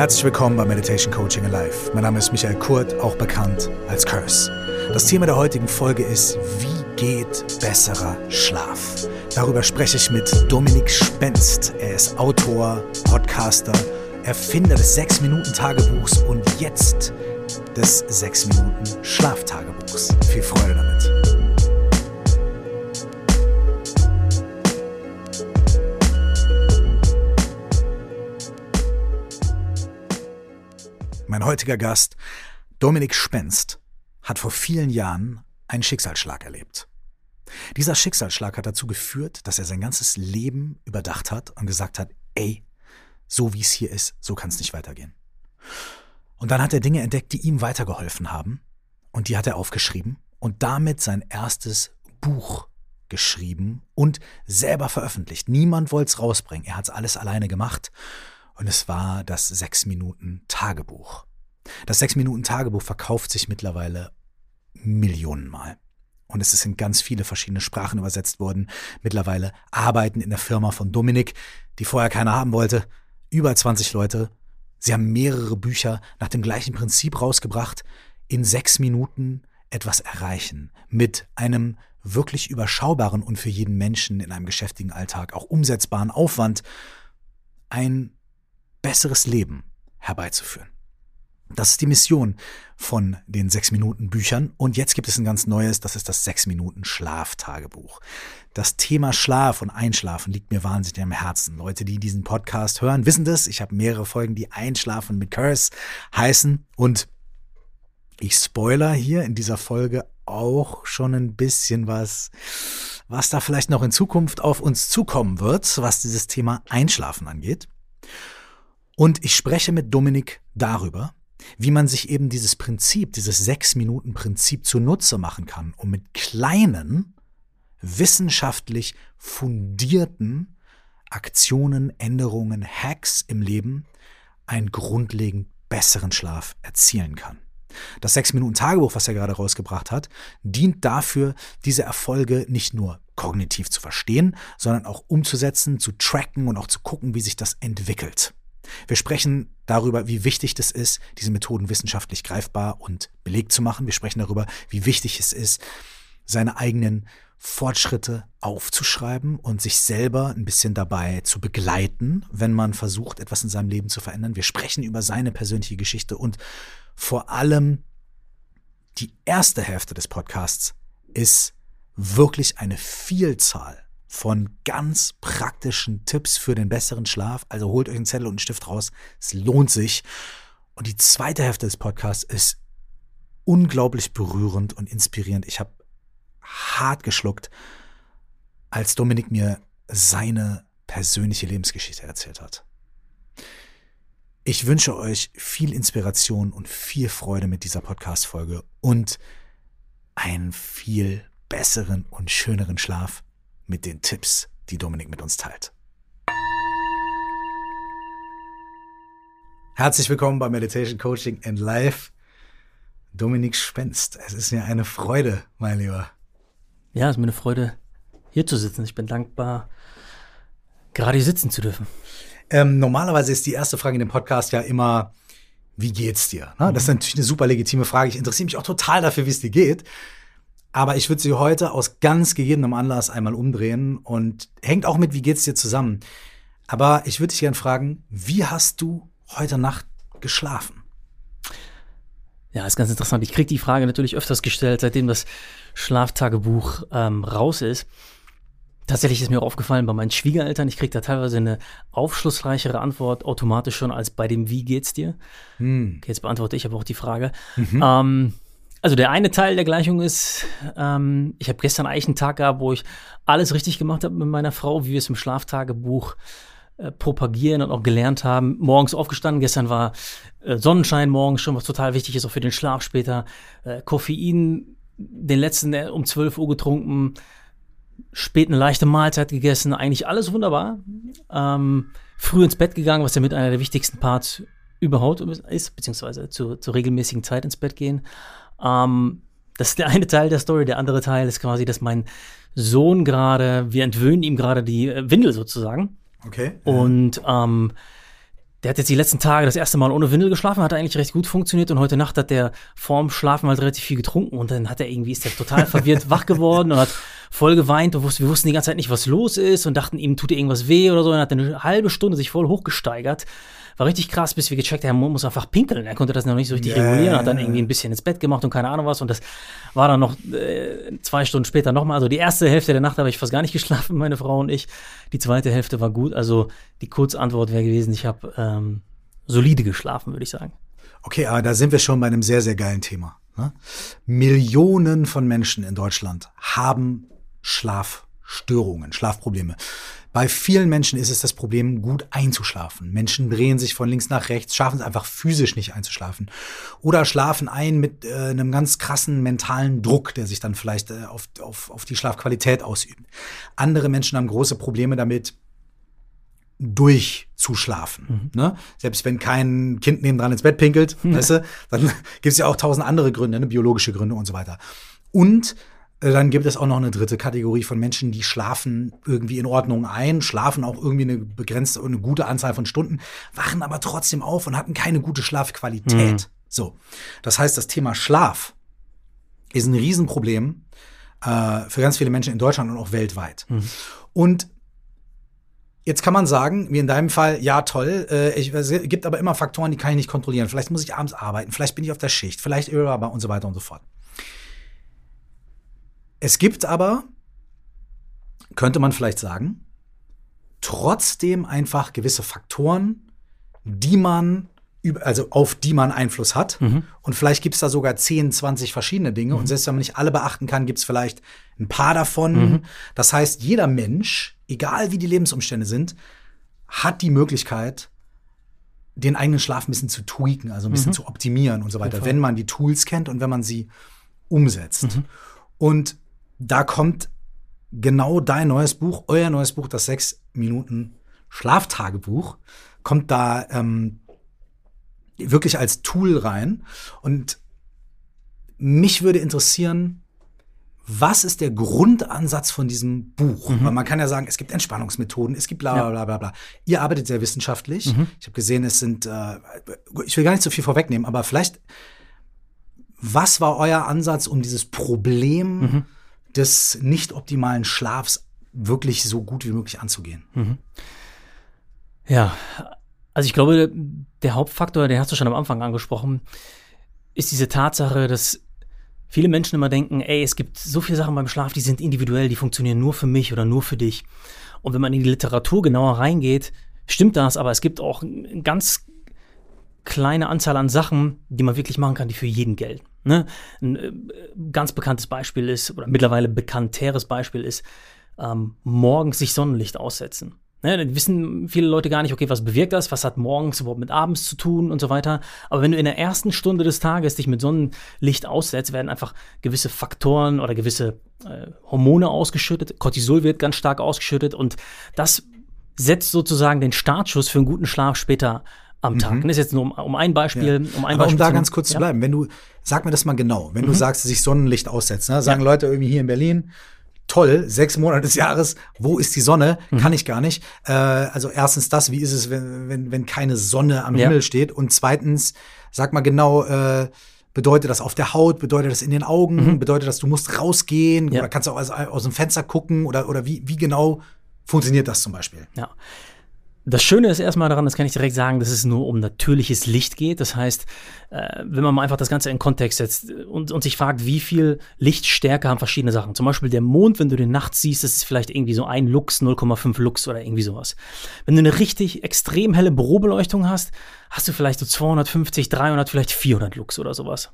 Herzlich willkommen bei Meditation Coaching Alive. Mein Name ist Michael Kurt, auch bekannt als Curse. Das Thema der heutigen Folge ist, wie geht besserer Schlaf? Darüber spreche ich mit Dominik Spenst. Er ist Autor, Podcaster, Erfinder des 6-Minuten-Tagebuchs und jetzt des 6-Minuten-Schlaftagebuchs. Viel Freude damit. Mein heutiger Gast, Dominik Spenst, hat vor vielen Jahren einen Schicksalsschlag erlebt. Dieser Schicksalsschlag hat dazu geführt, dass er sein ganzes Leben überdacht hat und gesagt hat, ey, so wie es hier ist, so kann es nicht weitergehen. Und dann hat er Dinge entdeckt, die ihm weitergeholfen haben. Und die hat er aufgeschrieben und damit sein erstes Buch geschrieben und selber veröffentlicht. Niemand wollte es rausbringen. Er hat es alles alleine gemacht. Und es war das sechs Minuten Tagebuch. Das sechs Minuten Tagebuch verkauft sich mittlerweile Millionenmal. Und es ist in ganz viele verschiedene Sprachen übersetzt worden. Mittlerweile arbeiten in der Firma von Dominik, die vorher keiner haben wollte, über 20 Leute Sie haben mehrere Bücher nach dem gleichen Prinzip rausgebracht, in sechs Minuten etwas erreichen, mit einem wirklich überschaubaren und für jeden Menschen in einem geschäftigen Alltag auch umsetzbaren Aufwand ein besseres Leben herbeizuführen. Das ist die Mission von den sechs Minuten Büchern. Und jetzt gibt es ein ganz neues, das ist das sechs Minuten Schlaftagebuch. Das Thema Schlaf und Einschlafen liegt mir wahnsinnig am Herzen. Leute, die diesen Podcast hören, wissen das. Ich habe mehrere Folgen, die Einschlafen mit Curse heißen. Und ich spoiler hier in dieser Folge auch schon ein bisschen was, was da vielleicht noch in Zukunft auf uns zukommen wird, was dieses Thema Einschlafen angeht. Und ich spreche mit Dominik darüber, wie man sich eben dieses Prinzip, dieses Sechs-Minuten-Prinzip zunutze machen kann, um mit kleinen, wissenschaftlich fundierten Aktionen, Änderungen, Hacks im Leben einen grundlegend besseren Schlaf erzielen kann. Das Sechs-Minuten-Tagebuch, was er gerade rausgebracht hat, dient dafür, diese Erfolge nicht nur kognitiv zu verstehen, sondern auch umzusetzen, zu tracken und auch zu gucken, wie sich das entwickelt. Wir sprechen darüber, wie wichtig es ist, diese Methoden wissenschaftlich greifbar und belegt zu machen. Wir sprechen darüber, wie wichtig es ist, seine eigenen Fortschritte aufzuschreiben und sich selber ein bisschen dabei zu begleiten, wenn man versucht, etwas in seinem Leben zu verändern. Wir sprechen über seine persönliche Geschichte und vor allem die erste Hälfte des Podcasts ist wirklich eine Vielzahl von ganz praktischen Tipps für den besseren Schlaf. Also holt euch einen Zettel und einen Stift raus. Es lohnt sich. Und die zweite Hälfte des Podcasts ist unglaublich berührend und inspirierend. Ich habe hart geschluckt, als Dominik mir seine persönliche Lebensgeschichte erzählt hat. Ich wünsche euch viel Inspiration und viel Freude mit dieser Podcast-Folge und einen viel besseren und schöneren Schlaf mit den Tipps, die Dominik mit uns teilt. Herzlich willkommen bei Meditation Coaching and Life. Dominik Spenst. Es ist mir eine Freude, mein Lieber. Ja, es ist mir eine Freude, hier zu sitzen. Ich bin dankbar, gerade hier sitzen zu dürfen. Ähm, normalerweise ist die erste Frage in dem Podcast ja immer, wie geht's dir? Ne? Das ist natürlich eine super legitime Frage. Ich interessiere mich auch total dafür, wie es dir geht. Aber ich würde sie heute aus ganz gegebenem Anlass einmal umdrehen und hängt auch mit, wie geht's dir zusammen. Aber ich würde dich gerne fragen, wie hast du heute Nacht geschlafen? Ja, ist ganz interessant. Ich kriege die Frage natürlich öfters gestellt, seitdem das Schlaftagebuch ähm, raus ist. Tatsächlich ist mir auch aufgefallen bei meinen Schwiegereltern, ich kriege da teilweise eine aufschlussreichere Antwort automatisch schon als bei dem Wie geht's dir? Hm. Okay, jetzt beantworte ich aber auch die Frage. Mhm. Ähm, also der eine Teil der Gleichung ist, ähm, ich habe gestern eigentlich einen Tag gehabt, wo ich alles richtig gemacht habe mit meiner Frau, wie wir es im Schlaftagebuch äh, propagieren und auch gelernt haben. Morgens aufgestanden, gestern war äh, Sonnenschein morgens schon, was total wichtig ist, auch für den Schlaf später. Äh, Koffein, den letzten um 12 Uhr getrunken, spät eine leichte Mahlzeit gegessen, eigentlich alles wunderbar. Ähm, früh ins Bett gegangen, was ja mit einer der wichtigsten Parts überhaupt ist, beziehungsweise zur, zur regelmäßigen Zeit ins Bett gehen. Ähm, das ist der eine Teil der Story. Der andere Teil ist quasi, dass mein Sohn gerade, wir entwöhnen ihm gerade die äh, Windel sozusagen. Okay. Und ähm, der hat jetzt die letzten Tage das erste Mal ohne Windel geschlafen, hat eigentlich recht gut funktioniert und heute Nacht hat der vorm Schlafen halt relativ viel getrunken und dann hat er irgendwie, ist der total verwirrt wach geworden und hat voll geweint und wusste, wir wussten die ganze Zeit nicht, was los ist und dachten, ihm tut irgendwas weh oder so und hat eine halbe Stunde sich voll hochgesteigert. War richtig krass, bis wir gecheckt haben, er muss einfach pinkeln. Er konnte das noch nicht so richtig Ja, regulieren, hat dann irgendwie ein bisschen ins Bett gemacht und keine Ahnung was und das war dann noch äh, zwei Stunden später nochmal. Also die erste Hälfte der Nacht habe ich fast gar nicht geschlafen, meine Frau und ich. Die zweite Hälfte war gut. Also die Kurzantwort wäre gewesen, ich habe ähm, solide geschlafen, würde ich sagen. Okay, aber da sind wir schon bei einem sehr, sehr geilen Thema. Ne? Millionen von Menschen in Deutschland haben Schlafstörungen, Schlafprobleme. Bei vielen Menschen ist es das Problem, gut einzuschlafen. Menschen drehen sich von links nach rechts, schaffen es einfach physisch nicht einzuschlafen. Oder schlafen ein mit äh, einem ganz krassen mentalen Druck, der sich dann vielleicht äh, auf, auf, auf die Schlafqualität ausübt. Andere Menschen haben große Probleme damit, durchzuschlafen. Ne? Selbst wenn kein Kind nebendran ins Bett pinkelt, weißt du, dann gibt es ja auch tausend andere Gründe, ne? biologische Gründe und so weiter. Und dann gibt es auch noch eine dritte Kategorie von Menschen, die schlafen irgendwie in Ordnung ein, schlafen auch irgendwie eine begrenzte, eine gute Anzahl von Stunden, wachen aber trotzdem auf und hatten keine gute Schlafqualität. So. Das heißt, das Thema Schlaf ist ein Riesenproblem äh, für ganz viele Menschen in Deutschland und auch weltweit. Und Jetzt kann man sagen, wie in deinem Fall, ja toll, äh, ich, es gibt aber immer Faktoren, die kann ich nicht kontrollieren. Vielleicht muss ich abends arbeiten, vielleicht bin ich auf der Schicht, vielleicht und so weiter und so fort. Es gibt aber, könnte man vielleicht sagen, trotzdem einfach gewisse Faktoren, die man, also auf die man Einfluss hat. Und vielleicht gibt es da sogar 10, 20 verschiedene Dinge. Und selbst wenn man nicht alle beachten kann, gibt es vielleicht ein paar davon. Das heißt, jeder Mensch, egal wie die Lebensumstände sind, hat die Möglichkeit, den eigenen Schlaf ein bisschen zu tweaken, also ein bisschen zu optimieren und so weiter, wenn man die Tools kennt und wenn man sie umsetzt. Und da kommt genau dein neues Buch, euer neues Buch, das sechs Minuten Schlaftagebuch, kommt da ähm, wirklich als Tool rein. Und mich würde interessieren, was ist der Grundansatz von diesem Buch? Weil man kann ja sagen, es gibt Entspannungsmethoden, es gibt bla bla bla bla bla. Ihr arbeitet sehr wissenschaftlich. Ich habe gesehen, es sind, äh, ich will gar nicht so viel vorwegnehmen, aber vielleicht, was war euer Ansatz, um dieses Problem des nicht optimalen Schlafs wirklich so gut wie möglich anzugehen? Ja, also ich glaube, der Hauptfaktor, den hast du schon am Anfang angesprochen, ist diese Tatsache, dass viele Menschen immer denken, ey, es gibt so viele Sachen beim Schlaf, die sind individuell, die funktionieren nur für mich oder nur für dich. Und wenn man in die Literatur genauer reingeht, stimmt das, aber es gibt auch eine ganz kleine Anzahl an Sachen, die man wirklich machen kann, die für jeden gelten. Ne? Ein äh, ganz bekanntes Beispiel ist, oder mittlerweile bekannteres Beispiel ist, ähm, morgens sich Sonnenlicht aussetzen. Ne, dann wissen viele Leute gar nicht, okay, was bewirkt das, was hat morgens überhaupt mit abends zu tun und so weiter. Aber wenn du in der ersten Stunde des Tages dich mit Sonnenlicht aussetzt, werden einfach gewisse Faktoren oder gewisse äh, Hormone ausgeschüttet. Cortisol wird ganz stark ausgeschüttet und das setzt sozusagen den Startschuss für einen guten Schlaf später am Tag. Das ist jetzt nur um, um ein Beispiel, um ein Aber Beispiel um da zu- ganz kurz zu ja. bleiben, wenn du, sag mir das mal genau, wenn du sagst, sich Sonnenlicht aussetzen, ne? sagen Ja. Leute irgendwie hier in Berlin, toll, sechs Monate des Jahres, wo ist die Sonne? Mhm. Kann ich gar nicht. Äh, also erstens das, wie ist es, wenn, wenn, wenn keine Sonne am Ja. Himmel steht? Und zweitens, sag mal genau, äh, bedeutet das auf der Haut, bedeutet das in den Augen, bedeutet das, du musst rausgehen Mhm. Ja. oder kannst du auch aus, aus dem Fenster gucken oder, oder wie, wie genau funktioniert das zum Beispiel? Ja. Das Schöne ist erstmal daran, das kann ich direkt sagen, dass es nur um natürliches Licht geht. Das heißt, äh, wenn man mal einfach das Ganze in Kontext setzt und, und sich fragt, wie viel Lichtstärke haben verschiedene Sachen. Zum Beispiel der Mond, wenn du den nachts siehst, das ist vielleicht irgendwie so ein Lux, 0,5 Lux oder irgendwie sowas. Wenn du eine richtig extrem helle Bürobeleuchtung hast, hast du vielleicht so 250, 300, vielleicht 400 Lux oder sowas.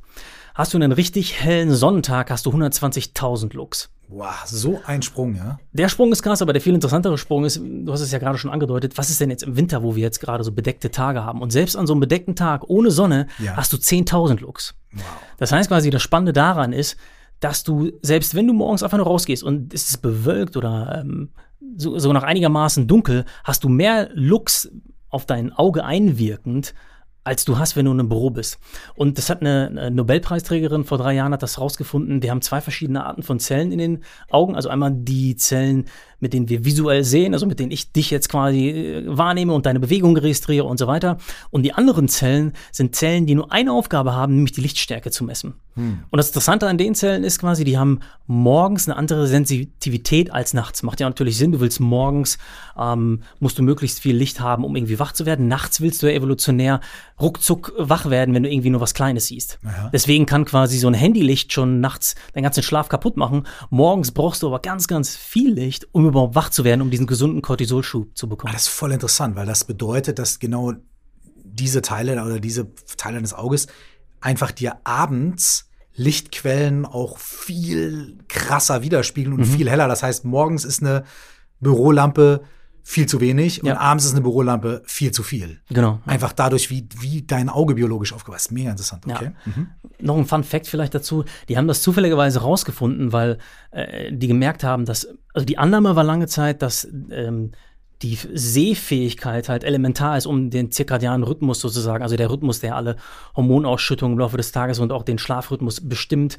Hast du einen richtig hellen Sonnentag, hast du 120.000 Lux. Wow, so ein Sprung, ja. Der Sprung ist krass, aber der viel interessantere Sprung ist, du hast es ja gerade schon angedeutet, was ist denn jetzt im Winter, wo wir jetzt gerade so bedeckte Tage haben? Und selbst an so einem bedeckten Tag ohne Sonne Ja. hast du 10.000 Lux. Das heißt quasi, das Spannende daran ist, dass du, selbst wenn du morgens einfach nur rausgehst und es ist bewölkt oder ähm, so, so nach einigermaßen dunkel, hast du mehr Lux auf dein Auge einwirkend, als du hast, wenn du in einem Büro bist. Und das hat eine, eine Nobelpreisträgerin vor drei Jahren hat das rausgefunden. Wir haben zwei verschiedene Arten von Zellen in den Augen. Also einmal die Zellen mit denen wir visuell sehen, also mit denen ich dich jetzt quasi äh, wahrnehme und deine Bewegung registriere und so weiter. Und die anderen Zellen sind Zellen, die nur eine Aufgabe haben, nämlich die Lichtstärke zu messen. Hm. Und das Interessante an den Zellen ist quasi, die haben morgens eine andere Sensitivität als nachts. Macht ja natürlich Sinn, du willst morgens, ähm, musst du möglichst viel Licht haben, um irgendwie wach zu werden. Nachts willst du ja evolutionär ruckzuck wach werden, wenn du irgendwie nur was Kleines siehst. Ja. Deswegen kann quasi so ein Handylicht schon nachts deinen ganzen Schlaf kaputt machen. Morgens brauchst du aber ganz, ganz viel Licht, um überhaupt wach zu werden, um diesen gesunden Cortisolschub zu bekommen. Ah, das ist voll interessant, weil das bedeutet, dass genau diese Teile oder diese Teile des Auges einfach dir abends Lichtquellen auch viel krasser widerspiegeln und mhm. viel heller. Das heißt, morgens ist eine Bürolampe viel zu wenig und abends ist eine Bürolampe viel zu viel. Genau. Einfach dadurch, wie, wie dein Auge biologisch aufgebaut ist. Mega interessant. Okay. Ja. Mhm. Noch ein Fun Fact vielleicht dazu. Die haben das zufälligerweise rausgefunden, weil äh, die gemerkt haben, dass, also die Annahme war lange Zeit, dass ähm, die Sehfähigkeit halt elementar ist, um den zirkadianen Rhythmus sozusagen, also der Rhythmus, der alle Hormonausschüttungen im Laufe des Tages und auch den Schlafrhythmus bestimmt,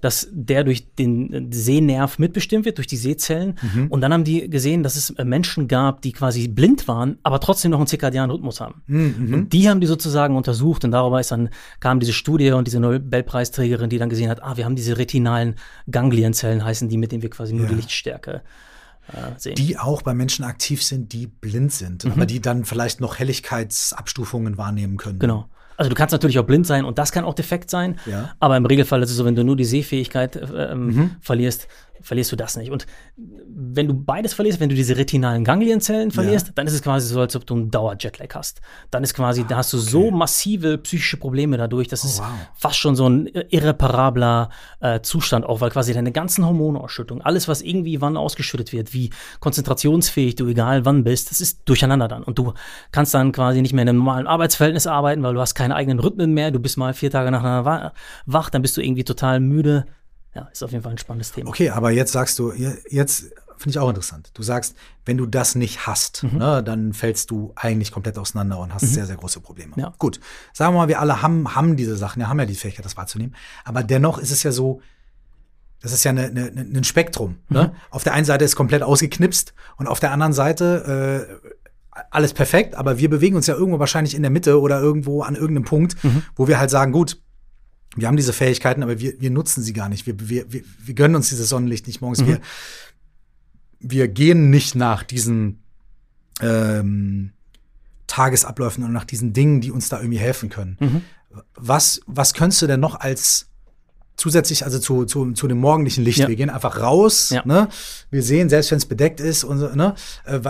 dass der durch den Sehnerv mitbestimmt wird, durch die Sehzellen. Mhm. Und dann haben die gesehen, dass es Menschen gab, die quasi blind waren, aber trotzdem noch einen zirkadianen Rhythmus haben. Mhm. Und die haben die sozusagen untersucht und darüber ist dann kam diese Studie und diese Nobelpreisträgerin, die dann gesehen hat, ah, wir haben diese retinalen Ganglienzellen heißen die, mit denen wir quasi nur ja. die Lichtstärke äh, sehen. Die auch bei Menschen aktiv sind, die blind sind, mhm. aber die dann vielleicht noch Helligkeitsabstufungen wahrnehmen können. Genau. Also du kannst natürlich auch blind sein und das kann auch defekt sein. Ja. Aber im Regelfall ist es so, wenn du nur die Sehfähigkeit äh, ähm, mhm. verlierst, verlierst du das nicht. Und wenn du beides verlierst, wenn du diese retinalen Ganglienzellen verlierst, ja. dann ist es quasi so, als ob du einen Dauer-Jetlag hast. Dann ist quasi, ah, da hast du okay. so massive psychische Probleme dadurch, das oh, ist wow. fast schon so ein irreparabler äh, Zustand auch, weil quasi deine ganzen Hormonausschüttungen, alles, was irgendwie wann ausgeschüttet wird, wie konzentrationsfähig du egal wann bist, das ist durcheinander dann. Und du kannst dann quasi nicht mehr in einem normalen Arbeitsverhältnis arbeiten, weil du hast keine eigenen Rhythmen mehr, du bist mal vier Tage nacheinander wach, dann bist du irgendwie total müde, ja, ist auf jeden Fall ein spannendes Thema. Okay, aber jetzt sagst du, jetzt finde ich auch interessant. Du sagst, wenn du das nicht hast, mhm. ne, dann fällst du eigentlich komplett auseinander und hast mhm. sehr, sehr große Probleme. Ja. Gut, sagen wir mal, wir alle haben, haben diese Sachen, ja, haben ja die Fähigkeit, das wahrzunehmen. Aber dennoch ist es ja so, das ist ja eine, eine, ein Spektrum. Ne? Mhm. Ne? Auf der einen Seite ist komplett ausgeknipst und auf der anderen Seite äh, alles perfekt, aber wir bewegen uns ja irgendwo wahrscheinlich in der Mitte oder irgendwo an irgendeinem Punkt, mhm. wo wir halt sagen, gut, wir haben diese Fähigkeiten, aber wir, wir nutzen sie gar nicht. Wir, wir, wir, wir gönnen uns dieses Sonnenlicht nicht morgens. Mhm. Wir, wir gehen nicht nach diesen ähm, Tagesabläufen und nach diesen Dingen, die uns da irgendwie helfen können. Mhm. Was, was könntest du denn noch als zusätzlich, also zu, zu, zu dem morgendlichen Licht, ja. wir gehen einfach raus, ja. ne? wir sehen, selbst wenn es bedeckt ist, und, ne? Äh,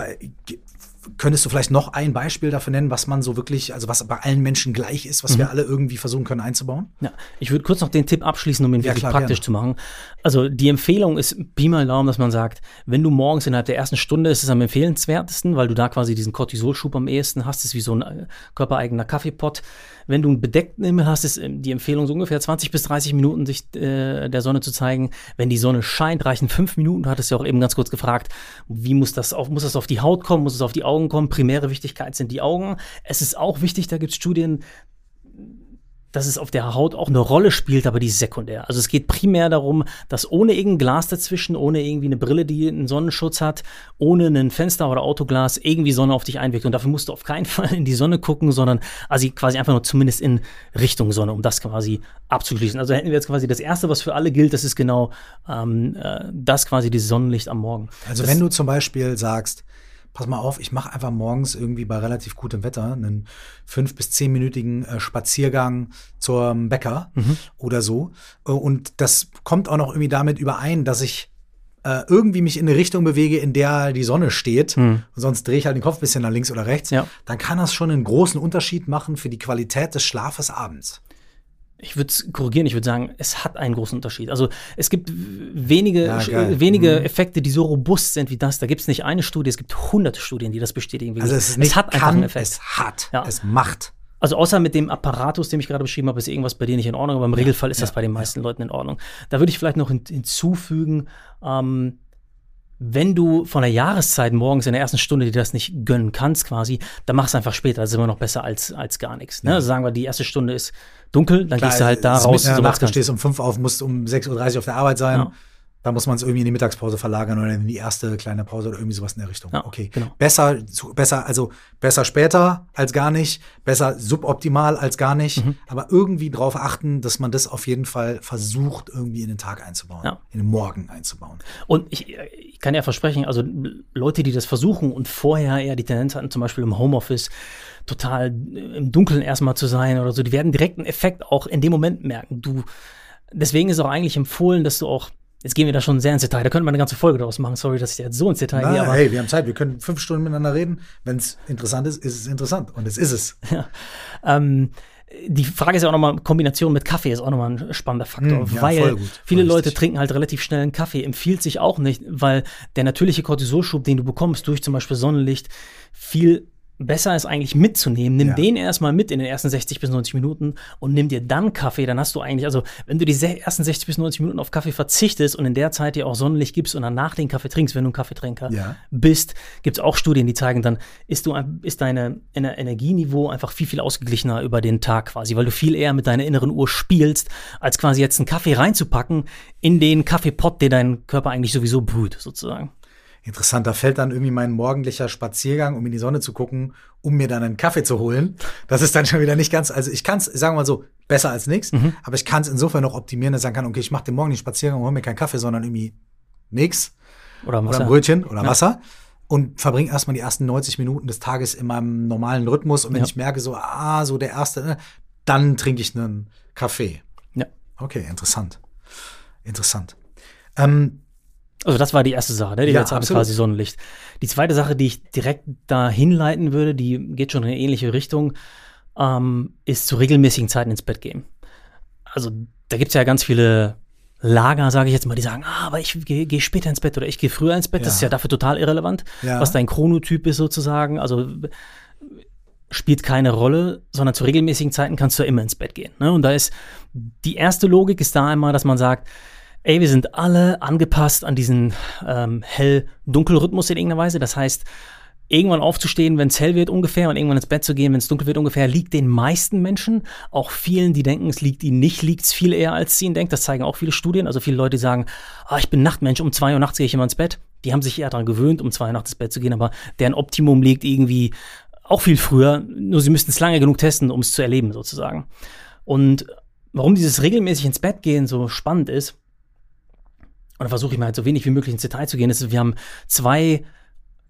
Könntest du vielleicht noch ein Beispiel dafür nennen, was man so wirklich, also was bei allen Menschen gleich ist, was mhm. wir alle irgendwie versuchen können einzubauen? Ja, ich würde kurz noch den Tipp abschließen, um ihn ja, wirklich klar, praktisch gerne. zu machen. Also die Empfehlung ist Pi mal Daumen, dass man sagt, wenn du morgens innerhalb der ersten Stunde ist es am empfehlenswertesten, weil du da quasi diesen Cortisolschub am ehesten hast, das ist wie so ein äh, körpereigener Kaffeepott. Wenn du einen bedeckten Himmel hast, ist ähm, die Empfehlung so ungefähr 20 bis 30 Minuten sich äh, der Sonne zu zeigen. Wenn die Sonne scheint, reichen fünf Minuten. Du hattest ja auch eben ganz kurz gefragt, wie muss das auf, muss das auf die Haut kommen, muss es auf die Augen kommen? Primäre Wichtigkeit sind die Augen. Es ist auch wichtig, da gibt es Studien, dass es auf der Haut auch eine Rolle spielt, aber die ist sekundär. Also es geht primär darum, dass ohne irgendein Glas dazwischen, ohne irgendwie eine Brille, die einen Sonnenschutz hat, ohne ein Fenster oder Autoglas irgendwie Sonne auf dich einwirkt. Und dafür musst du auf keinen Fall in die Sonne gucken, sondern also quasi einfach nur zumindest in Richtung Sonne, um das quasi abzuschließen. Also hätten wir jetzt quasi das Erste, was für alle gilt, das ist genau ähm, äh, das quasi dieses Sonnenlicht am Morgen. Also das, wenn du zum Beispiel sagst, pass mal auf, ich mache einfach morgens irgendwie bei relativ gutem Wetter einen fünf- bis zehnminütigen äh, Spaziergang zum Bäcker mhm. oder so. Äh, und das kommt auch noch irgendwie damit überein, dass ich äh, irgendwie mich in eine Richtung bewege, in der die Sonne steht, mhm. sonst drehe ich halt den Kopf ein bisschen nach links oder rechts, ja. dann kann das schon einen großen Unterschied machen für die Qualität des Schlafes abends. Ich würde es korrigieren, ich würde sagen, es hat einen großen Unterschied. Also es gibt wenige, ja, wenige mhm. Effekte, die so robust sind wie das. Da gibt es nicht eine Studie, es gibt hunderte Studien, die das bestätigen. Also es, es hat kann, einfach einen Effekt. Es hat, ja. es macht. Also außer mit dem Apparatus, den ich gerade beschrieben habe, ist irgendwas bei dir nicht in Ordnung, aber im ja, Regelfall ist das bei den meisten Leuten in Ordnung. Da würde ich vielleicht noch hinzufügen, ähm, wenn du von der Jahreszeit morgens in der ersten Stunde dir das nicht gönnen kannst, quasi, dann mach es einfach später. Das ist immer noch besser als, als gar nichts. Ne? Also sagen wir, die erste Stunde ist dunkel, dann Klar, gehst du halt da raus. Mit, so Nacht, du stehst um fünf auf, musst um 6.30 Uhr auf der Arbeit sein. Ja. Da muss man es irgendwie in die Mittagspause verlagern oder in die erste kleine Pause oder irgendwie sowas in der Richtung. Ja, okay. genau. Besser, zu- besser, also besser später als gar nicht, besser suboptimal als gar nicht, Mhm. aber irgendwie drauf achten, dass man das auf jeden Fall versucht, irgendwie in den Tag einzubauen, Ja. in den Morgen einzubauen. Und ich, ich kann ja versprechen, also Leute, die das versuchen und vorher eher die Tendenz hatten, zum Beispiel im Homeoffice total im Dunkeln erstmal zu sein oder so, die werden direkt einen Effekt auch in dem Moment merken. Du, deswegen ist auch eigentlich empfohlen, dass du auch, jetzt gehen wir da schon sehr ins Detail, da könnte man eine ganze Folge daraus machen, sorry, dass ich jetzt so ins Detail gehe, Na, aber hey, wir haben Zeit, wir können fünf Stunden miteinander reden. Wenn es interessant ist, ist es interessant. Und es ist es. Ähm, die Frage ist ja auch nochmal, Kombination mit Kaffee ist auch nochmal ein spannender Faktor, Mm, ja, weil viele Leute richtig. trinken halt relativ schnell einen Kaffee, empfiehlt sich auch nicht, weil der natürliche Cortisolschub, den du bekommst durch zum Beispiel Sonnenlicht, viel besser ist eigentlich mitzunehmen. Nimm Ja. den erstmal mit in den ersten 60 bis 90 Minuten und nimm dir dann Kaffee, dann hast du eigentlich, also wenn du die ersten 60 bis 90 Minuten auf Kaffee verzichtest und in der Zeit dir auch Sonnenlicht gibst und danach den Kaffee trinkst, wenn du ein Kaffeetrinker Ja. bist, gibt es auch Studien, die zeigen, dann ist du ist deine Ener- Energieniveau einfach viel, viel ausgeglichener über den Tag quasi, weil du viel eher mit deiner inneren Uhr spielst, als quasi jetzt einen Kaffee reinzupacken in den Kaffeepott, der dein Körper eigentlich sowieso brüht, sozusagen. Interessant, da fällt dann irgendwie mein morgendlicher Spaziergang, um in die Sonne zu gucken, um mir dann einen Kaffee zu holen. Das ist dann schon wieder nicht ganz, also ich kann es, sagen wir mal so, besser als nichts, Mhm. aber ich kann es insofern noch optimieren, dass ich sagen kann, okay, ich mache den Morgen den Spaziergang und hole mir keinen Kaffee, sondern irgendwie nix Oder was? oder ein Brötchen oder Wasser und verbringe erstmal die ersten 90 Minuten des Tages in meinem normalen Rhythmus und wenn Ja. ich merke, so, ah, so der erste, ne, dann trinke ich einen Kaffee. Ja. Okay, interessant. Interessant. Ähm, Also das war die erste Sache, ne? die Ja, ist absolut. quasi Sonnenlicht. Die zweite Sache, die ich direkt da hinleiten würde, die geht schon in eine ähnliche Richtung, ähm, ist zu regelmäßigen Zeiten ins Bett gehen. Also da gibt es ja ganz viele Lager, sage ich jetzt mal, die sagen, ah, aber ich gehe geh später ins Bett oder ich gehe früher ins Bett. Das Ja. ist ja dafür total irrelevant, Ja. was dein Chronotyp ist sozusagen. Also spielt keine Rolle, sondern zu regelmäßigen Zeiten kannst du ja immer ins Bett gehen. Ne? Und da ist die erste Logik ist da einmal, dass man sagt, ey, wir sind alle angepasst an diesen ähm, hell-dunkel-Rhythmus in irgendeiner Weise. Das heißt, irgendwann aufzustehen, wenn es hell wird ungefähr und irgendwann ins Bett zu gehen, wenn es dunkel wird ungefähr, liegt den meisten Menschen, auch vielen, die denken, es liegt ihnen nicht, liegt es viel eher, als sie ihnen denkt. Das zeigen auch viele Studien. Also viele Leute sagen, ah, ich bin Nachtmensch, um zwei Uhr nachts gehe ich immer ins Bett. Die haben sich eher daran gewöhnt, um zwei Uhr nachts ins Bett zu gehen, aber deren Optimum liegt irgendwie auch viel früher, nur sie müssten es lange genug testen, um es zu erleben, sozusagen. Und warum dieses regelmäßig ins Bett gehen so spannend ist, und da versuche ich mal halt so wenig wie möglich ins Detail zu gehen, ist, wir haben zwei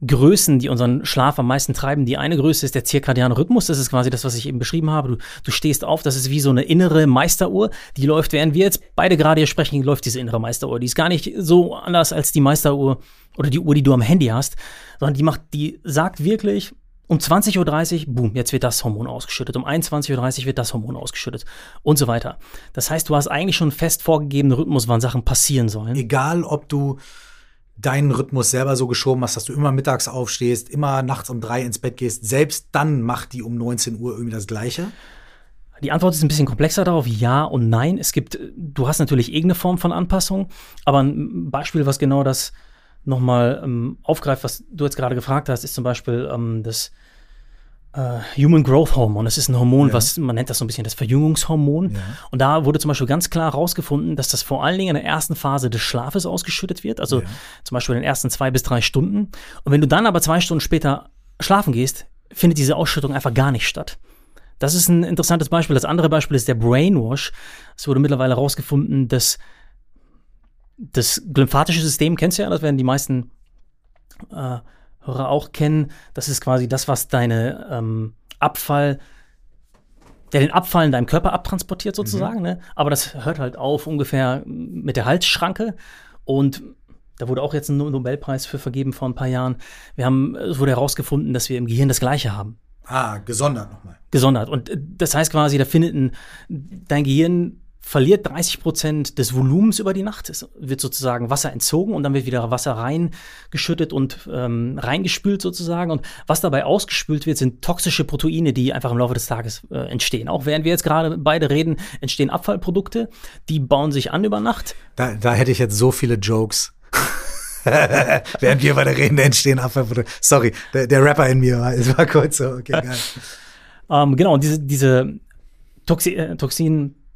Größen, die unseren Schlaf am meisten treiben. Die eine Größe ist der zirkadiane Rhythmus. Das ist quasi das, was ich eben beschrieben habe. Du, du stehst auf, das ist wie so eine innere Meisteruhr. Die läuft, während wir jetzt beide gerade hier sprechen, läuft diese innere Meisteruhr. Die ist gar nicht so anders als die Meisteruhr oder die Uhr, die du am Handy hast, sondern die macht, die sagt wirklich, um 20.30 Uhr, boom, jetzt wird das Hormon ausgeschüttet. Um 21.30 Uhr wird das Hormon ausgeschüttet und so weiter. Das heißt, du hast eigentlich schon einen fest vorgegebenen Rhythmus, wann Sachen passieren sollen. egal ob du deinen Rhythmus selber so geschoben hast, dass du immer mittags aufstehst, immer nachts um drei ins Bett gehst, selbst dann macht die um 19 Uhr irgendwie das Gleiche. Die Antwort ist ein bisschen komplexer darauf, ja und nein. Es gibt, du hast natürlich irgendeine Form von Anpassung, aber ein Beispiel, was genau das nochmal ähm, aufgreift, was du jetzt gerade gefragt hast, ist zum Beispiel ähm, das äh, Human Growth Hormone. Das ist ein Hormon, Ja. was man nennt das so ein bisschen das Verjüngungshormon. Ja. Und da wurde zum Beispiel ganz klar herausgefunden, dass das vor allen Dingen in der ersten Phase des Schlafes ausgeschüttet wird, also Ja. zum Beispiel in den ersten zwei bis drei Stunden. Und wenn du dann aber zwei Stunden später schlafen gehst, findet diese Ausschüttung einfach gar nicht statt. Das ist ein interessantes Beispiel. Das andere Beispiel ist der Brainwash. Es wurde mittlerweile herausgefunden, dass das lymphatische System, kennst du ja, das werden die meisten äh, Hörer auch kennen. Das ist quasi das, was deine ähm, Abfall, der den Abfall in deinem Körper abtransportiert sozusagen. Ne? Aber das hört halt auf ungefähr mit der Halsschranke. Und da wurde auch jetzt ein No- Nobelpreis für vergeben vor ein paar Jahren. Wir haben, es wurde herausgefunden, dass wir im Gehirn das Gleiche haben Ah, gesondert nochmal. gesondert. Und äh, das heißt quasi, da findet ein, dein Gehirn verliert 30 Prozent des Volumens über die Nacht. Es wird sozusagen Wasser entzogen und dann wird wieder Wasser reingeschüttet und ähm, reingespült sozusagen. Und was dabei ausgespült wird, sind toxische Proteine, die einfach im Laufe des Tages äh, entstehen. Auch während wir jetzt gerade beide reden, entstehen Abfallprodukte, die bauen sich an über Nacht. Da, da hätte ich jetzt so viele Jokes. Während wir beide reden, entstehen Abfallprodukte. Sorry, der, der Rapper in mir war, es war kurz so, okay, geil. Ähm, genau, und diese, diese Toxi äh,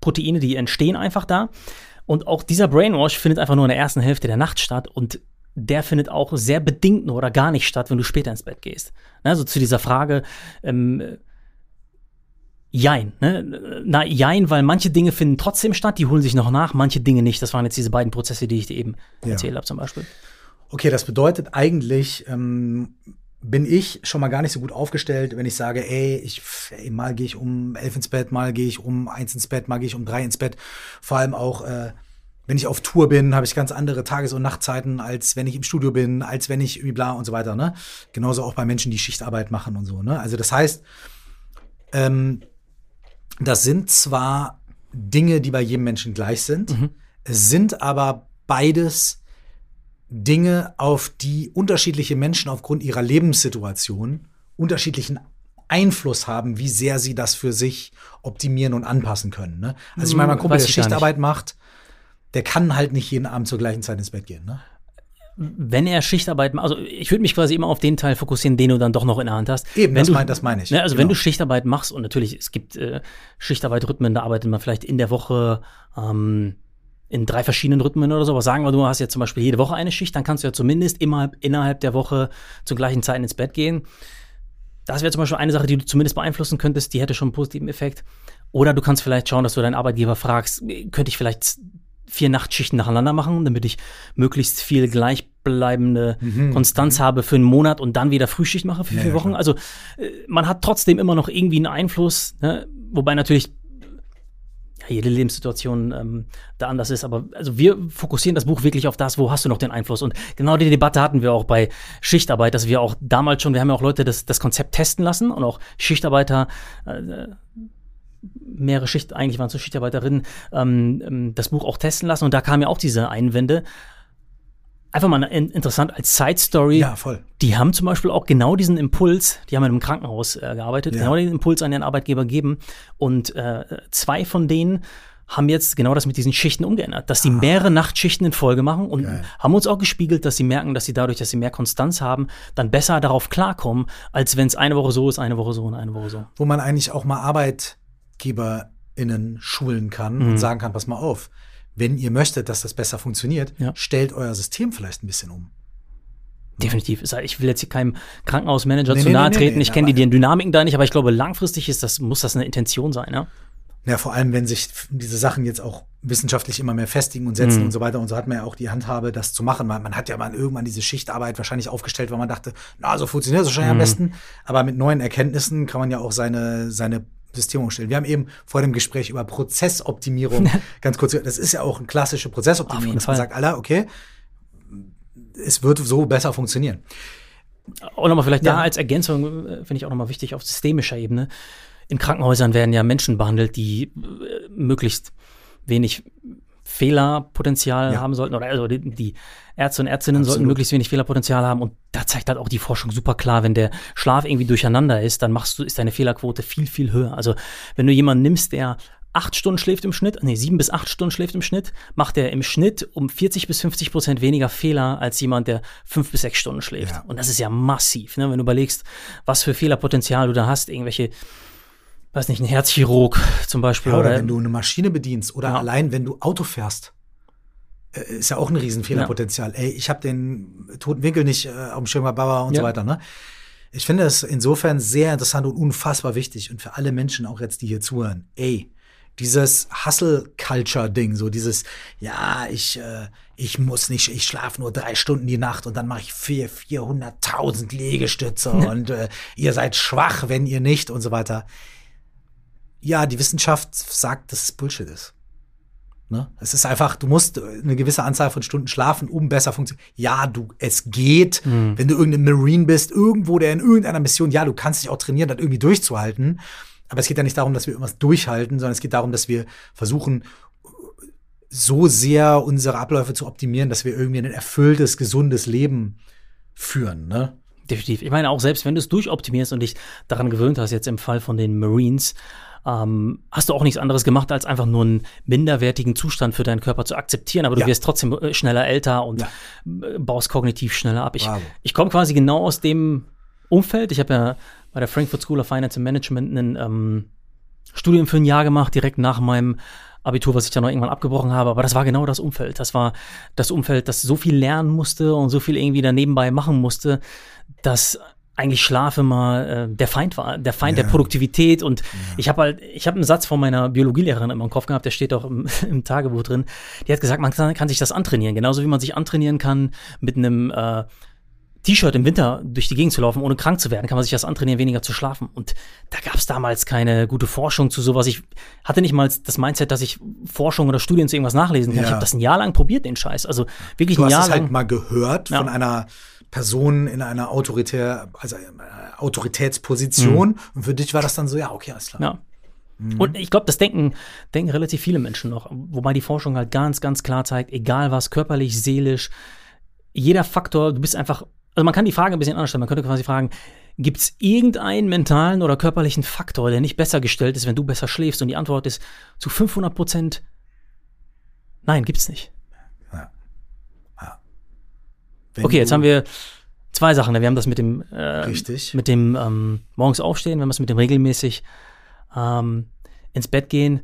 Toxinproteine, die entstehen einfach da. Und auch dieser Brainwash findet einfach nur in der ersten Hälfte der Nacht statt und der findet auch sehr bedingt nur oder gar nicht statt, wenn du später ins Bett gehst. Also zu dieser Frage, ähm, Jein, ne? Na, jein, weil manche Dinge finden trotzdem statt, die holen sich noch nach, manche Dinge nicht. Das waren jetzt diese beiden Prozesse, die ich dir eben ja. erzählt habe, zum Beispiel. Okay, das bedeutet eigentlich, ähm, bin ich schon mal gar nicht so gut aufgestellt, wenn ich sage, ey, ich, ey, mal gehe ich um elf ins Bett, mal gehe ich um eins ins Bett, mal gehe ich um drei ins Bett. Vor allem auch, äh, wenn ich auf Tour bin, habe ich ganz andere Tages- und Nachtzeiten, als wenn ich im Studio bin, als wenn ich bla und so weiter. Ne? Genauso auch bei Menschen, die Schichtarbeit machen und so. Ne? Also das heißt, ähm, das sind zwar Dinge, die bei jedem Menschen gleich sind, mhm. sind aber beides Dinge, auf die unterschiedliche Menschen aufgrund ihrer Lebenssituation unterschiedlichen Einfluss haben, wie sehr sie das für sich optimieren und anpassen können. Ne? Also ich meine, mein hm, Kumpel, der Schichtarbeit macht, der kann halt nicht jeden Abend zur gleichen Zeit ins Bett gehen. Ne? wenn er Schichtarbeit macht, also ich würde mich quasi immer auf den Teil fokussieren, den du dann doch noch in der Hand hast. Eben, wenn das, du, mein, meine ich. Ne, also genau. wenn du Schichtarbeit machst, und natürlich, es gibt äh, Schichtarbeit-Rhythmen, da arbeitet man vielleicht in der Woche ähm, in drei verschiedenen Rhythmen oder so, aber sagen wir, du hast jetzt zum Beispiel jede Woche eine Schicht, dann kannst du ja zumindest immer innerhalb der Woche zur gleichen Zeit ins Bett gehen. Das wäre zum Beispiel eine Sache, die du zumindest beeinflussen könntest, die hätte schon einen positiven Effekt. Oder du kannst vielleicht schauen, dass du deinen Arbeitgeber fragst, könnte ich vielleicht vier Nachtschichten nacheinander machen, damit ich möglichst viel gleichbleibende mhm. Konstanz mhm. habe für einen Monat und dann wieder Frühschicht mache für ja, vier Wochen. Klar. Also äh, man hat trotzdem immer noch irgendwie einen Einfluss, ne? wobei natürlich ja, jede Lebenssituation ähm, da anders ist. Aber also wir fokussieren das Buch wirklich auf das, wo hast du noch den Einfluss. Und genau die Debatte hatten wir auch bei Schichtarbeit, dass wir auch damals schon, wir haben ja auch Leute das, das Konzept testen lassen und auch Schichtarbeiter äh, mehrere Schicht, eigentlich waren es so Schichtarbeiterinnen, ähm, ähm, das Buch auch testen lassen und da kamen ja auch diese Einwände. Einfach mal interessant als Side Story. Ja, voll. Die haben zum Beispiel auch genau diesen Impuls, die haben in einem Krankenhaus äh, gearbeitet, ja. genau diesen Impuls an ihren Arbeitgeber gegeben. Und äh, zwei von denen haben jetzt genau das mit diesen Schichten umgeändert, dass sie ah. mehrere Nachtschichten in Folge machen und Geil. haben uns auch gespiegelt, dass sie merken, dass sie dadurch, dass sie mehr Konstanz haben, dann besser darauf klarkommen, als wenn es eine Woche so ist, eine Woche so und eine Woche so. Wo man eigentlich auch mal Arbeit ArbeitgeberInnen schulen kann mhm. und sagen kann, pass mal auf, wenn ihr möchtet, dass das besser funktioniert, ja. stellt euer System vielleicht ein bisschen um. Definitiv. Ich will jetzt hier keinem Krankenhausmanager nee, zu nahe nee, treten. Nee, ich kenne die Dynamiken da nicht, aber ich glaube, langfristig ist das, muss das eine Intention sein, ja? Ja, vor allem, wenn sich diese Sachen jetzt auch wissenschaftlich immer mehr festigen und setzen mhm. und so weiter. Und so hat man ja auch die Handhabe, das zu machen. Man, man hat ja mal irgendwann diese Schichtarbeit wahrscheinlich aufgestellt, weil man dachte, na, so funktioniert das wahrscheinlich mhm. am besten. Aber mit neuen Erkenntnissen kann man ja auch seine, seine System umstellen. Wir haben eben vor dem Gespräch über Prozessoptimierung ganz kurz, das ist ja auch eine klassische Prozessoptimierung, dass man sagt, Alter, okay, es wird so besser funktionieren. Auch nochmal vielleicht ja. da als Ergänzung, äh, finde ich auch nochmal wichtig auf systemischer Ebene. In Krankenhäusern werden ja Menschen behandelt, die äh, möglichst wenig Fehlerpotenzial ja. haben sollten oder also die, die Ärzte und Ärztinnen Absolut. sollten möglichst wenig Fehlerpotenzial haben und da zeigt halt auch die Forschung super klar, wenn der Schlaf irgendwie durcheinander ist, dann machst du ist deine Fehlerquote viel viel höher. Also wenn du jemanden nimmst, der acht Stunden schläft im Schnitt, nee, sieben bis acht Stunden schläft im Schnitt, macht er im Schnitt um 40 bis 50 Prozent weniger Fehler als jemand, der fünf bis sechs Stunden schläft. Ja. Und das ist ja massiv, ne? wenn du überlegst, was für Fehlerpotenzial du da hast, irgendwelche weiß nicht, ein Herzchirurg zum Beispiel. Ja, oder, oder wenn du eine Maschine bedienst oder ja. allein wenn du Auto fährst. Äh, ist ja auch ein Riesenfehlerpotenzial. Ja. Ey, ich habe den toten Winkel nicht äh, auf dem Schirm Baba und so weiter. Ne? Ich finde es insofern sehr interessant und unfassbar wichtig und für alle Menschen auch jetzt, die hier zuhören. Ey, dieses Hustle-Culture-Ding, so dieses, ja, ich, äh, ich muss nicht, ich schlafe nur drei Stunden die Nacht und dann mache ich vier, 400.000 Liegestütze und äh, ihr seid schwach, wenn ihr nicht und so weiter ja, die Wissenschaft sagt, dass es Bullshit ist. Ne? Es ist einfach, du musst eine gewisse Anzahl von Stunden schlafen, um besser funktionieren. Ja, du, es geht, mhm. wenn du irgendein Marine bist, irgendwo, der in irgendeiner Mission, ja, du kannst dich auch trainieren, das irgendwie durchzuhalten. Aber es geht ja nicht darum, dass wir irgendwas durchhalten, sondern es geht darum, dass wir versuchen, so sehr unsere Abläufe zu optimieren, dass wir irgendwie ein erfülltes, gesundes Leben führen. Ne? Definitiv. Ich meine, auch selbst wenn du es durchoptimierst und dich daran gewöhnt hast, jetzt im Fall von den Marines, ähm, hast du auch nichts anderes gemacht, als einfach nur einen minderwertigen Zustand für deinen Körper zu akzeptieren, aber du ja. wirst trotzdem äh, schneller älter und ja. Äh, baust kognitiv schneller ab. Ich, ich komme quasi genau aus dem Umfeld. Ich habe ja bei der Frankfurt School of Finance and Management ein ähm, Studium für ein Jahr gemacht, direkt nach meinem Abitur, was ich dann noch irgendwann abgebrochen habe, aber das war genau das Umfeld. Das war das Umfeld, das so viel lernen musste und so viel irgendwie da nebenbei machen musste, dass eigentlich Schlaf immer äh, der Feind war, der Feind ja. der Produktivität. Und ja. ich habe halt, ich habe einen Satz von meiner Biologielehrerin immer im Kopf gehabt, der steht auch im, im Tagebuch drin. Die hat gesagt, man kann, kann, sich das antrainieren, genauso wie man sich antrainieren kann mit einem äh, T-Shirt im Winter durch die Gegend zu laufen, ohne krank zu werden, kann man sich das antrainieren, weniger zu schlafen. Und da gab es damals keine gute Forschung zu sowas. Ich hatte nicht mal das Mindset, dass ich Forschung oder Studien zu irgendwas nachlesen kann. Ja. Ich habe das ein Jahr lang probiert, den Scheiß. Also wirklich du ein Jahr hast es lang. halt mal gehört von einer Person in einer autoritär, also äh, Autoritätsposition. Mhm. Und für dich war das dann so, ja, okay, alles klar. Ja. Mhm. Und ich glaube, das denken, denken relativ viele Menschen noch. Wobei die Forschung halt ganz, ganz klar zeigt, egal was, körperlich, seelisch, jeder Faktor, du bist einfach, also man kann die Frage ein bisschen anders stellen. Man könnte quasi fragen, gibt es irgendeinen mentalen oder körperlichen Faktor, der nicht besser gestellt ist, wenn du besser schläfst? Und die Antwort ist zu 500 Prozent, nein, gibt's nicht. Wenn okay, jetzt haben wir zwei Sachen. Wir haben das mit dem, äh, mit dem ähm, morgens aufstehen, wir haben das mit dem regelmäßig ähm, ins Bett gehen.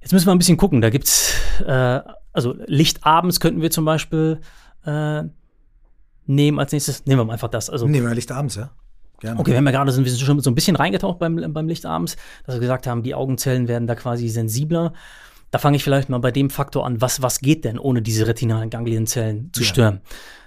Jetzt müssen wir ein bisschen gucken. Da gibt's äh, also Licht abends könnten wir zum Beispiel äh, nehmen als nächstes. Nehmen wir mal einfach das. Also nehmen wir Licht abends, ja. Gerne. Okay, wir haben ja gerade sind wir schon so ein bisschen reingetaucht beim, beim Licht abends, dass wir gesagt haben, die Augenzellen werden da quasi sensibler. Da fange ich vielleicht mal bei dem Faktor an, was, was geht denn, ohne diese retinalen Ganglienzellen zu ja. stören.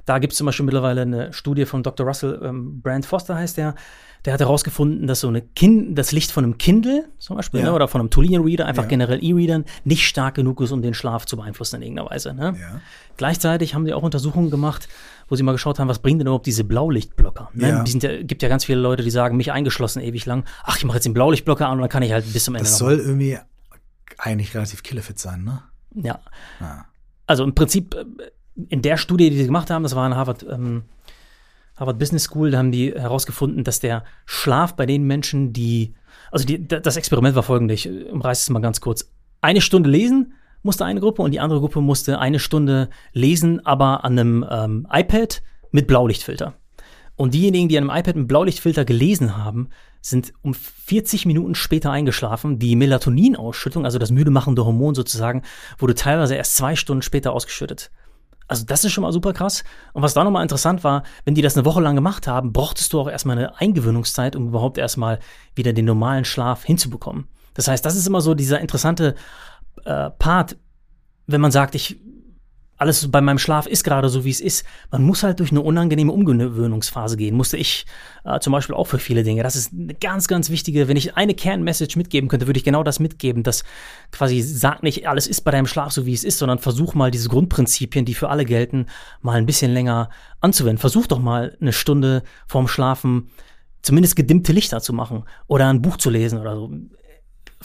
Da gibt es zum Beispiel mittlerweile eine Studie von Dr. Russell ähm, Brand Foster heißt der. Der hat herausgefunden, dass so eine kind das Licht von einem Kindle zum Beispiel ja. ne, oder von einem Tolino-Reader, einfach ja. generell E-Readern, nicht stark genug ist, um den Schlaf zu beeinflussen in irgendeiner Weise. Ne? Ja. Gleichzeitig haben sie auch Untersuchungen gemacht, wo sie mal geschaut haben, was bringen denn überhaupt diese Blaulichtblocker? Ne? Die sind ja, gibt ja ganz viele Leute, die sagen, mich eingeschlossen ewig lang, ach, ich mache jetzt den Blaulichtblocker an und dann kann ich halt bis zum Ende. Das soll irgendwie eigentlich relativ killefit sein, ne? Ja. ja. Also im Prinzip äh, in der Studie, die sie gemacht haben, das war in Harvard, ähm, Harvard Business School, da haben die herausgefunden, dass der Schlaf bei den Menschen, die, also die, das Experiment war folgendes, ich umreiße es mal ganz kurz. Eine Stunde lesen musste eine Gruppe und die andere Gruppe musste eine Stunde lesen, aber an einem ähm, iPad mit Blaulichtfilter. Und diejenigen, die an einem iPad mit Blaulichtfilter gelesen haben, sind um 40 Minuten später eingeschlafen. Die Melatoninausschüttung, also das müde machende Hormon sozusagen, wurde teilweise erst zwei Stunden später ausgeschüttet. Also das ist schon mal super krass. Und was da nochmal interessant war, wenn die das eine Woche lang gemacht haben, brauchtest du auch erstmal eine Eingewöhnungszeit, um überhaupt erstmal wieder den normalen Schlaf hinzubekommen. Das heißt, das ist immer so dieser interessante äh, Part, wenn man sagt, ich alles bei meinem Schlaf ist gerade so, wie es ist. Man muss halt durch eine unangenehme Umgewöhnungsphase gehen. Musste ich äh, zum Beispiel auch für viele Dinge. Das ist eine ganz, ganz wichtige. Wenn ich eine Kernmessage mitgeben könnte, würde ich genau das mitgeben. Das quasi sagt nicht, alles ist bei deinem Schlaf so, wie es ist, sondern versuch mal diese Grundprinzipien, die für alle gelten, mal ein bisschen länger anzuwenden. Versuch doch mal eine Stunde vorm Schlafen zumindest gedimmte Lichter zu machen oder ein Buch zu lesen oder so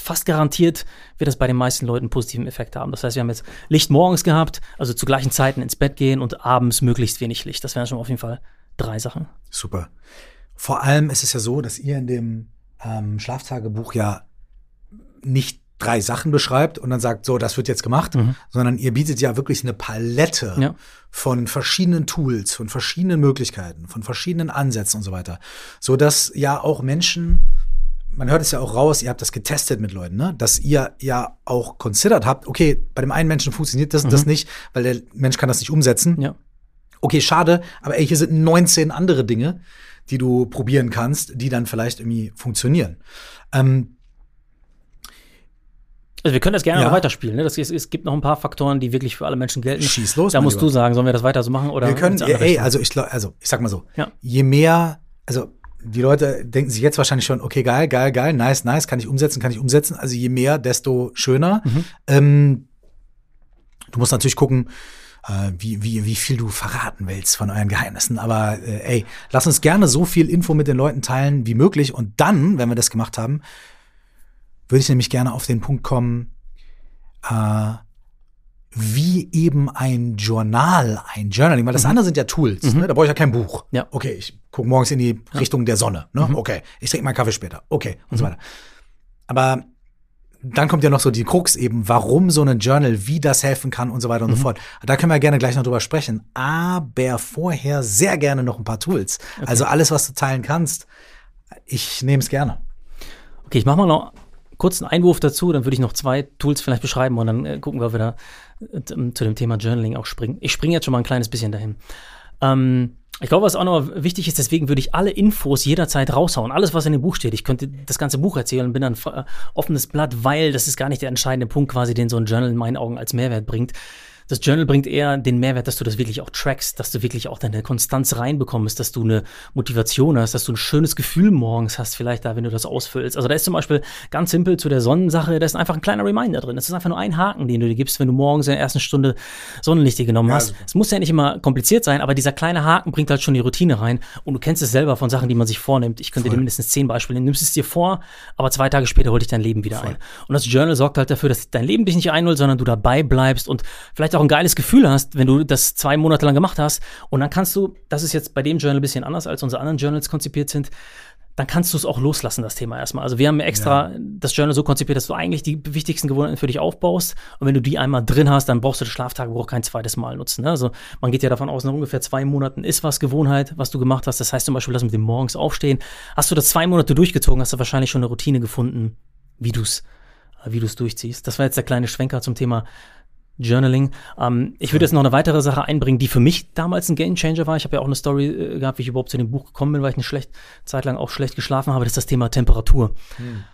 fast garantiert wird das bei den meisten Leuten einen positiven Effekt haben. Das heißt, wir haben jetzt Licht morgens gehabt, also zu gleichen Zeiten ins Bett gehen und abends möglichst wenig Licht. Das wären schon auf jeden Fall drei Sachen. Super. Vor allem ist es ja so, dass ihr in dem ähm, Schlaftagebuch ja nicht drei Sachen beschreibt und dann sagt, so, das wird jetzt gemacht, mhm. sondern ihr bietet ja wirklich eine Palette ja. von verschiedenen Tools, von verschiedenen Möglichkeiten, von verschiedenen Ansätzen und so weiter, so dass ja auch Menschen man hört es ja auch raus, ihr habt das getestet mit Leuten, ne? dass ihr ja auch considered habt, okay, bei dem einen Menschen funktioniert das und mhm. das nicht, weil der Mensch kann das nicht umsetzen. Ja. Okay, schade, aber ey, hier sind 19 andere Dinge, die du probieren kannst, die dann vielleicht irgendwie funktionieren. Ähm, also wir können das gerne ja. noch weiterspielen. Ne? Das ist, es gibt noch ein paar Faktoren, die wirklich für alle Menschen gelten. Schieß los. Da musst du sagen, sollen wir das weiter so machen oder? Wir können, ey, also ich, also ich sag mal so, ja. je mehr, also die Leute denken sich jetzt wahrscheinlich schon, okay, geil, geil, geil, nice, nice, kann ich umsetzen, kann ich umsetzen. Also je mehr, desto schöner. Mhm. Ähm, du musst natürlich gucken, äh, wie, wie, wie viel du verraten willst von euren Geheimnissen. Aber äh, ey, lass uns gerne so viel Info mit den Leuten teilen wie möglich. Und dann, wenn wir das gemacht haben, würde ich nämlich gerne auf den Punkt kommen, äh, wie eben ein Journal, ein Journaling, weil das mhm. andere sind ja Tools. Mhm. Ne? Da brauche ich ja kein Buch. Ja. Okay, ich gucke morgens in die. Richtung der Sonne. Ne? Mhm. Okay, ich trinke meinen Kaffee später. Okay, und so mhm. weiter. Aber dann kommt ja noch so die Krux eben, warum so ein Journal, wie das helfen kann und so weiter und so mhm. fort. Da können wir gerne gleich noch drüber sprechen. Aber vorher sehr gerne noch ein paar Tools. Okay. Also alles, was du teilen kannst, ich nehme es gerne. Okay, ich mache mal noch kurzen Einwurf dazu, dann würde ich noch zwei Tools vielleicht beschreiben und dann äh, gucken wir, ob wir da äh, zu dem Thema Journaling auch springen. Ich springe jetzt schon mal ein kleines bisschen dahin. Ähm, ich glaube, was auch noch wichtig ist, deswegen würde ich alle Infos jederzeit raushauen. Alles, was in dem Buch steht. Ich könnte das ganze Buch erzählen und bin dann äh, offenes Blatt, weil das ist gar nicht der entscheidende Punkt quasi, den so ein Journal in meinen Augen als Mehrwert bringt. Das Journal bringt eher den Mehrwert, dass du das wirklich auch trackst, dass du wirklich auch deine Konstanz reinbekommst, dass du eine Motivation hast, dass du ein schönes Gefühl morgens hast, vielleicht da, wenn du das ausfüllst. Also da ist zum Beispiel ganz simpel zu der Sonnensache, da ist einfach ein kleiner Reminder drin. Das ist einfach nur ein Haken, den du dir gibst, wenn du morgens in der ersten Stunde Sonnenlicht dir genommen hast. Es muss ja nicht immer kompliziert sein, aber dieser kleine Haken bringt halt schon die Routine rein. Und du kennst es selber von Sachen, die man sich vornimmt. Ich könnte Voll. dir mindestens zehn Beispiele nehmen. Nimmst es dir vor, aber zwei Tage später holt dich dein Leben wieder Voll. ein. Und das Journal sorgt halt dafür, dass dein Leben dich nicht einholt, sondern du dabei bleibst und vielleicht auch ein geiles Gefühl hast hast, wenn du das zwei Monate lang gemacht hast. Und dann kannst du, das ist jetzt bei dem Journal ein bisschen anders, als unsere anderen Journals konzipiert sind, dann kannst du es auch loslassen, das Thema erstmal. Also wir haben extra ja. das Journal so konzipiert, dass du eigentlich die wichtigsten Gewohnheiten für dich aufbaust. Und wenn du die einmal drin hast, dann brauchst du das Schlaftagebuch kein zweites Mal nutzen. Ne? Also man geht ja davon aus, nach ungefähr zwei Monaten ist was Gewohnheit, was du gemacht hast. Das heißt zum Beispiel das mit dem morgens aufstehen. Hast du das zwei Monate durchgezogen, hast du wahrscheinlich schon eine Routine gefunden, wie du es wie du es durchziehst. Das war jetzt der kleine Schwenker zum Thema Journaling. Ähm, ich würde jetzt noch eine weitere Sache einbringen, die für mich damals ein Gamechanger war. Ich habe ja auch eine Story äh, gehabt, wie ich überhaupt zu dem Buch gekommen bin, weil ich eine schlecht, Zeit lang auch schlecht geschlafen habe. Das ist das Thema Temperatur. Hm.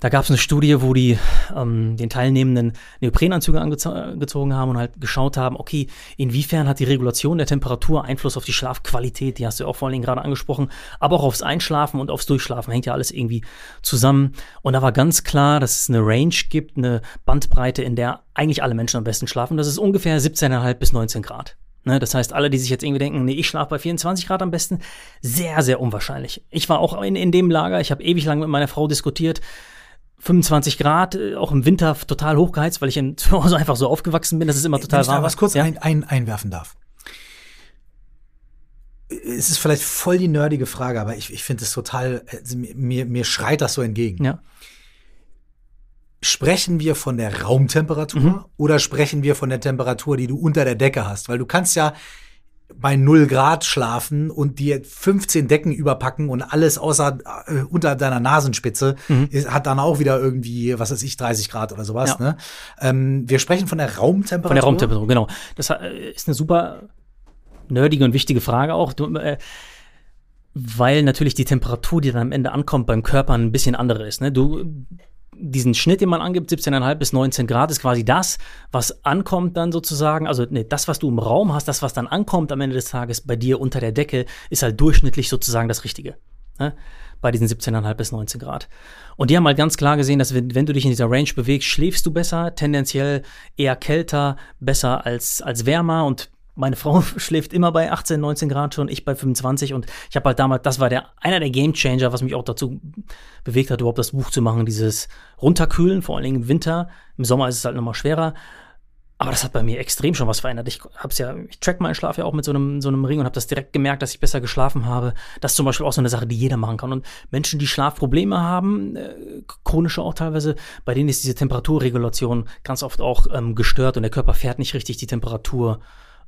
Da gab es eine Studie, wo die ähm, den Teilnehmenden Neoprenanzüge angezogen haben und halt geschaut haben, okay, inwiefern hat die Regulation der Temperatur Einfluss auf die Schlafqualität, die hast du auch vor allen Dingen gerade angesprochen, aber auch aufs Einschlafen und aufs Durchschlafen, hängt ja alles irgendwie zusammen. Und da war ganz klar, dass es eine Range gibt, eine Bandbreite, in der eigentlich alle Menschen am besten schlafen. Das ist ungefähr 17,5 bis 19 Grad. Ne, das heißt, alle, die sich jetzt irgendwie denken, nee, ich schlafe bei 24 Grad am besten, sehr, sehr unwahrscheinlich. Ich war auch in, in dem Lager, ich habe ewig lang mit meiner Frau diskutiert, 25 Grad, äh, auch im Winter total hochgeheizt, weil ich in, zu Hause einfach so aufgewachsen bin, dass es immer total warm ist. was kurz ja? ein, ein, einwerfen darf. Es ist vielleicht voll die nerdige Frage, aber ich, ich finde es total, also mir, mir schreit das so entgegen. Ja. Sprechen wir von der Raumtemperatur mhm. oder sprechen wir von der Temperatur, die du unter der Decke hast? Weil du kannst ja bei 0 Grad schlafen und dir 15 Decken überpacken und alles außer äh, unter deiner Nasenspitze mhm. ist, hat dann auch wieder irgendwie, was weiß ich, 30 Grad oder sowas. Ja. Ne? Ähm, wir sprechen von der Raumtemperatur. Von der Raumtemperatur, genau. Das äh, ist eine super nerdige und wichtige Frage auch. Du, äh, weil natürlich die Temperatur, die dann am Ende ankommt beim Körper, ein bisschen andere ist. Ne? Du diesen Schnitt, den man angibt, 17,5 bis 19 Grad, ist quasi das, was ankommt dann sozusagen. Also nee, das, was du im Raum hast, das, was dann ankommt am Ende des Tages bei dir unter der Decke, ist halt durchschnittlich sozusagen das Richtige. Ne? Bei diesen 17,5 bis 19 Grad. Und die haben halt ganz klar gesehen, dass wenn, wenn, du dich in dieser Range bewegst, schläfst du besser, tendenziell eher kälter, besser als, als wärmer und meine Frau schläft immer bei 18, 19 Grad schon, ich bei 25 und ich habe halt damals, das war der einer der Game Changer, was mich auch dazu bewegt hat, überhaupt das Buch zu machen, dieses runterkühlen, vor allen Dingen im Winter. Im Sommer ist es halt nochmal schwerer. Aber das hat bei mir extrem schon was verändert. Ich hab's ja, ich track meinen Schlaf ja auch mit so einem, so einem Ring und habe das direkt gemerkt, dass ich besser geschlafen habe. Das ist zum Beispiel auch so eine Sache, die jeder machen kann. Und Menschen, die Schlafprobleme haben, äh, chronische auch teilweise, bei denen ist diese Temperaturregulation ganz oft auch ähm, gestört und der Körper fährt nicht richtig die Temperatur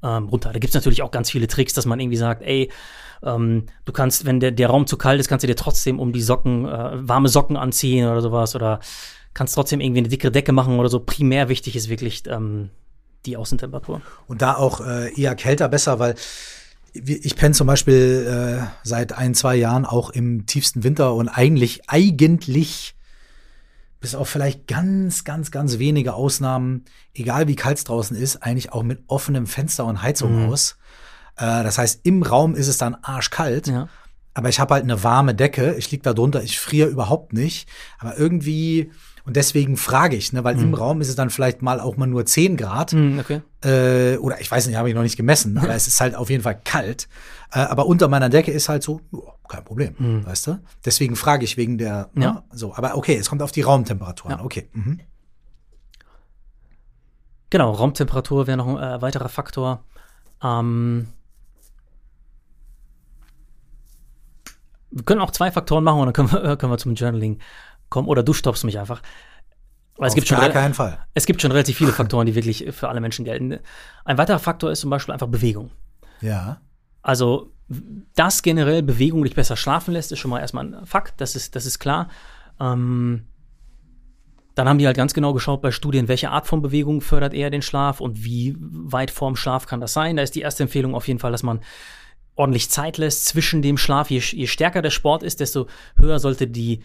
ähm, runter. Da gibt's natürlich auch ganz viele Tricks, dass man irgendwie sagt, ey, ähm, du kannst, wenn der, der Raum zu kalt ist, kannst du dir trotzdem um die Socken, äh, warme Socken anziehen oder sowas oder kannst trotzdem irgendwie eine dickere Decke machen oder so. Primär wichtig ist wirklich ähm, die Außentemperatur. Und da auch äh, eher kälter besser, weil ich penne zum Beispiel äh, seit ein, zwei Jahren auch im tiefsten Winter und eigentlich, eigentlich bis auf vielleicht ganz, ganz, ganz wenige Ausnahmen, egal wie kalt es draußen ist, eigentlich auch mit offenem Fenster und Heizung mhm. aus. Äh, das heißt, im Raum ist es dann arschkalt. Ja. Aber ich habe halt eine warme Decke, ich lieg da drunter, ich friere überhaupt nicht. Aber irgendwie und deswegen frage ich, ne, weil mhm. im Raum ist es dann vielleicht mal auch mal nur 10 Grad. Mhm, okay. äh, oder ich weiß nicht, habe ich noch nicht gemessen, aber es ist halt auf jeden Fall kalt. Äh, aber unter meiner Decke ist halt so, oh, kein Problem, mhm. weißt du? Deswegen frage ich wegen der, ne, ja. so. Aber okay, es kommt auf die Raumtemperatur ja. an. Okay. Mhm. Genau, Raumtemperatur wäre noch ein äh, weiterer Faktor. Ähm, wir können auch zwei Faktoren machen und dann können wir, können wir zum Journaling komm, oder du stoppst mich einfach. Weil es gibt schon keinen Fall. Es gibt schon relativ viele Faktoren, die wirklich für alle Menschen gelten. Ein weiterer Faktor ist zum Beispiel einfach Bewegung. Ja. Also, dass generell Bewegung dich besser schlafen lässt, ist schon mal erstmal ein Fakt, das ist, das ist klar. Ähm, dann haben die halt ganz genau geschaut bei Studien, welche Art von Bewegung fördert eher den Schlaf und wie weit vorm Schlaf kann das sein. Da ist die erste Empfehlung auf jeden Fall, dass man ordentlich Zeit lässt zwischen dem Schlaf. Je, je stärker der Sport ist, desto höher sollte die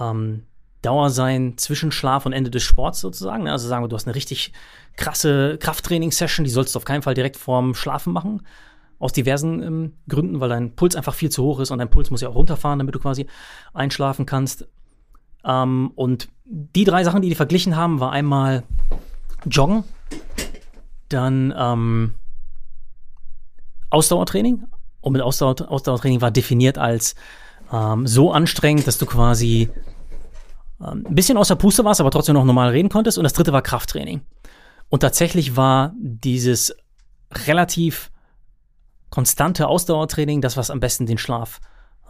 ähm, Dauer sein zwischen Schlaf und Ende des Sports sozusagen. Also sagen wir, du hast eine richtig krasse Krafttraining-Session, die sollst du auf keinen Fall direkt vorm Schlafen machen. Aus diversen ähm, Gründen, weil dein Puls einfach viel zu hoch ist und dein Puls muss ja auch runterfahren, damit du quasi einschlafen kannst. Ähm, und die drei Sachen, die die verglichen haben, war einmal Joggen, dann ähm, Ausdauertraining. Und mit Ausdauer, Ausdauertraining war definiert als ähm, so anstrengend, dass du quasi ein bisschen außer Puste warst, aber trotzdem noch normal reden konntest. Und das dritte war Krafttraining. Und tatsächlich war dieses relativ konstante Ausdauertraining das, was am besten den Schlaf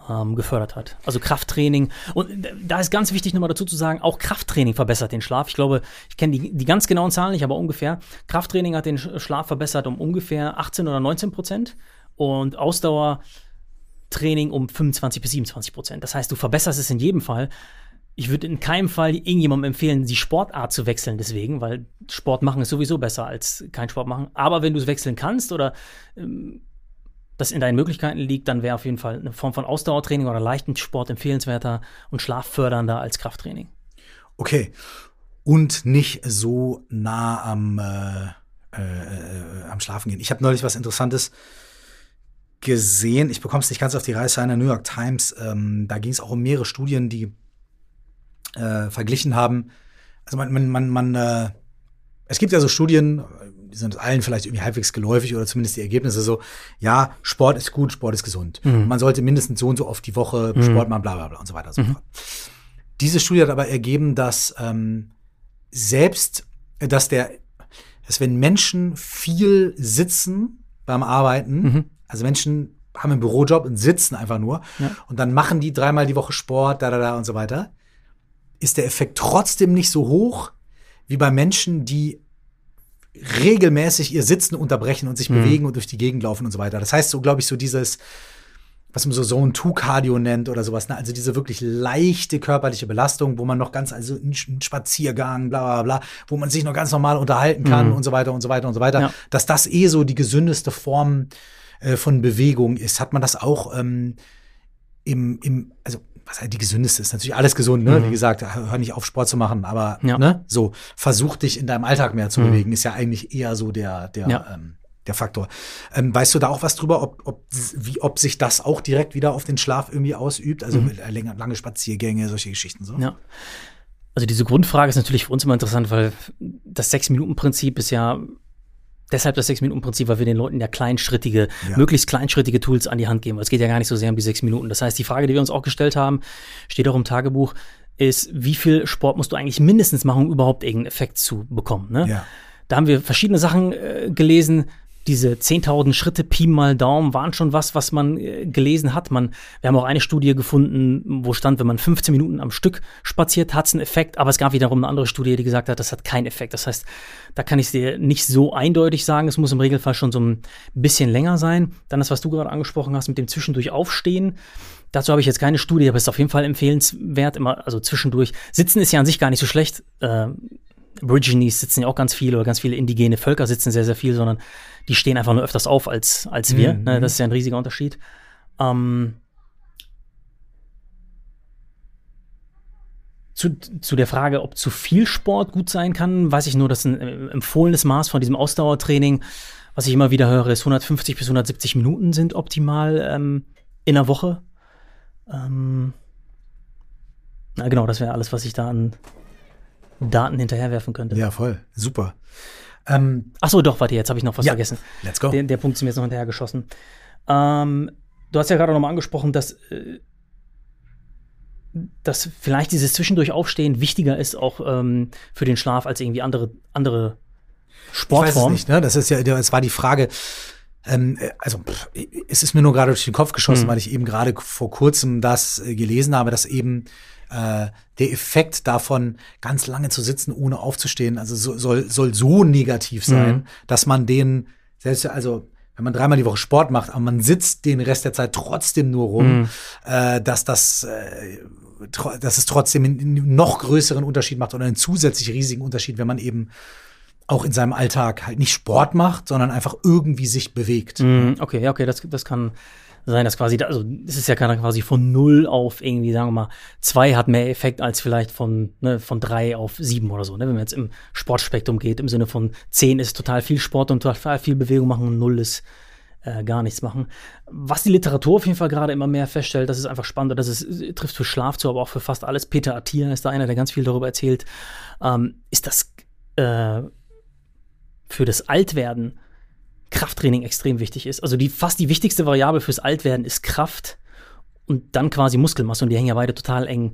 ähm, gefördert hat. Also Krafttraining. Und da ist ganz wichtig nochmal dazu zu sagen, auch Krafttraining verbessert den Schlaf. Ich glaube, ich kenne die, die ganz genauen Zahlen nicht, aber ungefähr. Krafttraining hat den Schlaf verbessert um ungefähr 18 oder 19 Prozent und Ausdauertraining um 25 bis 27 Prozent. Das heißt, du verbesserst es in jedem Fall. Ich würde in keinem Fall irgendjemandem empfehlen, die Sportart zu wechseln, deswegen, weil Sport machen ist sowieso besser als kein Sport machen. Aber wenn du es wechseln kannst oder ähm, das in deinen Möglichkeiten liegt, dann wäre auf jeden Fall eine Form von Ausdauertraining oder leichten Sport empfehlenswerter und schlaffördernder als Krafttraining. Okay. Und nicht so nah am, äh, äh, am Schlafen gehen. Ich habe neulich was Interessantes gesehen. Ich bekomme es nicht ganz auf die in der New York Times. Ähm, da ging es auch um mehrere Studien, die äh, verglichen haben. Also man, man, man, man äh, es gibt ja so Studien, die sind allen vielleicht irgendwie halbwegs geläufig oder zumindest die Ergebnisse so, ja, Sport ist gut, Sport ist gesund. Mhm. Man sollte mindestens so und so oft die Woche mhm. Sport machen, bla bla bla und so weiter und so mhm. fort. Diese Studie hat aber ergeben, dass ähm, selbst, dass der, dass wenn Menschen viel sitzen beim Arbeiten, mhm. also Menschen haben einen Bürojob und sitzen einfach nur ja. und dann machen die dreimal die Woche Sport, da, da, da und so weiter, ist der Effekt trotzdem nicht so hoch wie bei Menschen, die regelmäßig ihr Sitzen unterbrechen und sich mhm. bewegen und durch die Gegend laufen und so weiter. Das heißt so, glaube ich, so dieses, was man so Zone 2 Cardio nennt oder sowas, ne? also diese wirklich leichte körperliche Belastung, wo man noch ganz, also ein Spaziergang, bla bla bla, wo man sich noch ganz normal unterhalten kann mhm. und so weiter und so weiter und so weiter, ja. dass das eh so die gesündeste Form äh, von Bewegung ist. Hat man das auch ähm, im, im, also was halt die gesündeste ist. Natürlich alles gesund, ne? Mhm. Wie gesagt, hör nicht auf, Sport zu machen, aber ja. ne? so, versuch dich in deinem Alltag mehr zu mhm. bewegen, ist ja eigentlich eher so der, der, ja. ähm, der Faktor. Ähm, weißt du da auch was drüber, ob, ob, wie, ob sich das auch direkt wieder auf den Schlaf irgendwie ausübt? Also mhm. lange, lange Spaziergänge, solche Geschichten so? Ja. Also diese Grundfrage ist natürlich für uns immer interessant, weil das Sechs-Minuten-Prinzip ist ja Deshalb das Sechs-Minuten-Prinzip, weil wir den Leuten ja kleinschrittige, ja. möglichst kleinschrittige Tools an die Hand geben. Es geht ja gar nicht so sehr um die sechs Minuten. Das heißt, die Frage, die wir uns auch gestellt haben, steht auch im Tagebuch, ist, wie viel Sport musst du eigentlich mindestens machen, um überhaupt irgendeinen Effekt zu bekommen? Ne? Ja. Da haben wir verschiedene Sachen äh, gelesen diese 10.000 Schritte Pi mal Daumen waren schon was, was man äh, gelesen hat. Man, wir haben auch eine Studie gefunden, wo stand, wenn man 15 Minuten am Stück spaziert, hat es einen Effekt. Aber es gab wiederum eine andere Studie, die gesagt hat, das hat keinen Effekt. Das heißt, da kann ich es dir nicht so eindeutig sagen. Es muss im Regelfall schon so ein bisschen länger sein. Dann das, was du gerade angesprochen hast mit dem zwischendurch Aufstehen. Dazu habe ich jetzt keine Studie, aber es ist auf jeden Fall empfehlenswert, immer, also zwischendurch. Sitzen ist ja an sich gar nicht so schlecht. Äh, Aborigines sitzen ja auch ganz viele oder ganz viele indigene Völker sitzen sehr, sehr viel, sondern die stehen einfach nur öfters auf als, als wir. Mhm. Ne? Das ist ja ein riesiger Unterschied. Ähm, zu, zu der Frage, ob zu viel Sport gut sein kann, weiß ich nur, dass ein äh, empfohlenes Maß von diesem Ausdauertraining, was ich immer wieder höre, ist 150 bis 170 Minuten sind optimal ähm, in der Woche. Ähm, na genau, das wäre alles, was ich da an Daten hinterherwerfen könnte. Ja, voll. Super. Ähm, Ach so, doch, warte, jetzt habe ich noch was ja, vergessen. Let's go. Der, der, Punkt ist mir jetzt noch hinterhergeschossen. Ähm, du hast ja gerade noch mal angesprochen, dass, äh, dass vielleicht dieses zwischendurch Aufstehen wichtiger ist auch ähm, für den Schlaf als irgendwie andere, andere Sportformen. Ich weiß es nicht, ne? Das ist ja, es war die Frage, ähm, äh, also pff, es ist mir nur gerade durch den Kopf geschossen, mhm. weil ich eben gerade vor kurzem das äh, gelesen habe, dass eben äh, der Effekt davon, ganz lange zu sitzen, ohne aufzustehen, also so, soll, soll so negativ sein, mhm. dass man den, selbst, also wenn man dreimal die Woche Sport macht, aber man sitzt den Rest der Zeit trotzdem nur rum, mhm. äh, dass das äh, dass es trotzdem einen noch größeren Unterschied macht oder einen zusätzlich riesigen Unterschied, wenn man eben auch in seinem Alltag halt nicht Sport macht, sondern einfach irgendwie sich bewegt. Mm, okay, ja, okay, das, das kann sein, dass quasi, also es ist ja quasi von null auf irgendwie, sagen wir mal, zwei hat mehr Effekt als vielleicht von, ne, von drei auf sieben oder so. Ne? Wenn man jetzt im Sportspektrum geht, im Sinne von zehn ist total viel Sport und total viel Bewegung machen und null ist äh, gar nichts machen. Was die Literatur auf jeden Fall gerade immer mehr feststellt, das ist einfach spannend, das ist, trifft für Schlaf zu, aber auch für fast alles. Peter Attia ist da einer, der ganz viel darüber erzählt, ähm, ist das äh, für das Altwerden Krafttraining extrem wichtig ist. Also die fast die wichtigste Variable fürs Altwerden ist Kraft und dann quasi Muskelmasse und die hängen ja beide total eng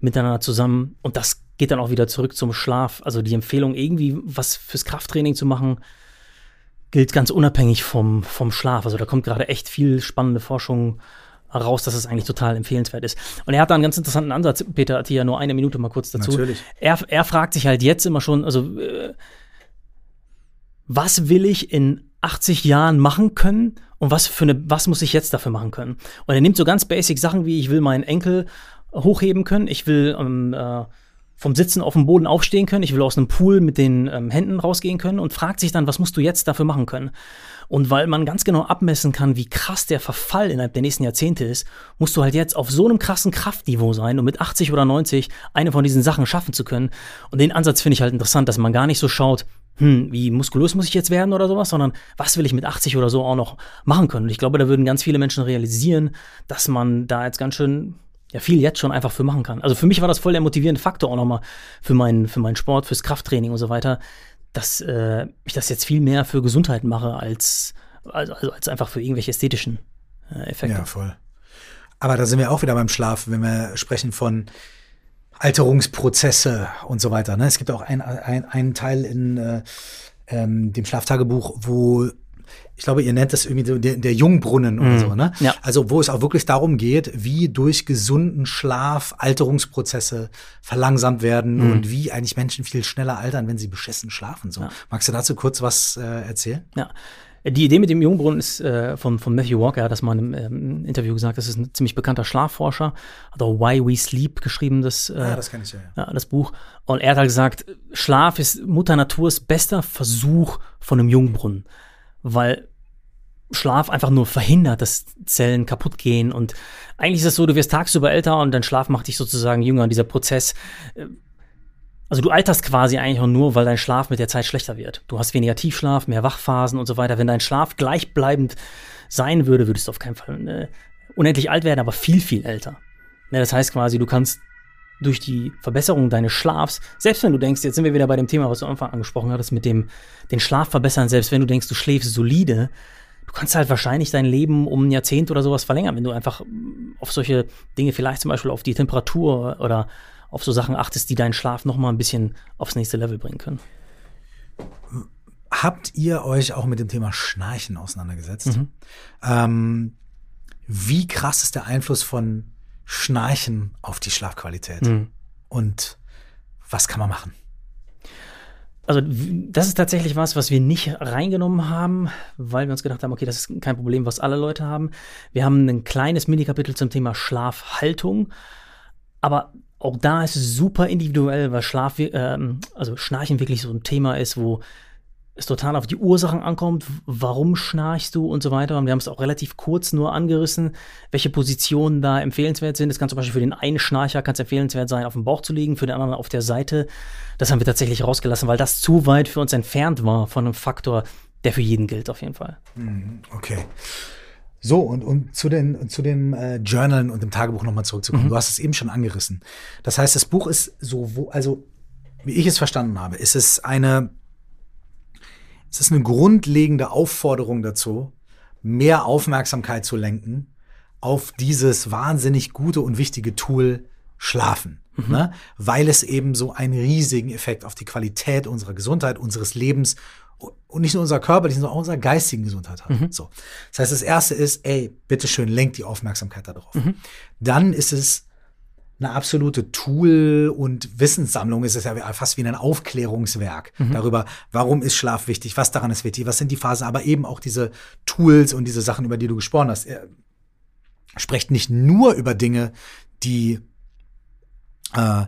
miteinander zusammen und das geht dann auch wieder zurück zum Schlaf. Also die Empfehlung irgendwie was fürs Krafttraining zu machen gilt ganz unabhängig vom vom Schlaf. Also da kommt gerade echt viel spannende Forschung raus, dass es eigentlich total empfehlenswert ist. Und er hat da einen ganz interessanten Ansatz. Peter hat hier nur eine Minute mal kurz dazu. Natürlich. Er, er fragt sich halt jetzt immer schon, also äh, was will ich in 80 Jahren machen können und was für eine, was muss ich jetzt dafür machen können? Und er nimmt so ganz basic Sachen wie, ich will meinen Enkel hochheben können, ich will ähm, äh, vom Sitzen auf dem Boden aufstehen können, ich will aus einem Pool mit den ähm, Händen rausgehen können und fragt sich dann, was musst du jetzt dafür machen können? Und weil man ganz genau abmessen kann, wie krass der Verfall innerhalb der nächsten Jahrzehnte ist, musst du halt jetzt auf so einem krassen Kraftniveau sein, um mit 80 oder 90 eine von diesen Sachen schaffen zu können. Und den Ansatz finde ich halt interessant, dass man gar nicht so schaut, hm, wie muskulös muss ich jetzt werden oder sowas, sondern was will ich mit 80 oder so auch noch machen können. Und ich glaube, da würden ganz viele Menschen realisieren, dass man da jetzt ganz schön ja viel jetzt schon einfach für machen kann. Also für mich war das voll der motivierende Faktor auch nochmal für meinen, für meinen Sport, fürs Krafttraining und so weiter, dass äh, ich das jetzt viel mehr für Gesundheit mache als, also, als einfach für irgendwelche ästhetischen äh, Effekte. Ja, voll. Aber da sind wir auch wieder beim Schlaf, wenn wir sprechen von Alterungsprozesse und so weiter. Ne? Es gibt auch einen ein Teil in äh, ähm, dem Schlaftagebuch, wo ich glaube, ihr nennt das irgendwie der, der Jungbrunnen oder mhm. so, ne? Ja. Also, wo es auch wirklich darum geht, wie durch gesunden Schlaf Alterungsprozesse verlangsamt werden mhm. und wie eigentlich Menschen viel schneller altern, wenn sie beschissen schlafen. So. Ja. Magst du dazu kurz was äh, erzählen? Ja. Die Idee mit dem Jungbrunnen ist äh, von, von Matthew Walker, er hat das mal im ähm, Interview gesagt, das ist ein ziemlich bekannter Schlafforscher, hat auch Why We Sleep geschrieben, das, äh, ah, das, ich, ja, ja. das Buch. Und er hat halt gesagt, Schlaf ist Mutter Naturs bester Versuch von einem Jungbrunnen, weil Schlaf einfach nur verhindert, dass Zellen kaputt gehen. Und eigentlich ist es so, du wirst tagsüber älter und dein Schlaf macht dich sozusagen jünger. Und dieser Prozess äh, also du alterst quasi eigentlich auch nur, weil dein Schlaf mit der Zeit schlechter wird. Du hast weniger Tiefschlaf, mehr Wachphasen und so weiter. Wenn dein Schlaf gleichbleibend sein würde, würdest du auf keinen Fall äh, unendlich alt werden, aber viel, viel älter. Ja, das heißt quasi, du kannst durch die Verbesserung deines Schlafs, selbst wenn du denkst, jetzt sind wir wieder bei dem Thema, was du am Anfang angesprochen hattest, mit dem den Schlaf verbessern, selbst wenn du denkst, du schläfst solide, du kannst halt wahrscheinlich dein Leben um ein Jahrzehnt oder sowas verlängern, wenn du einfach auf solche Dinge, vielleicht zum Beispiel auf die Temperatur oder auf so Sachen achtest, die deinen Schlaf noch mal ein bisschen aufs nächste Level bringen können. Habt ihr euch auch mit dem Thema Schnarchen auseinandergesetzt? Mhm. Ähm, wie krass ist der Einfluss von Schnarchen auf die Schlafqualität? Mhm. Und was kann man machen? Also das ist tatsächlich was, was wir nicht reingenommen haben, weil wir uns gedacht haben, okay, das ist kein Problem, was alle Leute haben. Wir haben ein kleines Minikapitel zum Thema Schlafhaltung, aber auch da ist es super individuell, weil Schlaf, ähm, also Schnarchen wirklich so ein Thema ist, wo es total auf die Ursachen ankommt, warum schnarchst du und so weiter. Und wir haben es auch relativ kurz nur angerissen, welche Positionen da empfehlenswert sind. Es kann zum Beispiel für den einen Schnarcher kann empfehlenswert sein, auf dem Bauch zu liegen, für den anderen auf der Seite. Das haben wir tatsächlich rausgelassen, weil das zu weit für uns entfernt war von einem Faktor, der für jeden gilt auf jeden Fall. Mhm, okay. So, und, und zu, den, zu dem äh, Journalen und dem Tagebuch nochmal zurückzukommen. Mhm. Du hast es eben schon angerissen. Das heißt, das Buch ist so, wo, also, wie ich es verstanden habe, ist es eine, es ist eine grundlegende Aufforderung dazu, mehr Aufmerksamkeit zu lenken auf dieses wahnsinnig gute und wichtige Tool Schlafen. Mhm. Ne? Weil es eben so einen riesigen Effekt auf die Qualität unserer Gesundheit, unseres Lebens und nicht nur unser Körper, sondern auch unserer geistigen Gesundheit hat. Mhm. So. Das heißt, das erste ist, ey, bitteschön, lenkt die Aufmerksamkeit darauf. Mhm. Dann ist es eine absolute Tool- und Wissenssammlung ist. Es ist ja fast wie ein Aufklärungswerk mhm. darüber, warum ist Schlaf wichtig, was daran ist wichtig, was sind die Phasen, aber eben auch diese Tools und diese Sachen, über die du gesprochen hast. Spricht nicht nur über Dinge, die äh,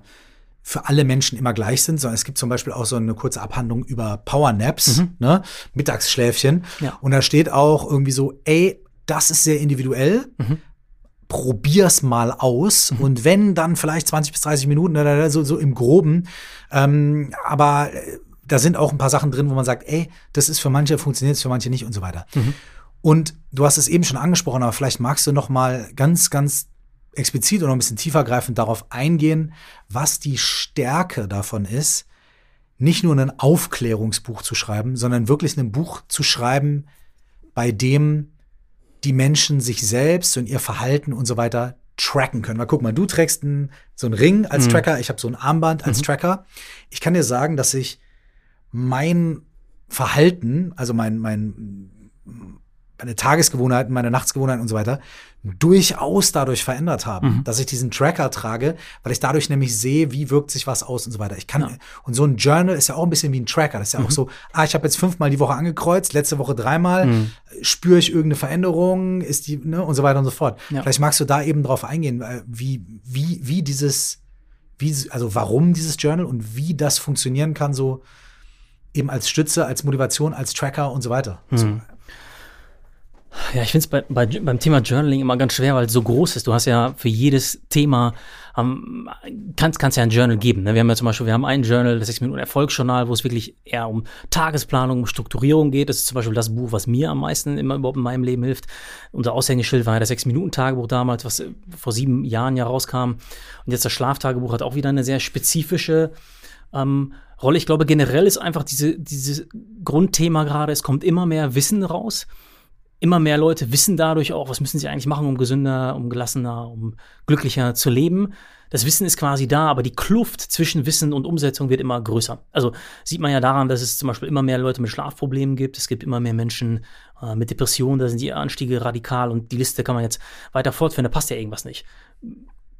für alle Menschen immer gleich sind, sondern es gibt zum Beispiel auch so eine kurze Abhandlung über Powernaps, mhm. ne? Mittagsschläfchen. Ja. Und da steht auch irgendwie so, ey, das ist sehr individuell. Mhm. Probier's mal aus mhm. und wenn dann vielleicht 20 bis 30 Minuten, ne, ne, ne, so, so im Groben. Ähm, aber äh, da sind auch ein paar Sachen drin, wo man sagt, ey, das ist für manche funktioniert, für manche nicht und so weiter. Mhm. Und du hast es eben schon angesprochen, aber vielleicht magst du noch mal ganz, ganz explizit oder ein bisschen tiefergreifend darauf eingehen, was die Stärke davon ist, nicht nur ein Aufklärungsbuch zu schreiben, sondern wirklich ein Buch zu schreiben, bei dem die Menschen sich selbst und ihr Verhalten und so weiter tracken können. Mal guck mal, du trägst einen, so einen Ring als mhm. Tracker, ich habe so ein Armband als mhm. Tracker. Ich kann dir sagen, dass ich mein Verhalten, also mein, mein meine Tagesgewohnheiten, meine Nachtsgewohnheiten und so weiter durchaus dadurch verändert haben, mhm. dass ich diesen Tracker trage, weil ich dadurch nämlich sehe, wie wirkt sich was aus und so weiter. Ich kann ja. und so ein Journal ist ja auch ein bisschen wie ein Tracker. Das ist ja mhm. auch so, ah, ich habe jetzt fünfmal die Woche angekreuzt, letzte Woche dreimal, mhm. spüre ich irgendeine Veränderung, ist die ne und so weiter und so fort. Ja. Vielleicht magst du da eben drauf eingehen, äh, wie wie wie dieses wie also warum dieses Journal und wie das funktionieren kann so eben als Stütze, als Motivation, als Tracker und so weiter. So, mhm. Ja, ich finde es bei, bei, beim Thema Journaling immer ganz schwer, weil es so groß ist. Du hast ja für jedes Thema, ähm, kannst, kannst ja ein Journal geben. Ne? Wir haben ja zum Beispiel, wir haben ein Journal, das 6 Minuten Erfolgsjournal, wo es wirklich eher um Tagesplanung, um Strukturierung geht. Das ist zum Beispiel das Buch, was mir am meisten immer überhaupt in meinem Leben hilft. Unser Aushängeschild war ja das 6 Minuten Tagebuch damals, was vor sieben Jahren ja rauskam. Und jetzt das Schlaftagebuch hat auch wieder eine sehr spezifische ähm, Rolle. Ich glaube, generell ist einfach diese, dieses Grundthema gerade, es kommt immer mehr Wissen raus immer mehr Leute wissen dadurch auch, was müssen sie eigentlich machen, um gesünder, um gelassener, um glücklicher zu leben. Das Wissen ist quasi da, aber die Kluft zwischen Wissen und Umsetzung wird immer größer. Also sieht man ja daran, dass es zum Beispiel immer mehr Leute mit Schlafproblemen gibt. Es gibt immer mehr Menschen äh, mit Depressionen, da sind die Anstiege radikal und die Liste kann man jetzt weiter fortführen, da passt ja irgendwas nicht.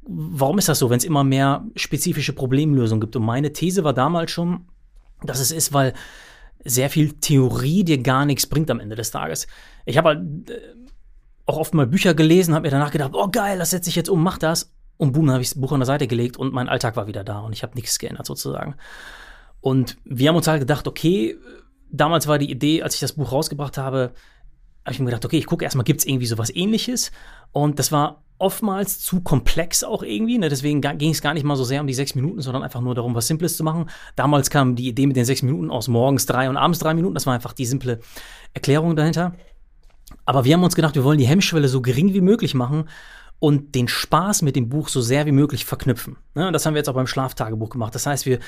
Warum ist das so, wenn es immer mehr spezifische Problemlösungen gibt? Und meine These war damals schon, dass es ist, weil sehr viel Theorie dir gar nichts bringt am Ende des Tages. Ich habe halt äh, auch oft mal Bücher gelesen, habe mir danach gedacht, oh geil, das setze ich jetzt um, mach das. Und boom, dann habe ich das Buch an der Seite gelegt und mein Alltag war wieder da und ich habe nichts geändert sozusagen. Und wir haben uns halt gedacht, okay, damals war die Idee, als ich das Buch rausgebracht habe, habe ich mir gedacht, okay, ich gucke erstmal, gibt es irgendwie sowas ähnliches? Und das war oftmals zu komplex auch irgendwie. Ne? Deswegen ging es gar nicht mal so sehr um die sechs Minuten, sondern einfach nur darum, was Simples zu machen. Damals kam die Idee mit den sechs Minuten aus morgens drei und abends drei Minuten. Das war einfach die simple Erklärung dahinter. Aber wir haben uns gedacht, wir wollen die Hemmschwelle so gering wie möglich machen und den Spaß mit dem Buch so sehr wie möglich verknüpfen. Ja, das haben wir jetzt auch beim Schlaftagebuch gemacht. Das heißt, wir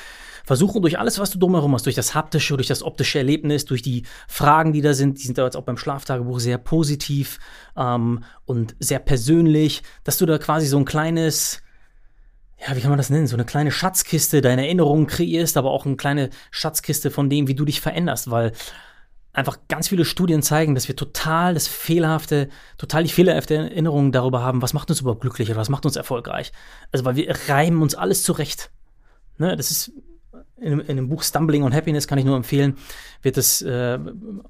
versuchen durch alles, was du drumherum hast, durch das haptische, durch das optische Erlebnis, durch die Fragen, die da sind, die sind da jetzt auch beim Schlaftagebuch sehr positiv ähm, und sehr persönlich, dass du da quasi so ein kleines, ja, wie kann man das nennen? So eine kleine Schatzkiste deiner Erinnerungen kreierst, aber auch eine kleine Schatzkiste von dem, wie du dich veränderst, weil einfach ganz viele Studien zeigen, dass wir total das fehlerhafte, total die fehlerhafte Erinnerung darüber haben, was macht uns überhaupt glücklich oder was macht uns erfolgreich. Also weil wir reimen uns alles zurecht. Ne, das ist in, in, dem Buch Stumbling on Happiness kann ich nur empfehlen, wird das äh,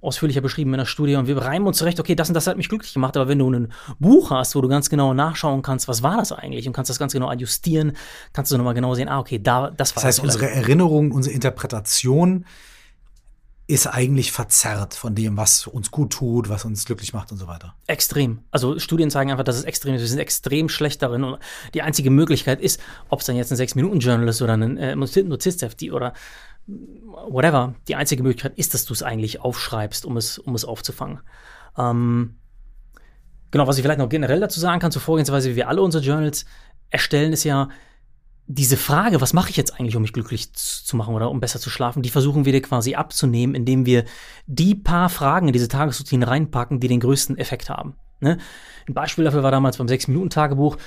ausführlicher beschrieben in der Studie und wir reimen uns zurecht, okay, das und das hat mich glücklich gemacht, aber wenn du ein Buch hast, wo du ganz genau nachschauen kannst, was war das eigentlich und kannst das ganz genau adjustieren, kannst du nochmal genau sehen, ah, okay, da, das war das. heißt, das unsere Erinnerung, unsere Interpretation ist eigentlich verzerrt von dem, was uns gut tut, was uns glücklich macht und so weiter. Extrem. Also Studien zeigen einfach, dass es extrem ist. Wir sind extrem schlecht darin. Und die einzige Möglichkeit ist, ob es dann jetzt ein 6-Minuten-Journal ist oder ein äh, Notizheft oder whatever. Die einzige Möglichkeit ist, dass du es eigentlich aufschreibst, um es, um es aufzufangen. Ähm, genau, was ich vielleicht noch generell dazu sagen kann, zur Vorgehensweise, wie wir alle unsere Journals erstellen, ist ja, diese Frage, was mache ich jetzt eigentlich, um mich glücklich zu machen oder um besser zu schlafen, die versuchen wir dir quasi abzunehmen, indem wir die paar Fragen in diese Tagesroutine reinpacken, die den größten Effekt haben. Ne? Ein Beispiel dafür war damals beim 6-Minuten-Tagebuch.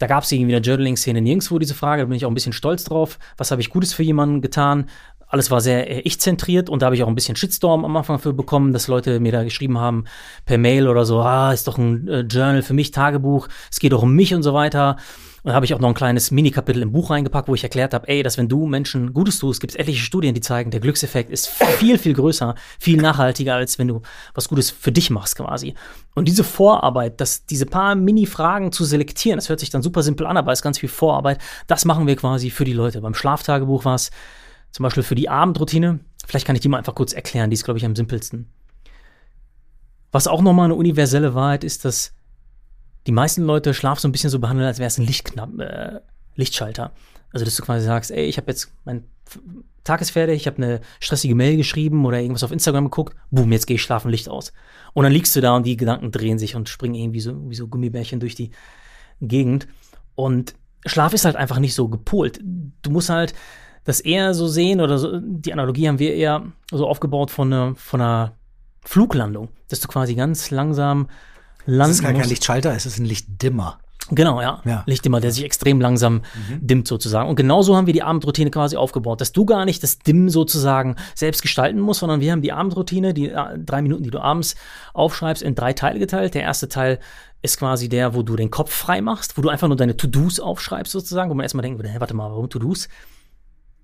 Da gab es irgendwie in der Journaling-Szene nirgendwo diese Frage, da bin ich auch ein bisschen stolz drauf. Was habe ich Gutes für jemanden getan? Alles war sehr äh, ich-zentriert und da habe ich auch ein bisschen Shitstorm am Anfang für bekommen, dass Leute mir da geschrieben haben per Mail oder so, ah, ist doch ein äh, Journal für mich, Tagebuch, es geht doch um mich und so weiter. Und da habe ich auch noch ein kleines Mini-Kapitel im Buch reingepackt, wo ich erklärt habe, ey, dass wenn du Menschen Gutes tust, gibt es etliche Studien, die zeigen, der Glückseffekt ist viel, viel größer, viel nachhaltiger, als wenn du was Gutes für dich machst quasi. Und diese Vorarbeit, dass diese paar Mini-Fragen zu selektieren, das hört sich dann super simpel an, aber es ist ganz viel Vorarbeit, das machen wir quasi für die Leute. Beim Schlaftagebuch war es zum Beispiel für die Abendroutine. Vielleicht kann ich die mal einfach kurz erklären, die ist, glaube ich, am simpelsten. Was auch nochmal eine universelle Wahrheit ist, dass die meisten Leute Schlaf so ein bisschen so behandeln, als wäre es ein Lichtknapp, äh, Lichtschalter. Also, dass du quasi sagst, ey, ich habe jetzt, mein Tag ist fertig, ich habe eine stressige Mail geschrieben oder irgendwas auf Instagram geguckt, boom, jetzt gehe ich schlafen, Licht aus. Und dann liegst du da und die Gedanken drehen sich und springen irgendwie so, wie so Gummibärchen durch die Gegend. Und Schlaf ist halt einfach nicht so gepolt. Du musst halt das eher so sehen oder so, die Analogie haben wir eher so aufgebaut von einer, von einer Fluglandung, dass du quasi ganz langsam landen Es ist gar kein Lichtschalter, es ist ein Lichtdimmer. Genau, ja. ja. Lichtdimmer, der sich extrem langsam mhm. dimmt sozusagen. Und genauso haben wir die Abendroutine quasi aufgebaut, dass du gar nicht das Dimmen sozusagen selbst gestalten musst, sondern wir haben die Abendroutine, die äh, drei Minuten, die du abends aufschreibst, in drei Teile geteilt. Der erste Teil ist quasi der, wo du den Kopf frei machst, wo du einfach nur deine To-Dos aufschreibst sozusagen, wo man erstmal denken würde, hey, warte mal, warum To-Dos?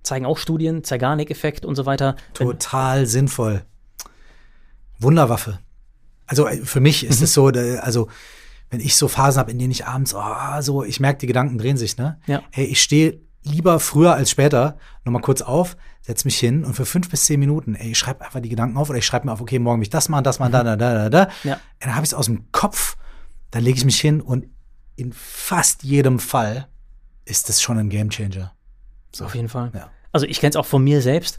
Zeigen auch Studien, Zeigarnik-Effekt und so weiter. Total Wenn, sinnvoll. Wunderwaffe. Also äh, für mich ist mhm. es so, also wenn ich so Phasen habe, in denen ich abends, oh, so, ich merke, die Gedanken drehen sich, ne? Ja. Hey, ich stehe lieber früher als später nochmal kurz auf, setz mich hin und für fünf bis zehn Minuten, ey, ich schreibe einfach die Gedanken auf oder ich schreibe mir auf, okay, morgen mich das machen, das machen, da, da, da, da, da. Ja. Dann habe ich es aus dem Kopf, dann lege ich mich hin und in fast jedem Fall ist das schon ein Gamechanger. So. Auf jeden Fall. Ja. Also ich kenne es auch von mir selbst.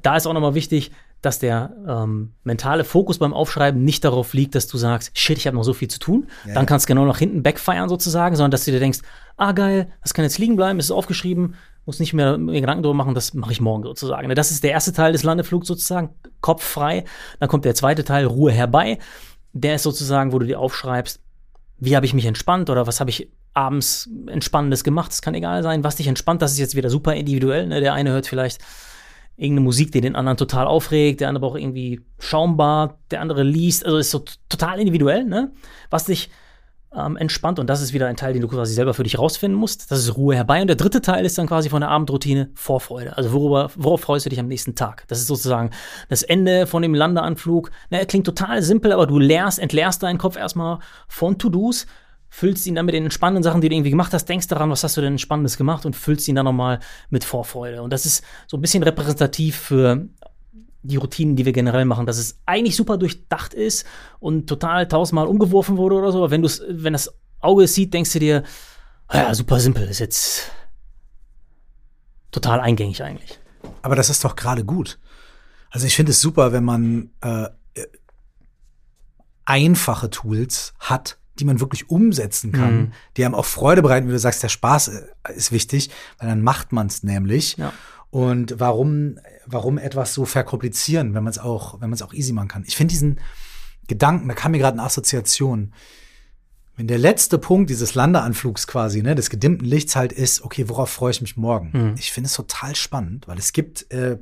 Da ist auch nochmal wichtig, dass der ähm, mentale Fokus beim Aufschreiben nicht darauf liegt, dass du sagst, shit, ich habe noch so viel zu tun. Ja, Dann kannst du genau nach hinten backfeiern sozusagen, sondern dass du dir denkst, ah geil, das kann jetzt liegen bleiben, ist aufgeschrieben, muss nicht mehr mir Gedanken darüber machen, das mache ich morgen sozusagen. Das ist der erste Teil des Landeflugs sozusagen, Kopf frei. Dann kommt der zweite Teil, Ruhe herbei. Der ist sozusagen, wo du dir aufschreibst, wie habe ich mich entspannt oder was habe ich abends Entspannendes gemacht. Es kann egal sein, was dich entspannt. Das ist jetzt wieder super individuell. Ne? Der eine hört vielleicht irgendeine Musik, die den anderen total aufregt, der andere braucht irgendwie Schaumbad, der andere liest, also ist so total individuell, ne? Was dich ähm, entspannt und das ist wieder ein Teil, den du quasi selber für dich rausfinden musst. Das ist Ruhe herbei und der dritte Teil ist dann quasi von der Abendroutine Vorfreude. Also worüber, worauf freust du dich am nächsten Tag? Das ist sozusagen das Ende von dem Landeanflug. Ne, klingt total simpel, aber du leerst, entleerst deinen Kopf erstmal von To-Dos füllst ihn dann mit den spannenden Sachen, die du irgendwie gemacht hast, denkst daran, was hast du denn Spannendes gemacht und füllst ihn dann nochmal mit Vorfreude. Und das ist so ein bisschen repräsentativ für die Routinen, die wir generell machen, dass es eigentlich super durchdacht ist und total tausendmal umgeworfen wurde oder so. Aber wenn du wenn das Auge es sieht, denkst du dir, ja, super simpel, ist jetzt total eingängig eigentlich. Aber das ist doch gerade gut. Also ich finde es super, wenn man äh, einfache Tools hat, die man wirklich umsetzen kann, mhm. die einem auch Freude bereiten, wie du sagst, der Spaß äh, ist wichtig, weil dann macht man es nämlich. Ja. Und warum, warum etwas so verkomplizieren, wenn man es auch, wenn man es auch easy machen kann? Ich finde diesen Gedanken, da kam mir gerade eine Assoziation. Wenn der letzte Punkt dieses Landeanflugs quasi, ne, des gedimmten Lichts halt ist, okay, worauf freue ich mich morgen? Mhm. Ich finde es total spannend, weil es gibt äh,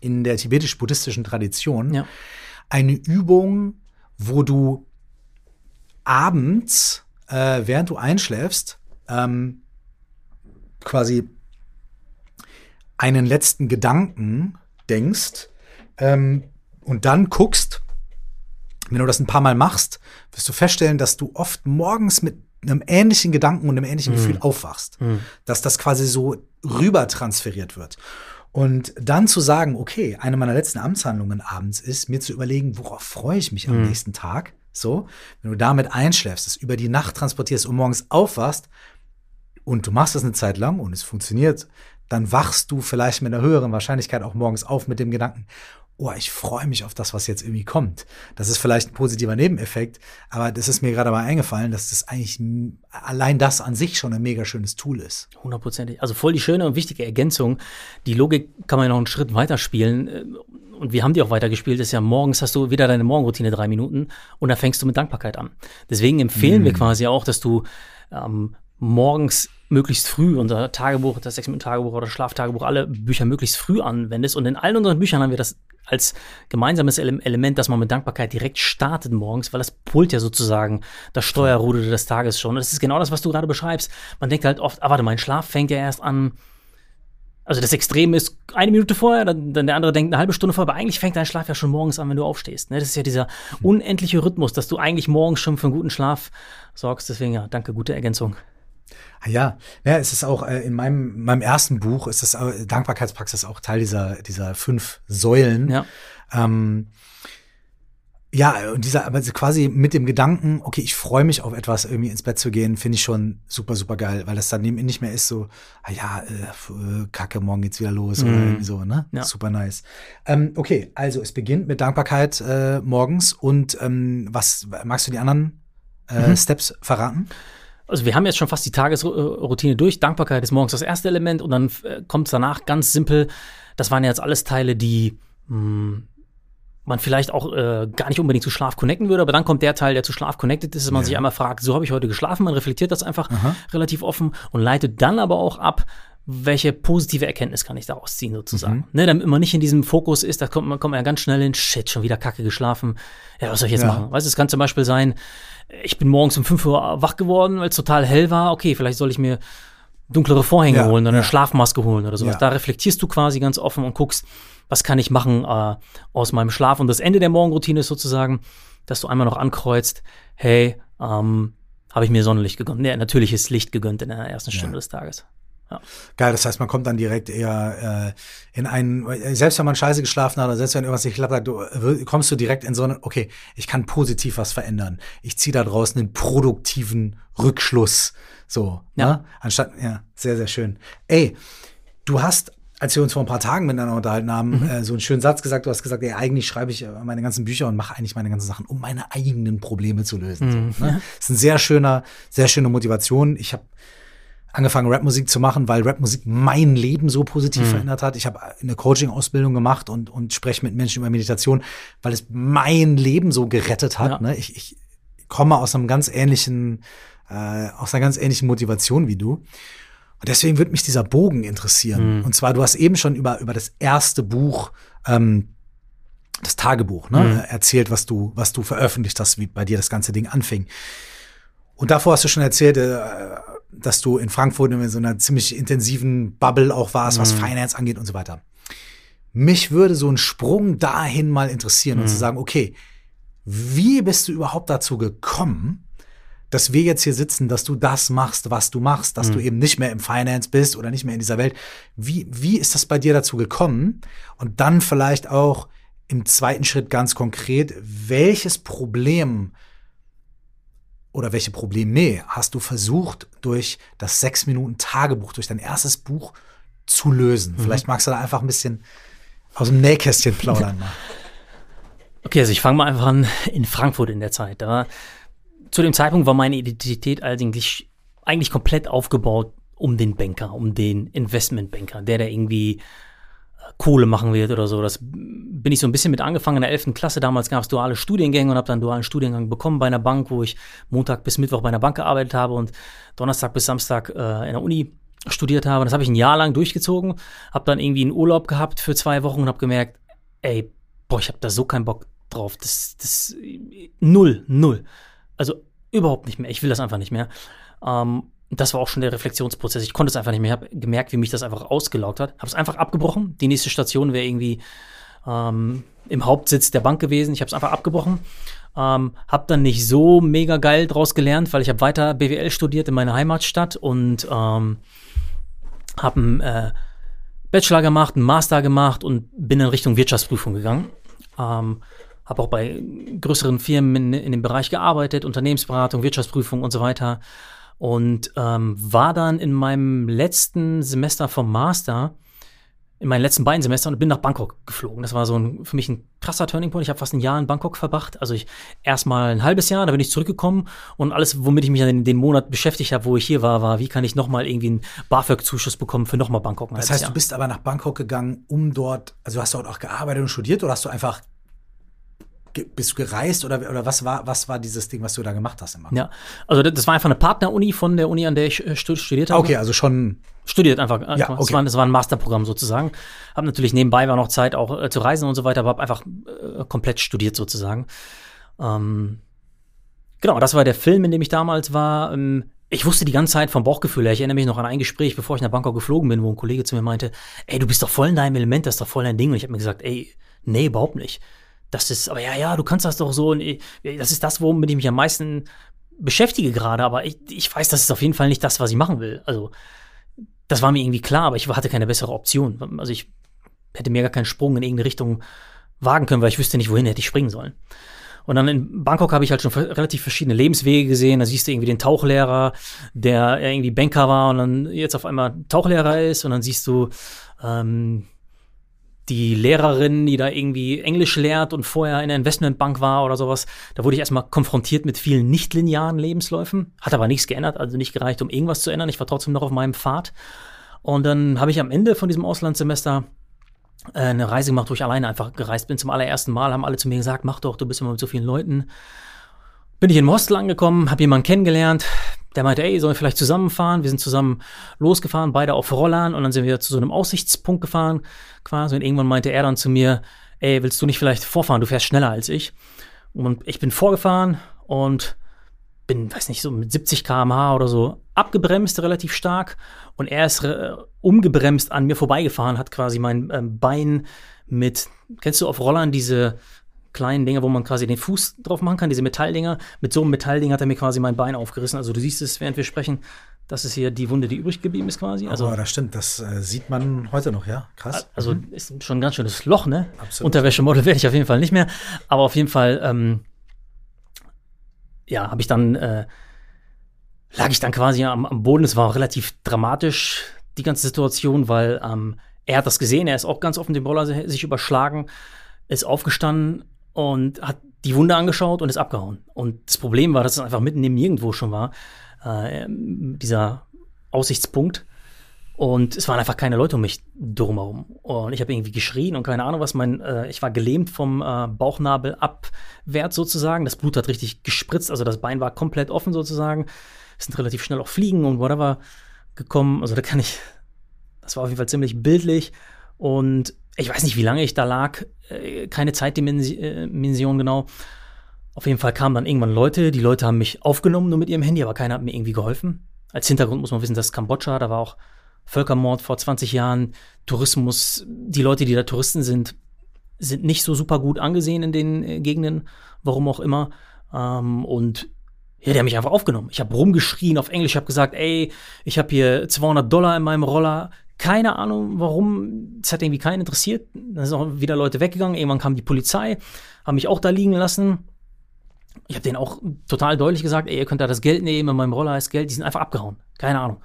in der tibetisch-buddhistischen Tradition ja. eine Übung, wo du abends, äh, während du einschläfst, ähm, quasi einen letzten Gedanken denkst ähm, und dann guckst, wenn du das ein paar Mal machst, wirst du feststellen, dass du oft morgens mit einem ähnlichen Gedanken und einem ähnlichen mhm. Gefühl aufwachst. Mhm. Dass das quasi so rüber transferiert wird. Und dann zu sagen, okay, eine meiner letzten Amtshandlungen abends ist, mir zu überlegen, worauf freue ich mich mhm. am nächsten Tag so, wenn du damit einschläfst, es über die Nacht transportierst und morgens aufwachst und du machst das eine Zeit lang und es funktioniert, dann wachst du vielleicht mit einer höheren Wahrscheinlichkeit auch morgens auf mit dem Gedanken, oh, ich freue mich auf das, was jetzt irgendwie kommt. Das ist vielleicht ein positiver Nebeneffekt, aber das ist mir gerade mal eingefallen, dass das eigentlich allein das an sich schon ein mega schönes Tool ist. Hundertprozentig. Also voll die schöne und wichtige Ergänzung. Die Logik kann man ja noch einen Schritt weiter spielen und wir haben die auch weitergespielt, ist ja morgens hast du wieder deine Morgenroutine drei Minuten und da fängst du mit Dankbarkeit an. Deswegen empfehlen mm. wir quasi auch, dass du ähm, morgens möglichst früh unser Tagebuch, das 6-Minuten-Tagebuch oder Schlaftagebuch, alle Bücher möglichst früh anwendest. Und in allen unseren Büchern haben wir das als gemeinsames Element, dass man mit Dankbarkeit direkt startet morgens, weil das pullt ja sozusagen das Steuerruder des Tages schon. Und das ist genau das, was du gerade beschreibst. Man denkt halt oft, ah, warte, mein Schlaf fängt ja erst an. Also das Extrem ist eine Minute vorher, dann, dann der andere denkt eine halbe Stunde vorher, aber eigentlich fängt dein Schlaf ja schon morgens an, wenn du aufstehst. Ne? Das ist ja dieser unendliche Rhythmus, dass du eigentlich morgens schon für einen guten Schlaf sorgst. Deswegen ja, danke, gute Ergänzung. Ah ja, ja, es ist auch äh, in meinem, meinem ersten Buch ist das äh, Dankbarkeitspraxis auch Teil dieser, dieser fünf Säulen. Ja. Ähm, ja, und dieser, aber quasi mit dem Gedanken, okay, ich freue mich auf etwas, irgendwie ins Bett zu gehen, finde ich schon super, super geil, weil das dann eben nicht mehr ist so, ah ja, äh, Kacke, morgen geht's wieder los oder Mhm. irgendwie so, ne? Ja. Super nice. Ähm, okay, also es beginnt mit Dankbarkeit äh, morgens und ähm, was magst du die anderen äh, Mhm. Steps verraten? Also wir haben jetzt schon fast die Tagesroutine durch. Dankbarkeit ist morgens das erste Element und dann äh, kommt es danach ganz simpel. Das waren jetzt alles Teile, die mh, man vielleicht auch äh, gar nicht unbedingt zu Schlaf connecten würde, aber dann kommt der Teil, der zu Schlaf connected ist, dass man Ja. sich einmal fragt, so habe ich heute geschlafen, man reflektiert das einfach Aha. relativ offen und leitet dann aber auch ab, welche positive Erkenntnis kann ich daraus ziehen, sozusagen. Mhm. Ne, damit man nicht in diesem Fokus ist, da kommt man, kommt man ja ganz schnell hin, shit, schon wieder kacke geschlafen. Ja, was soll ich jetzt Ja. machen? Weißt du, es kann zum Beispiel sein, ich bin morgens um 5 Uhr wach geworden, weil es total hell war. Okay, vielleicht soll ich mir dunklere Vorhänge Ja, holen oder eine. Schlafmaske holen oder sowas. Da reflektierst du quasi ganz offen und guckst, was kann ich machen äh, aus meinem Schlaf. Und das Ende der Morgenroutine ist sozusagen, dass du einmal noch ankreuzt, hey, ähm, habe ich mir Sonnenlicht gegönnt? Nee, natürliches Licht gegönnt in der ersten Stunde Ja. des Tages. Geil, das heißt, man kommt dann direkt eher äh, in einen, selbst wenn man scheiße geschlafen hat oder selbst wenn irgendwas nicht klappt, du, äh, kommst du direkt in so eine, okay, ich kann positiv was verändern. Ich ziehe da draußen einen produktiven Rückschluss. So, Ja. ne? Anstatt, ja, sehr, sehr schön. Ey, du hast, als wir uns vor ein paar Tagen miteinander unterhalten haben, äh, so einen schönen Satz gesagt, du hast gesagt, ey, eigentlich schreibe ich äh, meine ganzen Bücher und mache eigentlich meine ganzen Sachen, um meine eigenen Probleme zu lösen. So, ne? Das ist ein sehr schöner, sehr schöne Motivation. Ich habe angefangen, Rapmusik zu machen, weil Rapmusik mein Leben so positiv verändert hat. Ich habe eine Coaching-Ausbildung gemacht und, und spreche mit Menschen über Meditation, weil es mein Leben so gerettet hat. Ja. Ne? Ich, ich komme aus einem ganz ähnlichen, äh, aus einer ganz ähnlichen Motivation wie du. Und deswegen würde mich dieser Bogen interessieren. Und zwar, du hast eben schon über, über das erste Buch, ähm, das Tagebuch, ne, Mhm. erzählt, was du, was du veröffentlicht hast, wie bei dir das ganze Ding anfing. Und davor hast du schon erzählt, äh, dass du in Frankfurt in so einer ziemlich intensiven Bubble auch warst, was Finance angeht und so weiter. Mich würde so ein Sprung dahin mal interessieren und zu sagen, okay, wie bist du überhaupt dazu gekommen, dass wir jetzt hier sitzen, dass du das machst, was du machst, dass du eben nicht mehr im Finance bist oder nicht mehr in dieser Welt. Wie, wie ist das bei dir dazu gekommen? Und dann vielleicht auch im zweiten Schritt ganz konkret, welches Problem oder welche Probleme hast du versucht, durch das sechs Minuten Tagebuch, durch dein erstes Buch zu lösen? Vielleicht magst du da einfach ein bisschen aus dem Nähkästchen plaudern. Mal. Okay, also ich fange mal einfach an in Frankfurt in der Zeit. Da zu dem Zeitpunkt war meine Identität eigentlich, eigentlich komplett aufgebaut um den Banker, um den Investmentbanker, der, der irgendwie Kohle machen wird oder so. Das bin ich so ein bisschen mit angefangen in der 11. Klasse. Damals gab es duale Studiengänge und habe dann dualen Studiengang bekommen bei einer Bank, wo ich Montag bis Mittwoch bei einer Bank gearbeitet habe und Donnerstag bis Samstag äh, in der Uni studiert habe. Das habe ich ein Jahr lang durchgezogen, habe dann irgendwie einen Urlaub gehabt für zwei Wochen und habe gemerkt, ey, boah, ich habe da so keinen Bock drauf. Das, das, null, null. Also überhaupt nicht mehr. Ich will das einfach nicht mehr. Ähm, das war auch schon der Reflexionsprozess. Ich konnte es einfach nicht mehr. Ich habe gemerkt, wie mich das einfach ausgelaugt hat. Habe es einfach abgebrochen. Die nächste Station wäre irgendwie ähm, im Hauptsitz der Bank gewesen. Ich habe es einfach abgebrochen. Ähm, habe dann nicht so mega geil draus gelernt, weil ich habe weiter BWL studiert in meiner Heimatstadt und ähm, habe einen äh, Bachelor gemacht, einen Master gemacht und bin in Richtung Wirtschaftsprüfung gegangen. Ähm, habe auch bei größeren Firmen in, in dem Bereich gearbeitet, Unternehmensberatung, Wirtschaftsprüfung und so weiter. Und ähm, war dann in meinem letzten Semester vom Master, in meinen letzten beiden Semestern und bin nach Bangkok geflogen. Das war so ein, für mich ein krasser Turning Point. Ich habe fast ein Jahr in Bangkok verbracht. Also ich erstmal ein halbes Jahr, da bin ich zurückgekommen und alles, womit ich mich in den Monat beschäftigt habe, wo ich hier war, war, wie kann ich nochmal irgendwie einen BAföG-Zuschuss bekommen für nochmal Bangkok. Das heißt, Jahr. du bist aber nach Bangkok gegangen, um dort, also hast du dort auch gearbeitet und studiert oder hast du einfach bist du gereist oder, oder was war, was war dieses Ding, was du da gemacht hast? Immer? Ja, also das war einfach eine Partneruni von der Uni, an der ich äh, studiert habe. Okay, also schon. Studiert einfach. Ja, okay. das, war, das war ein Masterprogramm sozusagen. Hab natürlich nebenbei war noch Zeit auch äh, zu reisen und so weiter, aber hab einfach äh, komplett studiert sozusagen. Ähm, genau, das war der Film, in dem ich damals war. Ähm, ich wusste die ganze Zeit vom Bauchgefühl her. Ich erinnere mich noch an ein Gespräch, bevor ich nach Bangkok geflogen bin, wo ein Kollege zu mir meinte, ey, du bist doch voll in deinem Element, das ist doch voll dein Ding. Und ich habe mir gesagt, ey, nee, überhaupt nicht. Das ist, aber ja, ja, du kannst das doch so. Und das ist das, womit ich mich am meisten beschäftige gerade. Aber ich, ich weiß, das ist auf jeden Fall nicht das, was ich machen will. Also, das war mir irgendwie klar, aber ich hatte keine bessere Option. Also, ich hätte mir gar keinen Sprung in irgendeine Richtung wagen können, weil ich wüsste nicht, wohin hätte ich springen sollen. Und dann in Bangkok habe ich halt schon relativ verschiedene Lebenswege gesehen. Da siehst du irgendwie den Tauchlehrer, der irgendwie Banker war und dann jetzt auf einmal Tauchlehrer ist. Und dann siehst du ähm, die Lehrerin, die da irgendwie Englisch lehrt und vorher in der Investmentbank war oder sowas. Da wurde ich erstmal konfrontiert mit vielen nicht-linearen Lebensläufen. Hat aber nichts geändert, also nicht gereicht, um irgendwas zu ändern. Ich war trotzdem noch auf meinem Pfad. Und dann habe ich am Ende von diesem Auslandssemester äh, eine Reise gemacht, wo ich alleine einfach gereist bin. Zum allerersten Mal haben alle zu mir gesagt, mach doch, du bist immer mit so vielen Leuten. Bin ich in Mostel angekommen, habe jemanden kennengelernt, der meinte, ey, sollen wir vielleicht zusammenfahren? Wir sind zusammen losgefahren, beide auf Rollern und dann sind wir zu so einem Aussichtspunkt gefahren quasi und irgendwann meinte er dann zu mir, ey, willst du nicht vielleicht vorfahren? Du fährst schneller als ich. Und ich bin vorgefahren und bin, weiß nicht, so mit 70 km/h oder so abgebremst, relativ stark. Und er ist äh, umgebremst an mir vorbeigefahren, hat quasi mein ähm, Bein mit, kennst du auf Rollern diese kleinen Dinger, wo man quasi den Fuß drauf machen kann, diese Metalldinger. Mit so einem Metallding hat er mir quasi mein Bein aufgerissen. Also du siehst es, während wir sprechen. Das ist hier die Wunde, die übrig geblieben ist quasi. Also, oh, das stimmt, das äh, sieht man heute noch, ja. Krass. Also mhm. ist schon ein ganz schönes Loch, ne? Absolut. Unterwäschemodel werde ich auf jeden Fall nicht mehr. Aber auf jeden Fall ähm, ja, habe ich dann, äh, lag ich dann quasi am, am, Boden. Es war auch relativ dramatisch, die ganze Situation, weil ähm, er hat das gesehen, er ist auch ganz offen dem Roller sich überschlagen, ist aufgestanden und hat die Wunde angeschaut und ist abgehauen. Und das Problem war, dass es einfach mitten im Nirgendwo schon war, äh, dieser Aussichtspunkt. Und es waren einfach keine Leute um mich drumherum. Und ich habe irgendwie geschrien und keine Ahnung was. Mein, äh, ich war gelähmt vom äh, Bauchnabel abwärts sozusagen. Das Blut hat richtig gespritzt, also das Bein war komplett offen sozusagen. Es sind relativ schnell auch Fliegen und whatever gekommen. Also da kann ich, das war auf jeden Fall ziemlich bildlich. Und ich weiß nicht, wie lange ich da lag. Äh, keine Zeitdimension genau. Auf jeden Fall kamen dann irgendwann Leute. Die Leute haben mich aufgenommen, nur mit ihrem Handy, aber keiner hat mir irgendwie geholfen. Als Hintergrund muss man wissen, das ist Kambodscha, da war auch Völkermord vor 20 Jahren, Tourismus, die Leute, die da Touristen sind, sind nicht so super gut angesehen in den äh, Gegenden, warum auch immer. Ähm, und ja, der hat mich einfach aufgenommen. Ich habe rumgeschrien auf Englisch, habe gesagt, ey, ich habe hier 200 Dollar in meinem Roller. Keine Ahnung, warum. Es hat irgendwie keinen interessiert. Dann sind auch wieder Leute weggegangen. Irgendwann kam die Polizei, haben mich auch da liegen lassen. Ich habe denen auch total deutlich gesagt, ey, ihr könnt da das Geld nehmen, in meinem Roller ist Geld. Die sind einfach abgehauen. Keine Ahnung.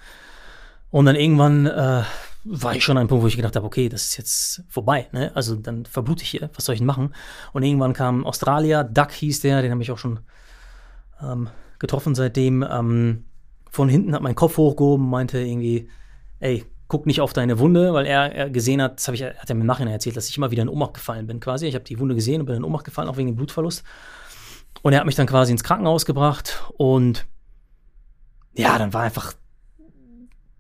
Und dann irgendwann äh, war ich schon an einem Punkt, wo ich gedacht habe, okay, das ist jetzt vorbei. Ne? Also dann verblute ich hier, was soll ich denn machen? Und irgendwann kam Australier, Duck hieß der, den habe ich auch schon ähm, getroffen seitdem. Ähm, von hinten hat meinen Kopf hochgehoben, meinte irgendwie, ey, guck nicht auf deine Wunde, weil er, er gesehen hat, das ich, hat er mir im Nachhinein erzählt, dass ich immer wieder in Ohnmacht gefallen bin quasi. Ich habe die Wunde gesehen und bin in Ohnmacht gefallen, auch wegen dem Blutverlust. Und er hat mich dann quasi ins Krankenhaus gebracht und ja, dann war einfach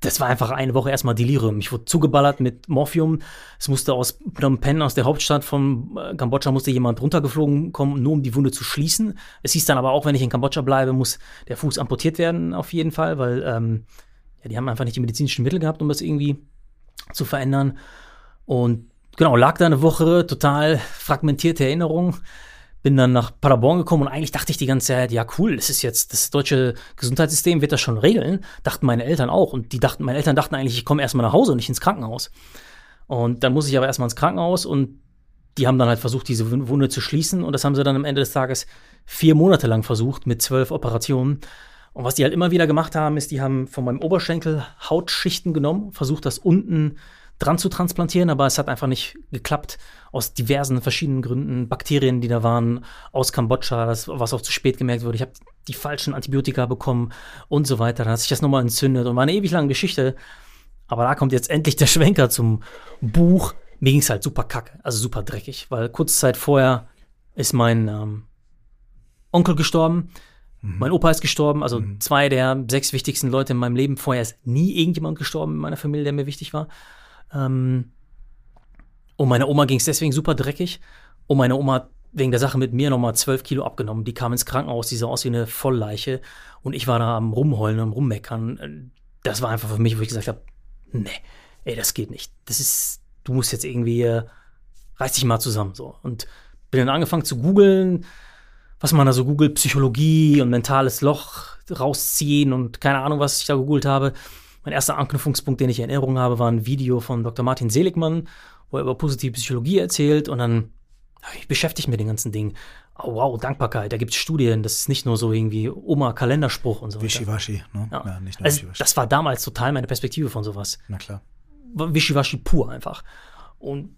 das war einfach eine Woche erstmal Delirium. Ich wurde zugeballert mit Morphium. Es musste aus Phnom Penh, aus der Hauptstadt von äh, Kambodscha, musste jemand runtergeflogen kommen, nur um die Wunde zu schließen. Es hieß dann aber auch, wenn ich in Kambodscha bleibe, muss der Fuß amputiert werden, auf jeden Fall, weil ähm, ja, die haben einfach nicht die medizinischen Mittel gehabt, um das irgendwie zu verändern. Und genau, lag da eine Woche, total fragmentierte Erinnerung bin dann nach Paderborn gekommen und eigentlich dachte ich die ganze Zeit, ja cool, das ist jetzt, das deutsche Gesundheitssystem wird das schon regeln. Dachten meine Eltern auch. Und die dachten, meine Eltern dachten eigentlich, ich komme erstmal nach Hause und nicht ins Krankenhaus. Und dann muss ich aber erstmal ins Krankenhaus und die haben dann halt versucht, diese Wunde zu schließen. Und das haben sie dann am Ende des Tages vier Monate lang versucht mit zwölf Operationen. Und was die halt immer wieder gemacht haben, ist, die haben von meinem Oberschenkel Hautschichten genommen, versucht das unten dran zu transplantieren, aber es hat einfach nicht geklappt. Aus diversen verschiedenen Gründen. Bakterien, die da waren, aus Kambodscha, das, was auch zu spät gemerkt wurde. Ich habe die falschen Antibiotika bekommen und so weiter. Dann hat sich das nochmal entzündet und war eine ewig lange Geschichte. Aber da kommt jetzt endlich der Schwenker zum Buch. Mir ging es halt super kacke, also super dreckig, weil kurze Zeit vorher ist mein ähm, Onkel gestorben. Mhm. Mein Opa ist gestorben, also zwei der sechs wichtigsten Leute in meinem Leben. Vorher ist nie irgendjemand gestorben in meiner Familie, der mir wichtig war. Ähm, und meiner Oma ging es deswegen super dreckig. Und meine Oma hat wegen der Sache mit mir nochmal zwölf Kilo abgenommen. Die kam ins Krankenhaus, die sah aus wie eine Vollleiche. Und ich war da am Rumheulen, am Rummeckern. Das war einfach für mich, wo ich gesagt habe, nee, ey, das geht nicht. Das ist, du musst jetzt irgendwie, äh, reiß dich mal zusammen, so. Und bin dann angefangen zu googeln, was man da so googelt, Psychologie und mentales Loch rausziehen und keine Ahnung, was ich da gegoogelt habe. Mein erster Anknüpfungspunkt, den ich in Erinnerung habe, war ein Video von Dr. Martin Seligmann, wo er über positive Psychologie erzählt und dann ich beschäftigt mit den ganzen Dingen. Oh, wow, Dankbarkeit, da gibt es Studien, das ist nicht nur so irgendwie Oma-Kalenderspruch und so weiter. Wischiwaschi, ne? Ja. Ja, nicht nur Also, Wischiwaschi. das war damals total meine Perspektive von sowas. Na klar. Wischiwaschi pur einfach. Und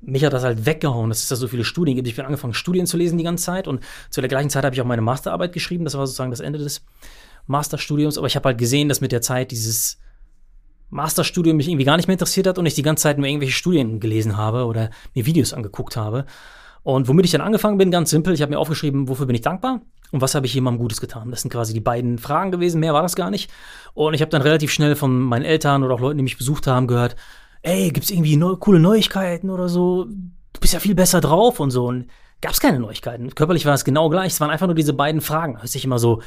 mich hat das halt weggehauen, dass es da so viele Studien gibt. Ich bin angefangen, Studien zu lesen die ganze Zeit und zu der gleichen Zeit habe ich auch meine Masterarbeit geschrieben. Das war sozusagen das Ende des Masterstudiums. Aber ich habe halt gesehen, dass mit der Zeit dieses Masterstudium mich irgendwie gar nicht mehr interessiert hat und ich die ganze Zeit nur irgendwelche Studien gelesen habe oder mir Videos angeguckt habe. Und womit ich dann angefangen bin, ganz simpel, ich habe mir aufgeschrieben, wofür bin ich dankbar und was habe ich jemandem Gutes getan. Das sind quasi die beiden Fragen gewesen, mehr war das gar nicht. Und ich habe dann relativ schnell von meinen Eltern oder auch Leuten, die mich besucht haben, gehört, ey, gibt's irgendwie neu, coole Neuigkeiten oder so? Du bist ja viel besser drauf und so. Und gab's keine Neuigkeiten. Körperlich war es genau gleich. Es waren einfach nur diese beiden Fragen. Hört sich immer so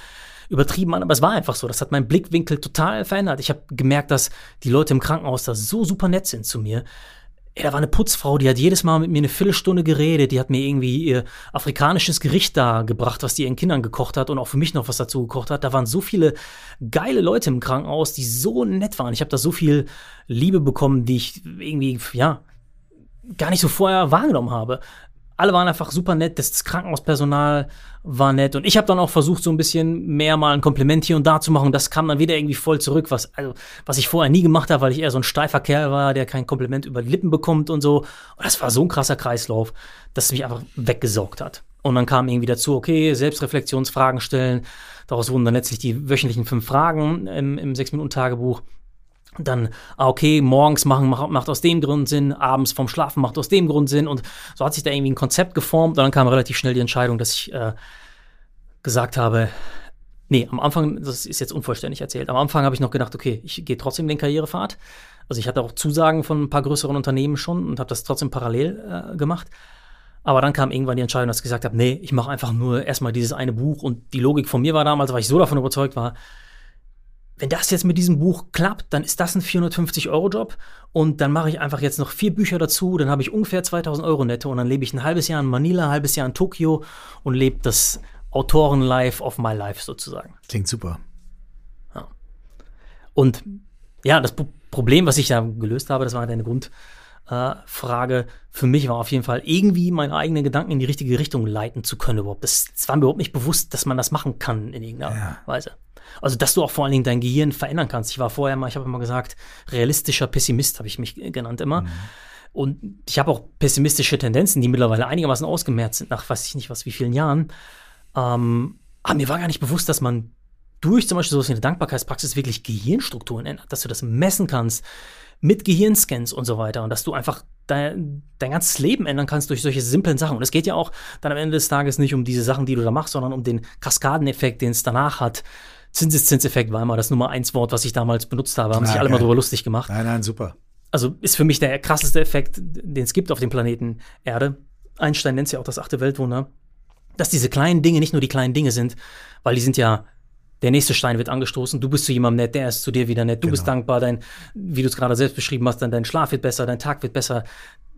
übertrieben an, aber es war einfach so. Das hat meinen Blickwinkel total verändert. Ich habe gemerkt, dass die Leute im Krankenhaus da so super nett sind zu mir. Ey, da war eine Putzfrau, die hat jedes Mal mit mir eine Viertelstunde geredet. Die hat mir irgendwie ihr afrikanisches Gericht da gebracht, was die ihren Kindern gekocht hat und auch für mich noch was dazu gekocht hat. Da waren so viele geile Leute im Krankenhaus, die so nett waren. Ich habe da so viel Liebe bekommen, die ich irgendwie, ja, gar nicht so vorher wahrgenommen habe. Alle waren einfach super nett, das Krankenhauspersonal war nett und ich habe dann auch versucht, so ein bisschen mehr mal ein Kompliment hier und da zu machen. Das kam dann wieder irgendwie voll zurück, was, also, was ich vorher nie gemacht habe, weil ich eher so ein steifer Kerl war, der kein Kompliment über die Lippen bekommt und so. Und das war so ein krasser Kreislauf, dass es mich einfach weggesaugt hat. Und dann kam irgendwie dazu, okay, Selbstreflexionsfragen stellen. Daraus wurden dann letztlich die wöchentlichen fünf Fragen im, im Sechs-Minuten-Tagebuch. Dann, ah, okay, morgens machen macht, aus dem Grund Sinn, abends vom Schlafen macht aus dem Grund Sinn. Und so hat sich da irgendwie ein Konzept geformt. Und dann kam relativ schnell die Entscheidung, dass ich äh, gesagt habe, nee, am Anfang, das ist jetzt unvollständig erzählt, am Anfang habe ich noch gedacht, okay, ich gehe trotzdem den Karrierepfad. Also ich hatte auch Zusagen von ein paar größeren Unternehmen schon und habe das trotzdem parallel äh, gemacht. Aber dann kam irgendwann die Entscheidung, dass ich gesagt habe, nee, ich mache einfach nur erstmal dieses eine Buch. Und die Logik von mir war damals, weil ich so davon überzeugt war, wenn das jetzt mit diesem Buch klappt, dann ist das ein 450-Euro-Job und dann mache ich einfach jetzt noch vier Bücher dazu, dann habe ich ungefähr 2000 Euro netto und dann lebe ich ein halbes Jahr in Manila, ein halbes Jahr in Tokio und lebe das Autoren-Life of my life sozusagen. Klingt super. Und ja, das Problem, was ich da gelöst habe, das war deine Grundfrage, für mich war auf jeden Fall irgendwie meine eigenen Gedanken in die richtige Richtung leiten zu können überhaupt. Das, das war mir überhaupt nicht bewusst, dass man das machen kann in irgendeiner Ja. Weise. Also, dass du auch vor allen Dingen dein Gehirn verändern kannst. Ich war vorher mal, ich habe immer gesagt, realistischer Pessimist habe ich mich genannt immer. Und ich habe auch pessimistische Tendenzen, die mittlerweile einigermaßen ausgemerzt sind, nach weiß ich nicht was, wie vielen Jahren. Ähm, aber mir war gar nicht bewusst, dass man durch zum Beispiel sowas wie eine Dankbarkeitspraxis wirklich Gehirnstrukturen ändert, dass du das messen kannst mit Gehirnscans und so weiter und dass du einfach dein, dein ganzes Leben ändern kannst durch solche simplen Sachen. Und es geht ja auch dann am Ende des Tages nicht um diese Sachen, die du da machst, sondern um den Kaskadeneffekt, den es danach hat. Zinseszinseffekt war immer das Nummer eins Wort, was ich damals benutzt habe. Haben Ah, sich alle mal geil. drüber lustig gemacht Nein, nein, super. also ist für mich der krasseste Effekt, den es gibt auf dem Planeten Erde. Einstein nennt es ja auch das achte Weltwunder, dass diese kleinen Dinge nicht nur die kleinen Dinge sind, weil die sind ja, der nächste Stein wird angestoßen, du bist zu jemandem nett, der ist zu dir wieder nett, du bist Genau. dankbar, dein, wie du es gerade selbst beschrieben hast, dann dein Schlaf wird besser, dein Tag wird besser.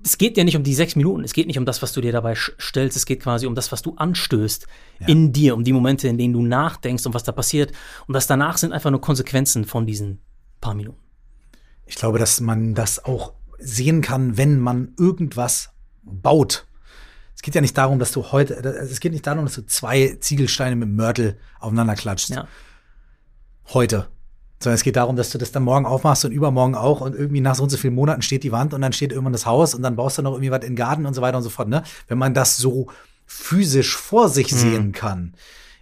Es geht ja nicht um die sechs Minuten, es geht nicht um das, was du dir dabei stellst, es geht quasi um das, was du anstößt in dir, um die Momente, in denen du nachdenkst und was da passiert. Und das danach sind einfach nur Konsequenzen von diesen paar Minuten. Ich glaube, dass man das auch sehen kann, wenn man irgendwas baut. Es geht ja nicht darum, dass du heute, es geht nicht darum, dass du zwei Ziegelsteine mit Mörtel aufeinander klatscht. Ja. Heute. Sondern es geht darum, dass du das dann morgen aufmachst und übermorgen auch und irgendwie nach so und so vielen Monaten steht die Wand und dann steht irgendwann das Haus und dann baust du noch irgendwie was in den Garten und so weiter und so fort. Ne? Wenn man das so physisch vor sich sehen kann,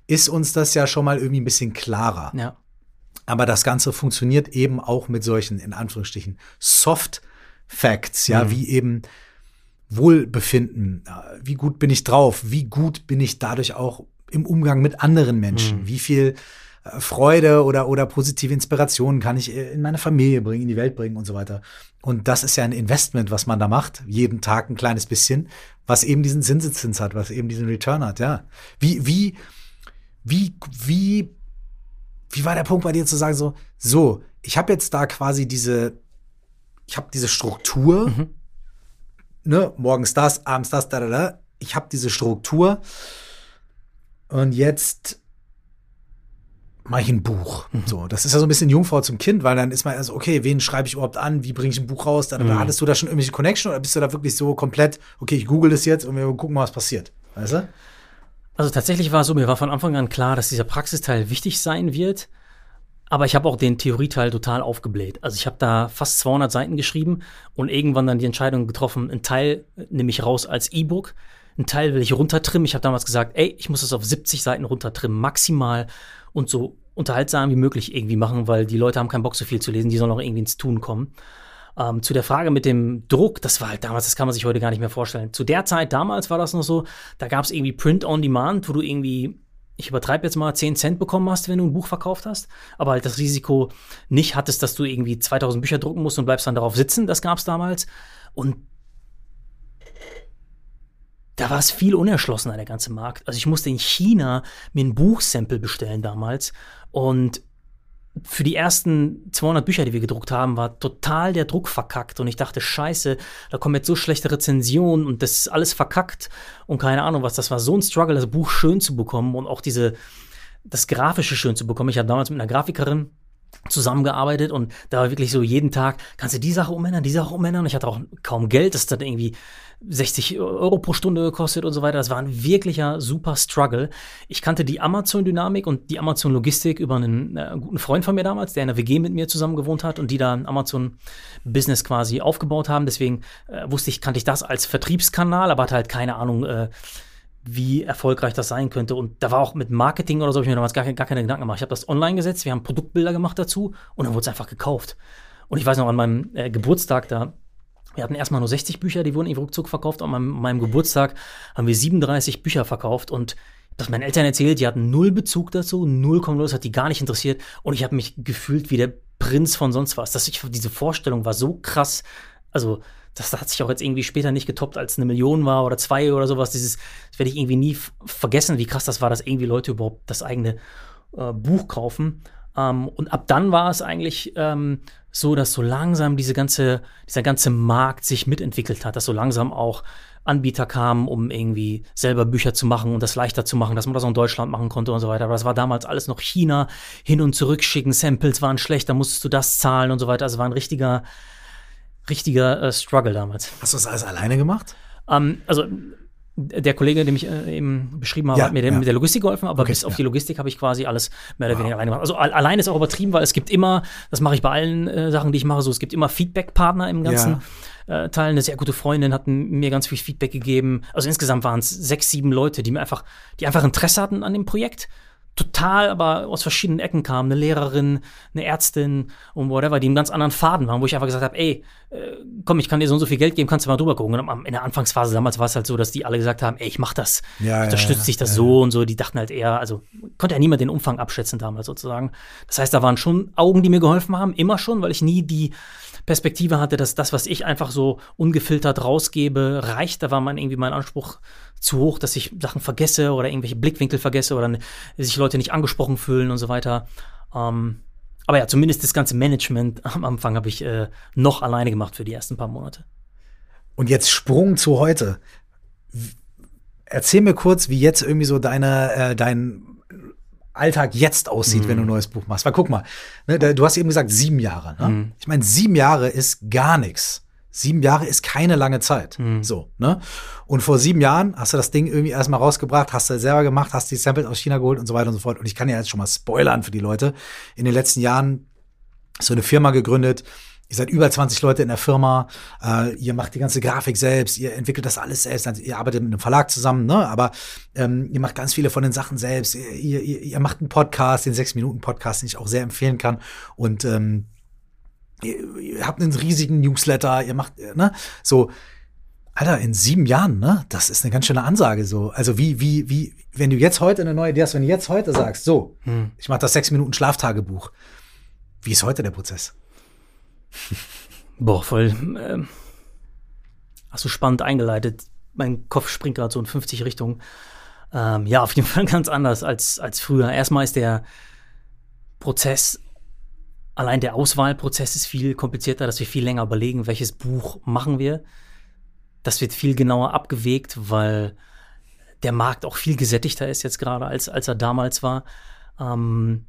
ist uns das ja schon mal irgendwie ein bisschen klarer. Ja. Aber das Ganze funktioniert eben auch mit solchen, in Anführungsstrichen, Soft Facts, ja, wie eben Wohlbefinden, äh, wie gut bin ich drauf, wie gut bin ich dadurch auch im Umgang mit anderen Menschen, mhm. wie viel äh, Freude oder, oder positive Inspirationen kann ich in meine Familie bringen, in die Welt bringen und so weiter. Und das ist ja ein Investment, was man da macht, jeden Tag ein kleines bisschen, was eben diesen Zinseszins hat, was eben diesen Return hat, ja. Wie, wie, wie, wie, wie war der Punkt bei dir zu sagen so, so, ich habe jetzt da quasi diese, ich habe diese Struktur, mhm. Ne, morgens das, abends das, da, da, da. Ich habe diese Struktur und jetzt mache ich ein Buch. Mhm. So, das ist ja so ein bisschen Jungfrau zum Kind, weil dann ist man also, okay, wen schreibe ich überhaupt an? Wie bringe ich ein Buch raus? Da, mhm. Hattest du da schon irgendwelche Connection oder bist du da wirklich so komplett, okay, ich google das jetzt und wir gucken mal, was passiert? Weißt du? Also tatsächlich war es so, mir war von Anfang an klar, dass dieser Praxisteil wichtig sein wird. Aber ich habe auch den Theorieteil total aufgebläht. Also ich habe da fast 200 Seiten geschrieben und irgendwann dann die Entscheidung getroffen, einen Teil nehme ich raus als E-Book, einen Teil will ich runtertrimmen. Ich habe damals gesagt, ey, ich muss das auf 70 Seiten runtertrimmen, maximal und so unterhaltsam wie möglich irgendwie machen, weil die Leute haben keinen Bock so viel zu lesen, die sollen auch irgendwie ins Tun kommen. Ähm, zu der Frage mit dem Druck, das war halt damals, das kann man sich heute gar nicht mehr vorstellen. Zu der Zeit damals war das noch so, da gab es irgendwie Print on Demand, wo du irgendwie, ich übertreibe jetzt mal, 10 Cent bekommen hast, wenn du ein Buch verkauft hast, aber halt das Risiko nicht hattest, dass du irgendwie 2000 Bücher drucken musst und bleibst dann darauf sitzen, das gab es damals. Und da war es viel unerschlossener, der ganze Markt. Also ich musste in China mir ein Buchsample bestellen damals und für die ersten 200 Bücher, die wir gedruckt haben, war total der Druck verkackt und ich dachte, scheiße, da kommen jetzt so schlechte Rezensionen und das ist alles verkackt und keine Ahnung was. Das war so ein Struggle, das Buch schön zu bekommen und auch diese, das Grafische schön zu bekommen. Ich habe damals mit einer Grafikerin zusammengearbeitet und da war wirklich so jeden Tag, kannst du die Sache umändern, die Sache umändern. Und ich hatte auch kaum Geld, das dann irgendwie 60 Euro pro Stunde gekostet und so weiter. Das war ein wirklicher super Struggle. Ich kannte die Amazon-Dynamik und die Amazon-Logistik über einen äh, guten Freund von mir damals, der in der WG mit mir zusammen gewohnt hat und die da ein Amazon-Business quasi aufgebaut haben. Deswegen äh, wusste ich, kannte ich das als Vertriebskanal, aber hatte halt keine Ahnung, äh, wie erfolgreich das sein könnte. Und da war auch mit Marketing oder so, habe ich mir damals gar, gar keine Gedanken gemacht. Ich habe das online gesetzt, wir haben Produktbilder gemacht dazu und dann wurde es einfach gekauft. Und ich weiß noch, an meinem äh, Geburtstag da, wir hatten erstmal nur 60 Bücher, die wurden im Rückzug verkauft. An meinem, meinem Geburtstag haben wir 37 Bücher verkauft und das meinen Eltern erzählt, die hatten null Bezug dazu, null kommt los, hat die gar nicht interessiert und ich habe mich gefühlt wie der Prinz von sonst was. Dass ich, diese Vorstellung war so krass, also das hat sich auch jetzt irgendwie später nicht getoppt, als eine Million war oder zwei oder sowas. Dieses, das werde ich irgendwie nie vergessen, wie krass das war, dass irgendwie Leute überhaupt das eigene äh, Buch kaufen. Ähm, und ab dann war es eigentlich ähm, so, dass so langsam diese ganze, dieser ganze Markt sich mitentwickelt hat, dass so langsam auch Anbieter kamen, um irgendwie selber Bücher zu machen und das leichter zu machen, dass man das auch in Deutschland machen konnte und so weiter. Aber das war damals alles noch China, hin und zurück schicken, Samples waren schlecht, da musstest du das zahlen und so weiter. Also war ein richtiger, richtiger äh, Struggle damals. Hast du das alles alleine gemacht? Ähm, also der Kollege, den ich äh, eben beschrieben habe, ja, hat mir ja. mit der Logistik geholfen, aber okay, bis auf ja. die Logistik habe ich quasi alles mehr oder wow. weniger alleine gemacht. Also allein ist auch übertrieben, weil es gibt immer, das mache ich bei allen äh, Sachen, die ich mache, so es gibt immer Feedback-Partner im ganzen äh, Teil. Eine sehr gute Freundin hat mir ganz viel Feedback gegeben. Also insgesamt waren es sechs, sieben Leute, die mir einfach, die einfach Interesse hatten an dem Projekt total aber aus verschiedenen Ecken kamen. Eine Lehrerin, eine Ärztin und whatever, die einen ganz anderen Faden waren, wo ich einfach gesagt habe, ey, äh, komm, ich kann dir so und so viel Geld geben, kannst du mal drüber gucken. Und in der Anfangsphase damals war es halt so, dass die alle gesagt haben, ey, ich mach das, ja, unterstütze ja, dich das ja, so und so. Die dachten halt eher, also konnte ja niemand den Umfang abschätzen damals sozusagen. Das heißt, da waren schon Augen, die mir geholfen haben, immer schon, weil ich nie die Perspektive hatte, dass das, was ich einfach so ungefiltert rausgebe, reicht. Da war mein irgendwie mein Anspruch zu hoch, dass ich Sachen vergesse oder irgendwelche Blickwinkel vergesse oder sich Leute nicht angesprochen fühlen und so weiter. Ähm, aber ja, zumindest das ganze Management am Anfang habe ich äh, noch alleine gemacht für die ersten paar Monate. Und jetzt Sprung zu heute. Erzähl mir kurz, wie jetzt irgendwie so deine, äh, dein Alltag jetzt aussieht, mhm. wenn du ein mhm. neues Buch machst. Weil guck mal, ne, du hast eben gesagt, sieben Jahre. Ne? Mhm. Ich meine, sieben Jahre ist gar nichts. Sieben Jahre ist keine lange Zeit. Mhm. So, ne? Und vor sieben Jahren hast du das Ding irgendwie erstmal rausgebracht, hast du selber gemacht, hast die Samples aus China geholt und so weiter und so fort. Und ich kann ja jetzt schon mal spoilern für die Leute. In den letzten Jahren so eine Firma gegründet, Ihr seid über 20 Leute in der Firma, äh, ihr macht die ganze Grafik selbst, ihr entwickelt das alles selbst, also ihr arbeitet mit einem Verlag zusammen, ne? aber ähm, ihr macht ganz viele von den Sachen selbst. Ihr, ihr, ihr macht einen Podcast, den 6-Minuten-Podcast, den ich auch sehr empfehlen kann. Und ähm, ihr, ihr habt einen riesigen Newsletter, ihr macht, ne? So, Alter, in sieben Jahren, ne? Das ist eine ganz schöne Ansage so. Also wie, wie, wie, wenn du jetzt heute eine neue Idee hast, wenn du jetzt heute sagst, so, hm. ich mache das sechs Minuten Schlaftagebuch. Wie ist heute der Prozess? Boah, voll. Ähm, hast du spannend eingeleitet. Mein Kopf springt gerade so in 50 Richtungen. Ähm, ja, auf jeden Fall ganz anders als, als früher. Erstmal ist der Prozess, allein der Auswahlprozess ist viel komplizierter, dass wir viel länger überlegen, welches Buch machen wir. Das wird viel genauer abgewegt, weil der Markt auch viel gesättigter ist jetzt gerade, als, als er damals war. Ähm,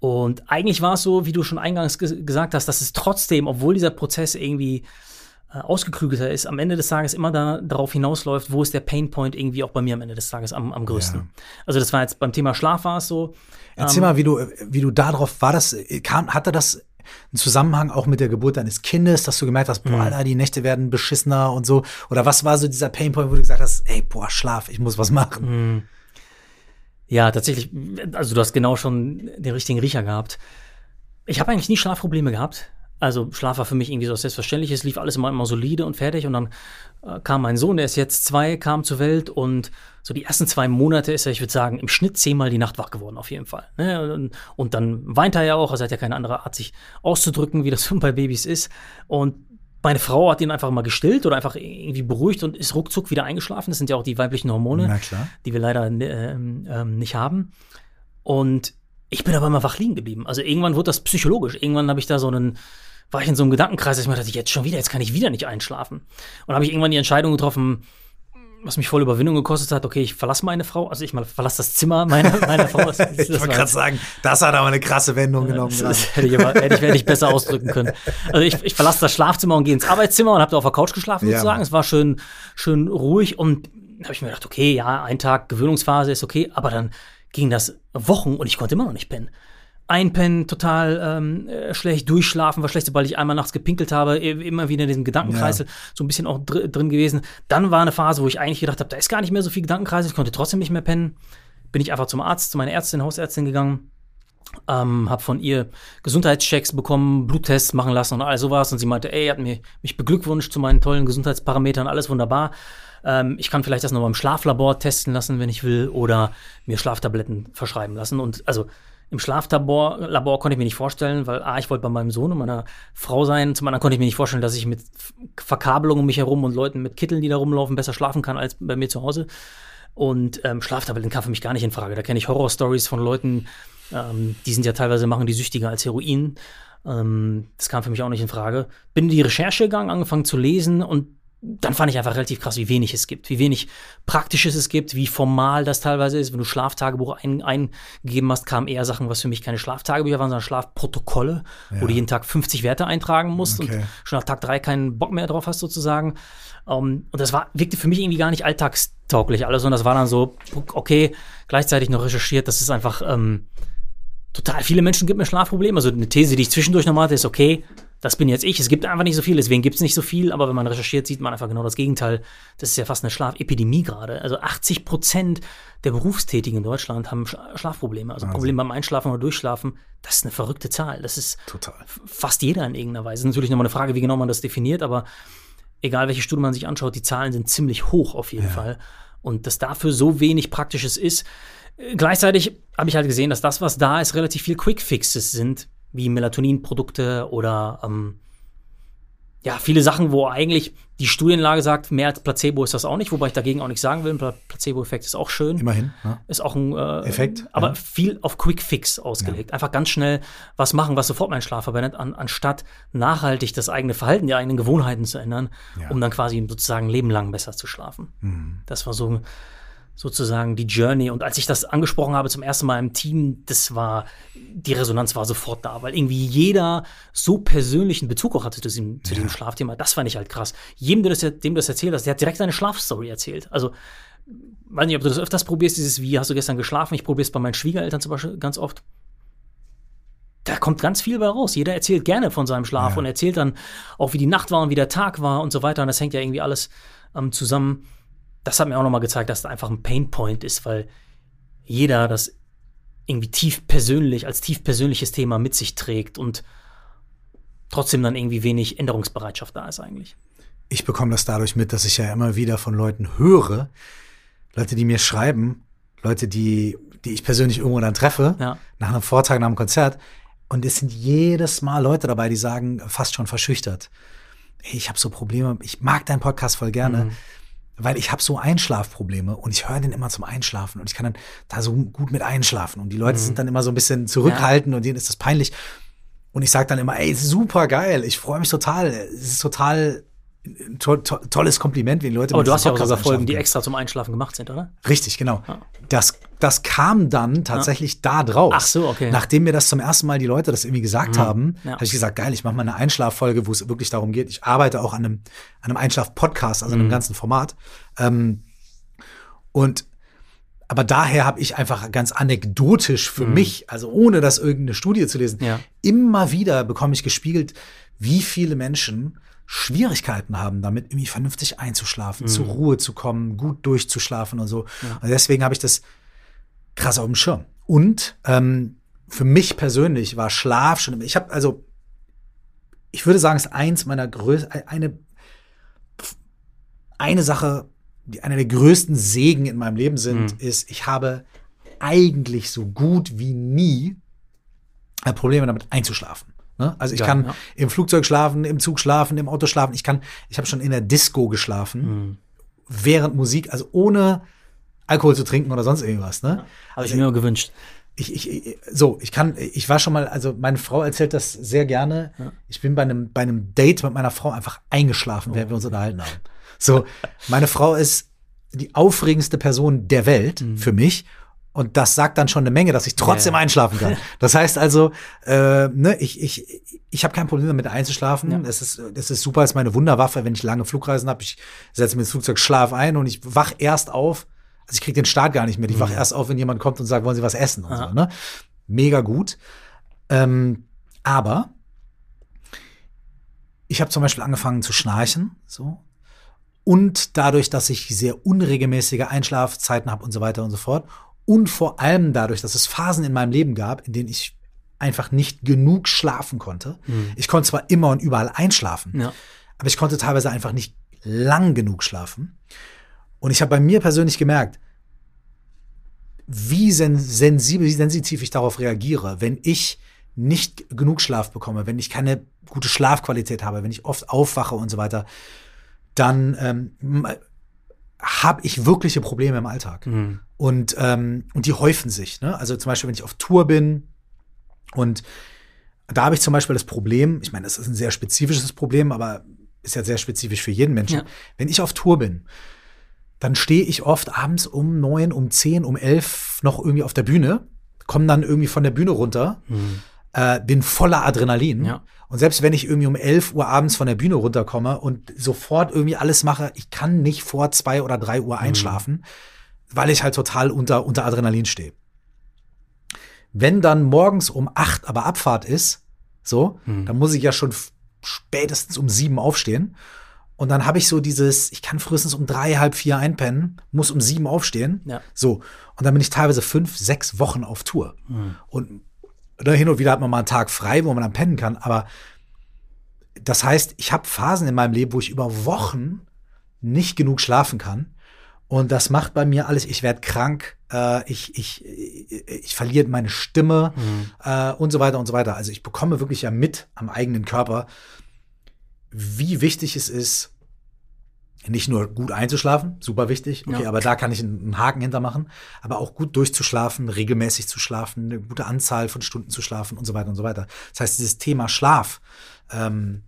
und eigentlich war es so, wie du schon eingangs ge gesagt hast, dass es trotzdem, obwohl dieser Prozess irgendwie ausgeklügelter ist, am Ende des Tages immer da, darauf hinausläuft, wo ist der Painpoint irgendwie auch bei mir am Ende des Tages am, am größten. Ja. Also das war jetzt beim Thema Schlaf war es so. Erzähl ähm, mal, wie du, wie du darauf, war das, kam, hatte das einen Zusammenhang auch mit der Geburt deines Kindes, dass du gemerkt hast, boah, mhm. Alter, die Nächte werden beschissener und so? Oder was war so dieser Painpoint, wo du gesagt hast, ey, boah, Schlaf, ich muss was machen? Mhm. Ja, tatsächlich, also du hast genau schon den richtigen Riecher gehabt. Ich habe eigentlich nie Schlafprobleme gehabt. Also Schlaf war für mich irgendwie so selbstverständlich. Es lief alles immer, immer solide und fertig. Und dann äh, kam mein Sohn, der ist jetzt zwei, kam zur Welt und so die ersten zwei Monate ist er, ich würde sagen, im Schnitt zehnmal die Nacht wach geworden, auf jeden Fall. Ne? Und, und, dann weint er ja auch, also er hat ja keine andere Art, sich auszudrücken, wie das bei Babys ist. Und meine Frau hat ihn einfach mal gestillt oder einfach irgendwie beruhigt und ist ruckzuck wieder eingeschlafen. Das sind ja auch die weiblichen Hormone, die wir leider äh, äh, nicht haben. Und ich bin aber immer wach liegen geblieben. Also irgendwann wurde das psychologisch. Irgendwann habe ich da so einen, war ich in so einem Gedankenkreis, dass ich mir dachte, jetzt schon wieder, jetzt kann ich wieder nicht einschlafen. Und habe ich irgendwann die Entscheidung getroffen, was mich voll Überwindung gekostet hat, okay, ich verlasse meine Frau, also ich mal verlasse das Zimmer meiner, meiner Frau. Das, das ich wollte gerade sagen, das hat aber eine krasse Wendung genommen. Das, das hätte, ich aber, hätte, ich, hätte ich besser ausdrücken können. Also ich, ich verlasse das Schlafzimmer und gehe ins Arbeitszimmer und habe da auf der Couch geschlafen ja, sozusagen. Es war schön, schön ruhig und habe ich mir gedacht, okay, ja, ein Tag Gewöhnungsphase ist okay, aber dann ging das Wochen und ich konnte immer noch nicht pennen einpennen, total ähm, äh, schlecht, durchschlafen war schlecht, sobald ich einmal nachts gepinkelt habe, immer wieder in diesem Gedankenkreisel ja. so ein bisschen auch dr drin gewesen. Dann war eine Phase, wo ich eigentlich gedacht habe, da ist gar nicht mehr so viel Gedankenkreisel, ich konnte trotzdem nicht mehr pennen. Bin ich einfach zum Arzt, zu meiner Ärztin, Hausärztin gegangen, ähm, habe von ihr Gesundheitschecks bekommen, Bluttests machen lassen und all sowas. Und sie meinte, ey, hat mir, mich beglückwünscht zu meinen tollen Gesundheitsparametern, alles wunderbar. Ähm, ich kann vielleicht das noch mal im Schlaflabor testen lassen, wenn ich will, oder mir Schlaftabletten verschreiben lassen. Und also im Schlaflabor Labor konnte ich mir nicht vorstellen, weil A, ich wollte bei meinem Sohn und meiner Frau sein. Zum anderen konnte ich mir nicht vorstellen, dass ich mit Verkabelung um mich herum und Leuten mit Kitteln, die da rumlaufen, besser schlafen kann als bei mir zu Hause. Und ähm, Schlaftabletten kam für mich gar nicht in Frage. Da kenne ich Horrorstories von Leuten, ähm, die sind ja teilweise, machen die süchtiger als Heroin. Ähm, das kam für mich auch nicht in Frage. Bin in die Recherche gegangen, angefangen zu lesen und dann fand ich einfach relativ krass, wie wenig es gibt, wie wenig Praktisches es gibt, wie formal das teilweise ist. Wenn du Schlaftagebuch ein, eingegeben hast, kamen eher Sachen, was für mich keine Schlaftagebücher waren, sondern Schlafprotokolle, ja. wo du jeden Tag 50 Werte eintragen musst okay. und schon nach Tag drei keinen Bock mehr drauf hast, sozusagen. Um, ähm, und das war, wirkte für mich irgendwie gar nicht alltagstauglich alles, sondern das war dann so, okay, gleichzeitig noch recherchiert, das ist einfach ähm, total viele Menschen gibt mir Schlafprobleme. Also eine These, die ich zwischendurch nochmal hatte, ist, okay, das bin jetzt ich. Es gibt einfach nicht so viel, deswegen gibt es nicht so viel, aber wenn man recherchiert, sieht man einfach genau das Gegenteil. Das ist ja fast eine Schlafepidemie gerade. Also 80 Prozent der Berufstätigen in Deutschland haben Schlafprobleme. Also Probleme beim Einschlafen oder Durchschlafen. Das ist eine verrückte Zahl. Das ist Total. fast jeder in irgendeiner Weise. Natürlich nochmal eine Frage, wie genau man das definiert, aber egal welche Studie man sich anschaut, die Zahlen sind ziemlich hoch auf jeden ja. Fall. Und dass dafür so wenig Praktisches ist. Gleichzeitig habe ich halt gesehen, dass das, was da ist, relativ viel Quick-Fixes sind wie Melatoninprodukte oder ähm, ja, viele Sachen, wo eigentlich die Studienlage sagt, mehr als Placebo ist das auch nicht, wobei ich dagegen auch nicht sagen will. Placebo-Effekt ist auch schön. Immerhin. Ja. Ist auch ein äh, Effekt. Aber ja. viel auf Quick Fix ausgelegt. Ja. Einfach ganz schnell was machen, was sofort meinen Schlaf verwendet, an, anstatt nachhaltig das eigene Verhalten, die eigenen Gewohnheiten zu ändern, um dann quasi sozusagen ein Leben lang besser zu schlafen. Mhm. Das war so sozusagen die Journey. Und als ich das angesprochen habe zum ersten Mal im Team, das war, die Resonanz war sofort da, weil irgendwie jeder so persönlichen Bezug auch hatte zu diesem, zu diesem Schlafthema. Das fand ich halt krass. Jedem, dem, das, dem du das erzählt hast, der hat direkt seine Schlafstory erzählt. Also, weiß nicht, ob du das öfters probierst, dieses, wie hast du gestern geschlafen? Ich probiere es bei meinen Schwiegereltern zum Beispiel ganz oft. Da kommt ganz viel bei raus. Jeder erzählt gerne von seinem Schlaf ja. und erzählt dann auch, wie die Nacht war und wie der Tag war und so weiter. Und das hängt ja irgendwie alles ähm, zusammen das hat mir auch nochmal gezeigt, dass das einfach ein Painpoint ist, weil jeder das irgendwie tief persönlich, als tief persönliches Thema mit sich trägt und trotzdem dann irgendwie wenig Änderungsbereitschaft da ist eigentlich. Ich bekomme das dadurch mit, dass ich ja immer wieder von Leuten höre, Leute, die mir schreiben, Leute, die, die ich persönlich irgendwo dann treffe, Ja. nach einem Vortrag, nach einem Konzert. Und es sind jedes Mal Leute dabei, die sagen, fast schon verschüchtert, hey, ich habe so Probleme, ich mag deinen Podcast voll gerne, Mhm. Weil ich habe so Einschlafprobleme und ich höre den immer zum Einschlafen und ich kann dann da so gut mit einschlafen. Und die Leute sind dann immer so ein bisschen zurückhaltend und denen ist das peinlich. Und ich sage dann immer, ey, super geil, ich freue mich total. Es ist total to to tolles Kompliment, wenn die Leute Aber du hast ja auch sogar Folgen, die extra zum Einschlafen gemacht sind, oder? Richtig, genau. Das, das kam dann tatsächlich da draus. Ach so, okay. Mhm. Nachdem mir das zum ersten Mal die Leute das irgendwie gesagt haben, Ja. habe ich gesagt, geil, ich mache mal eine Einschlaffolge, wo es wirklich darum geht. Ich arbeite auch an einem, an einem Einschlaf-Podcast, also Mhm. einem ganzen Format. Ähm, und aber daher habe ich einfach ganz anekdotisch für mich, also ohne das irgendeine Studie zu lesen, Mhm. Ja. immer wieder bekomme ich gespiegelt, wie viele Menschen Schwierigkeiten haben, damit irgendwie vernünftig einzuschlafen, zur Mhm. Ruhe zu kommen, gut durchzuschlafen und so. Und deswegen habe ich das krass auf dem Schirm. Und ähm, für mich persönlich war Schlaf schon. Ich habe also, ich würde sagen, es ist eins meiner größten, eine eine Sache, die einer der größten Segen in meinem Leben sind, Mhm. ist, ich habe eigentlich so gut wie nie äh, Probleme damit einzuschlafen. Ne? Also ich Ja, kann ja. im Flugzeug schlafen, im Zug schlafen, im Auto schlafen. Ich kann, ich habe schon in der Disco geschlafen, Mhm. während Musik, also ohne Alkohol zu trinken oder sonst irgendwas. Ne? Habe ich mir immer gewünscht. ich, ich, ich, so, ich kann, ich war schon mal, also meine Frau erzählt das sehr gerne. Ich bin bei einem, bei einem Date mit meiner Frau einfach eingeschlafen, während wir uns unterhalten haben. So, meine Frau ist die aufregendste Person der Welt für mich. Und das sagt dann schon eine Menge, dass ich trotzdem Ja. einschlafen kann. Das heißt also, äh, ne, ich, ich, ich habe kein Problem damit einzuschlafen. Ja. Das ist, das ist super, das ist meine Wunderwaffe, wenn ich lange Flugreisen habe. Ich setze mir ins Flugzeug, schlaf ein und ich wach erst auf. Also ich kriege den Start gar nicht mit. Ich wach erst auf, wenn jemand kommt und sagt, wollen Sie was essen und so. Ne? Mega gut. Ähm, aber ich habe zum Beispiel angefangen zu schnarchen, so. Und dadurch, dass ich sehr unregelmäßige Einschlafzeiten habe und so weiter und so fort. Und vor allem dadurch, dass es Phasen in meinem Leben gab, in denen ich einfach nicht genug schlafen konnte. Ich konnte zwar immer und überall einschlafen, Ja. aber ich konnte teilweise einfach nicht lang genug schlafen. Und ich habe bei mir persönlich gemerkt, wie sen sensibel, wie sensitiv ich darauf reagiere, wenn ich nicht genug Schlaf bekomme, wenn ich keine gute Schlafqualität habe, wenn ich oft aufwache und so weiter, dann ähm, habe ich wirkliche Probleme im Alltag. Mhm. Und, ähm, und die häufen sich. Ne? Also zum Beispiel, wenn ich auf Tour bin und da habe ich zum Beispiel das Problem, ich meine, das ist ein sehr spezifisches Problem, aber ist ja sehr spezifisch für jeden Menschen. Ja. Wenn ich auf Tour bin, dann stehe ich oft abends um neun, um zehn, um elf noch irgendwie auf der Bühne, komme dann irgendwie von der Bühne runter, äh, bin voller Adrenalin. Ja. Und selbst wenn ich irgendwie um 11 Uhr abends von der Bühne runterkomme und sofort irgendwie alles mache, ich kann nicht vor zwei oder drei Uhr einschlafen, weil ich halt total unter, unter Adrenalin stehe. Wenn dann morgens um acht aber Abfahrt ist, so, dann muss ich ja schon spätestens um sieben aufstehen. Und dann habe ich so dieses, ich kann frühestens um drei, halb vier einpennen, muss um sieben aufstehen. Ja. So. Und dann bin ich teilweise fünf, sechs Wochen auf Tour. Und ne, hin und wieder hat man mal einen Tag frei, wo man dann pennen kann. Aber das heißt, ich habe Phasen in meinem Leben, wo ich über Wochen nicht genug schlafen kann. Und das macht bei mir alles, ich werde krank, äh, ich, ich, ich, verliere meine Stimme äh, und so weiter und so weiter. Also ich bekomme wirklich ja mit am eigenen Körper, wie wichtig es ist, nicht nur gut einzuschlafen, super wichtig, okay, Ja. aber da kann ich einen, Haken hintermachen, aber auch gut durchzuschlafen, regelmäßig zu schlafen, eine gute Anzahl von Stunden zu schlafen und so weiter und so weiter. Das heißt, dieses Thema Schlaf, ähm,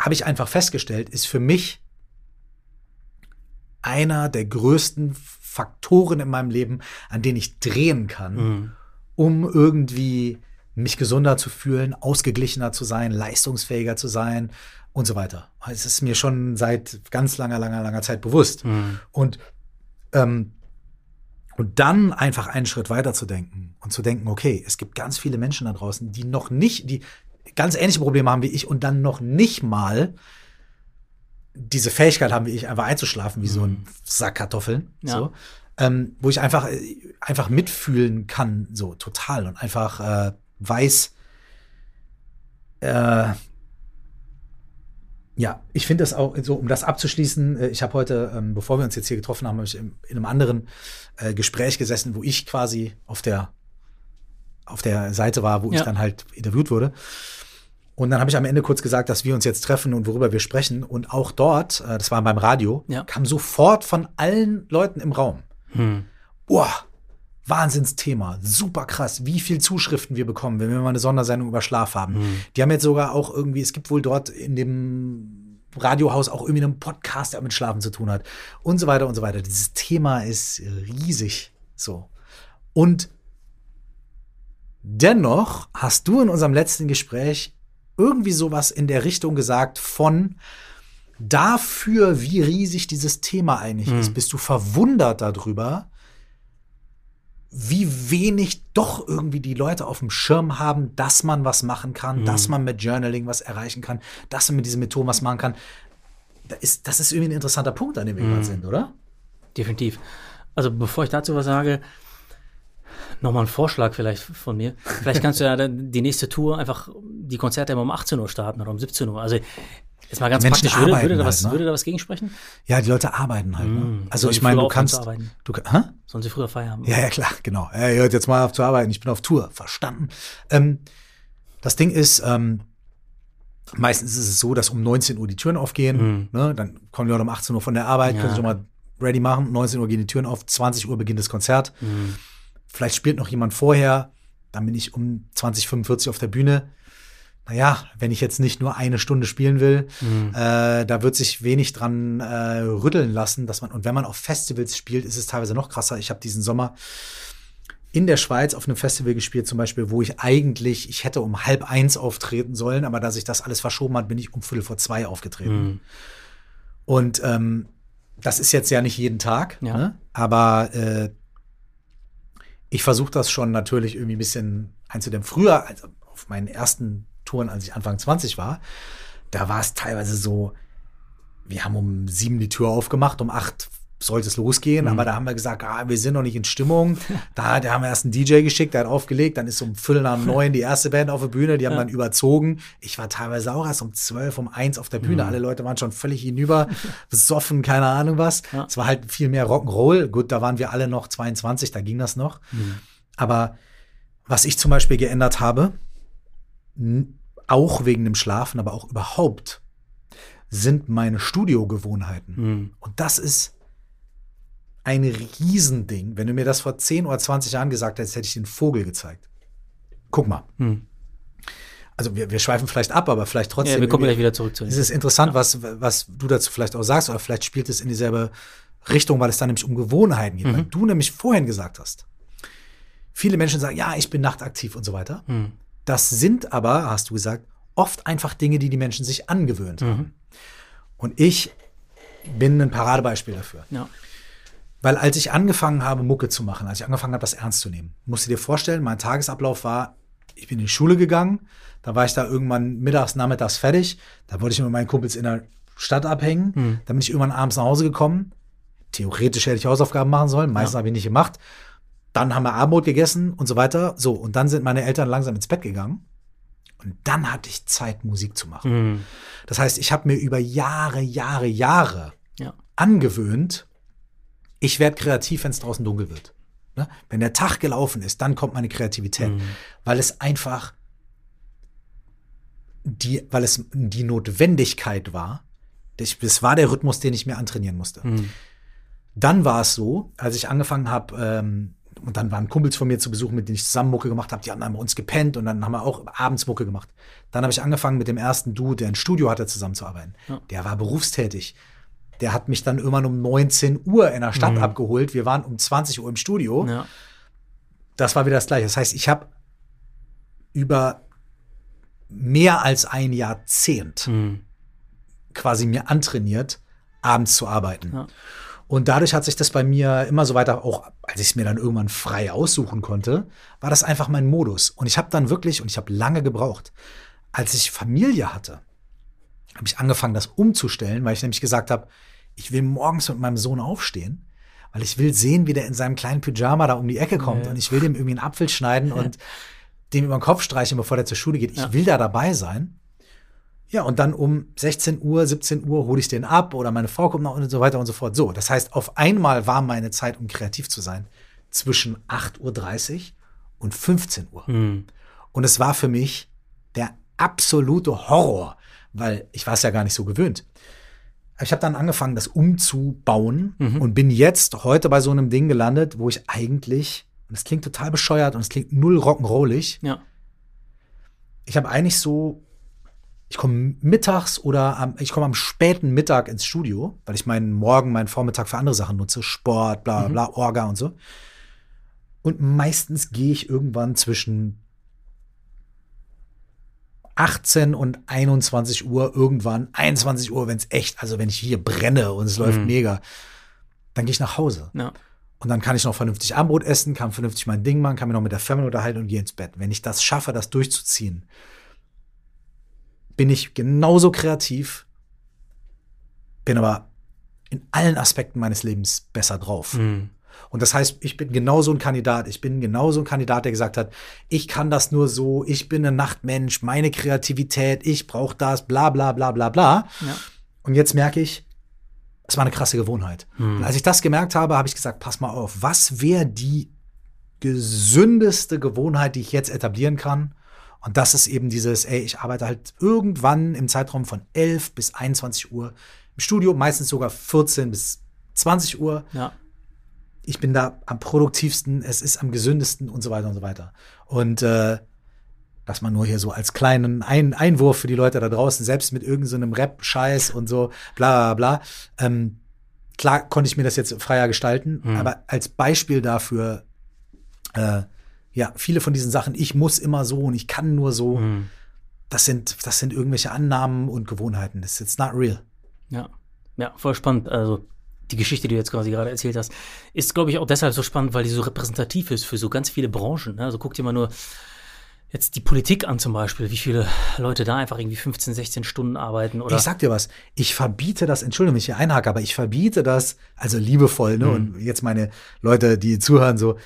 habe ich einfach festgestellt, ist für mich einer der größten Faktoren in meinem Leben, an denen ich drehen kann, Mhm. um irgendwie mich gesunder zu fühlen, ausgeglichener zu sein, leistungsfähiger zu sein und so weiter. Es ist mir schon seit ganz langer, langer, langer Zeit bewusst. Mhm. Und, ähm, und dann einfach einen Schritt weiter zu denken und zu denken, okay, es gibt ganz viele Menschen da draußen, die noch nicht, die ganz ähnliche Probleme haben wie ich und dann noch nicht mal diese Fähigkeit haben wie ich, einfach einzuschlafen wie so ein Sack Kartoffeln. Ja. So. Ähm, wo ich einfach, einfach mitfühlen kann, so total und einfach äh, weiß, äh, Ja, ich finde das auch so, um das abzuschließen, äh, ich habe heute, ähm, bevor wir uns jetzt hier getroffen haben, habe ich in, in einem anderen äh, Gespräch gesessen, wo ich quasi auf der auf der Seite war, wo Ja. ich dann halt interviewt wurde. Und dann habe ich am Ende kurz gesagt, dass wir uns jetzt treffen und worüber wir sprechen. Und auch dort, äh, das war beim Radio, Ja. kam sofort von allen Leuten im Raum. Hm. Boah, Wahnsinnsthema, super krass, wie viel Zuschriften wir bekommen, wenn wir mal eine Sondersendung über Schlaf haben. Die haben jetzt sogar auch irgendwie, es gibt wohl dort in dem Radiohaus auch irgendwie einen Podcast, der mit Schlafen zu tun hat und so weiter und so weiter. Dieses Thema ist riesig so. Und dennoch hast du in unserem letzten Gespräch irgendwie sowas in der Richtung gesagt von dafür, wie riesig dieses Thema eigentlich ist, bist du verwundert darüber, wie wenig doch irgendwie die Leute auf dem Schirm haben, dass man was machen kann, dass man mit Journaling was erreichen kann, dass man mit diesen Methoden was machen kann. Da ist, das ist irgendwie ein interessanter Punkt, an dem wir gerade sind, oder? Definitiv. Also bevor ich dazu was sage, nochmal ein Vorschlag vielleicht von mir. Vielleicht kannst du ja die nächste Tour einfach die Konzerte immer um 18 Uhr starten oder um 17 Uhr. Also jetzt mal ganz Menschen praktisch, würde, arbeiten würde, da halt, was, ne? würde da was gegensprechen? Ja, die Leute arbeiten halt. Ne? Also Sollen ich meine, du kannst. Du, hä? Sollen sie früher Feierabend Ja, ja, klar, genau. Er hört jetzt mal auf zu arbeiten. Ich bin auf Tour. Verstanden. Ähm, das Ding ist, ähm, meistens ist es so, dass um 19 Uhr die Türen aufgehen. Ne? Dann kommen die Leute um 18 Uhr von der Arbeit, Ja. können sich schon mal ready machen. 19 Uhr gehen die Türen auf, 20 Uhr beginnt das Konzert. Vielleicht spielt noch jemand vorher. Dann bin ich um 2045 auf der Bühne. Naja, wenn ich jetzt nicht nur eine Stunde spielen will, äh, da wird sich wenig dran äh, rütteln lassen, dass man, und wenn man auf Festivals spielt, ist es teilweise noch krasser. Ich habe diesen Sommer in der Schweiz auf einem Festival gespielt, zum Beispiel, wo ich eigentlich, ich hätte um halb eins auftreten sollen, aber da sich das alles verschoben hat, bin ich um Viertel vor zwei aufgetreten. Und ähm, das ist jetzt ja nicht jeden Tag, Ja. ne? aber äh, ich versuche das schon natürlich irgendwie ein bisschen einzudämmen. Früher, also auf meinen ersten Touren, als ich Anfang 20 war, da war es teilweise so, wir haben um sieben die Tür aufgemacht, um acht sollte es losgehen, aber da haben wir gesagt, ah, wir sind noch nicht in Stimmung. Da, da haben wir erst einen DJ geschickt, der hat aufgelegt, dann ist um Viertel nach neun die erste Band auf der Bühne, die haben dann überzogen. Ich war teilweise auch erst um zwölf, um eins auf der Bühne. Alle Leute waren schon völlig hinüber, besoffen, keine Ahnung was. Ja. Es war halt viel mehr Rock'n'Roll. Gut, da waren wir alle noch 22, da ging das noch. Aber was ich zum Beispiel geändert habe, auch wegen dem Schlafen, aber auch überhaupt, sind meine Studiogewohnheiten. Hm. Und das ist ein Riesending. Wenn du mir das vor 10 oder 20 Jahren gesagt hättest, hätte ich den Vogel gezeigt. Guck mal. Hm. Also wir, wir schweifen vielleicht ab, aber vielleicht trotzdem. Ja, wir kommen gleich wieder zurück zu es ist interessant, was, was du dazu vielleicht auch sagst, oder vielleicht spielt es in dieselbe Richtung, weil es dann nämlich um Gewohnheiten geht. Weil du nämlich vorhin gesagt hast, viele Menschen sagen, ja, ich bin nachtaktiv und so weiter. Das sind aber, hast du gesagt, oft einfach Dinge, die die Menschen sich angewöhnt haben. Und ich bin ein Paradebeispiel dafür. Ja. Weil als ich angefangen habe, Mucke zu machen, als ich angefangen habe, das ernst zu nehmen, musst du dir vorstellen, mein Tagesablauf war, ich bin in die Schule gegangen, da war ich da irgendwann mittags, nachmittags fertig, da wollte ich mit meinen Kumpels in der Stadt abhängen, dann bin ich irgendwann abends nach Hause gekommen, theoretisch hätte ich Hausaufgaben machen sollen, meistens habe ich nicht gemacht, dann haben wir Abendbrot gegessen und so weiter, so, und dann sind meine Eltern langsam ins Bett gegangen und dann hatte ich Zeit, Musik zu machen. Hm. Das heißt, ich habe mir über Jahre, Jahre, Jahre Ja. angewöhnt, ich werde kreativ, wenn es draußen dunkel wird. Ne? Wenn der Tag gelaufen ist, dann kommt meine Kreativität, weil es einfach die, weil es die Notwendigkeit war. Das, war der Rhythmus, den ich mir antrainieren musste. Dann war es so, als ich angefangen habe, ähm, und dann waren Kumpels von mir zu Besuch, mit denen ich zusammen Mucke gemacht habe, die haben dann bei uns gepennt und dann haben wir auch abends Mucke gemacht. Dann habe ich angefangen mit dem ersten Duo, der ein Studio hatte, zusammenzuarbeiten. Der war berufstätig. Der hat mich dann irgendwann um 19 Uhr in der Stadt abgeholt. Wir waren um 20 Uhr im Studio. Ja. Das war wieder das Gleiche. Das heißt, ich habe über mehr als ein Jahrzehnt Hm. quasi mir antrainiert, abends zu arbeiten. Ja. Und dadurch hat sich das bei mir immer so weiter, auch als ich es mir dann irgendwann frei aussuchen konnte, war das einfach mein Modus. Und ich habe dann wirklich, und ich habe lange gebraucht, als ich Familie hatte, habe ich angefangen, das umzustellen, weil ich nämlich gesagt habe, ich will morgens mit meinem Sohn aufstehen, weil ich will sehen, wie der in seinem kleinen Pyjama da um die Ecke kommt Ja. und ich will dem irgendwie einen Apfel schneiden und dem über den Kopf streichen, bevor der zur Schule geht. Ich Ja. will da dabei sein. Ja, und dann um 16 Uhr, 17 Uhr hole ich den ab oder meine Frau kommt noch und so weiter und so fort. So, das heißt, auf einmal war meine Zeit, um kreativ zu sein, zwischen 8.30 Uhr und 15 Uhr. Hm. Und es war für mich der absolute Horror, weil ich war es ja gar nicht so gewöhnt. Ich habe dann angefangen, das umzubauen Mhm. und bin jetzt heute bei so einem Ding gelandet, wo ich eigentlich, und es klingt total bescheuert und es klingt null rock'n'rollig, Ja. ich habe eigentlich so, ich komme mittags oder am, ich komme am späten Mittag ins Studio, weil ich meinen Morgen, meinen Vormittag für andere Sachen nutze, Sport, bla bla bla, Orga und so. Und meistens gehe ich irgendwann zwischen 18 und 21 Uhr irgendwann, 21 Uhr, wenn es echt, also wenn ich hier brenne und es läuft Mhm. mega, dann gehe ich nach Hause. Ja. Und dann kann ich noch vernünftig Abendbrot essen, kann vernünftig mein Ding machen, kann mich noch mit der Family unterhalten und gehe ins Bett. Wenn ich das schaffe, das durchzuziehen, bin ich genauso kreativ, bin aber in allen Aspekten meines Lebens besser drauf. Hm. Und das heißt, ich bin genauso ein Kandidat. Ich bin genauso ein Kandidat, der gesagt hat, ich kann das nur so, ich bin ein Nachtmensch, meine Kreativität, ich brauche das, bla bla bla bla bla. Ja. Und jetzt merke ich, es war eine krasse Gewohnheit. Hm. Und als ich das gemerkt habe, habe ich gesagt, pass mal auf, was wäre die gesündeste Gewohnheit, die ich jetzt etablieren kann? Und das ist eben dieses, ey, ich arbeite halt irgendwann im Zeitraum von 11 bis 21 Uhr im Studio, meistens sogar 14 bis 20 Uhr. Ja. Ich bin da am produktivsten, es ist am gesündesten und so weiter und so weiter. Und äh, dass man nur hier so als kleinen Ein Einwurf für die Leute da draußen, selbst mit irgendeinem so Rap-Scheiß und so, bla bla bla. Ähm, klar konnte ich mir das jetzt freier gestalten, Mhm. aber als Beispiel dafür, äh, ja, viele von diesen Sachen, ich muss immer so und ich kann nur so, Hm. das sind, das sind irgendwelche Annahmen und Gewohnheiten. Das ist it's not real. Ja, ja, voll spannend. Also die Geschichte, die du jetzt quasi gerade erzählt hast, ist, glaube ich, auch deshalb so spannend, weil die so repräsentativ ist für so ganz viele Branchen. Ne? Also guck dir mal nur jetzt die Politik an zum Beispiel, wie viele Leute da einfach irgendwie 15, 16 Stunden arbeiten oder Ich sag dir was, ich verbiete das, entschuldige mich, ich einhake, aber ich verbiete das, also liebevoll, ne? Mhm. Und jetzt meine Leute, die zuhören, so,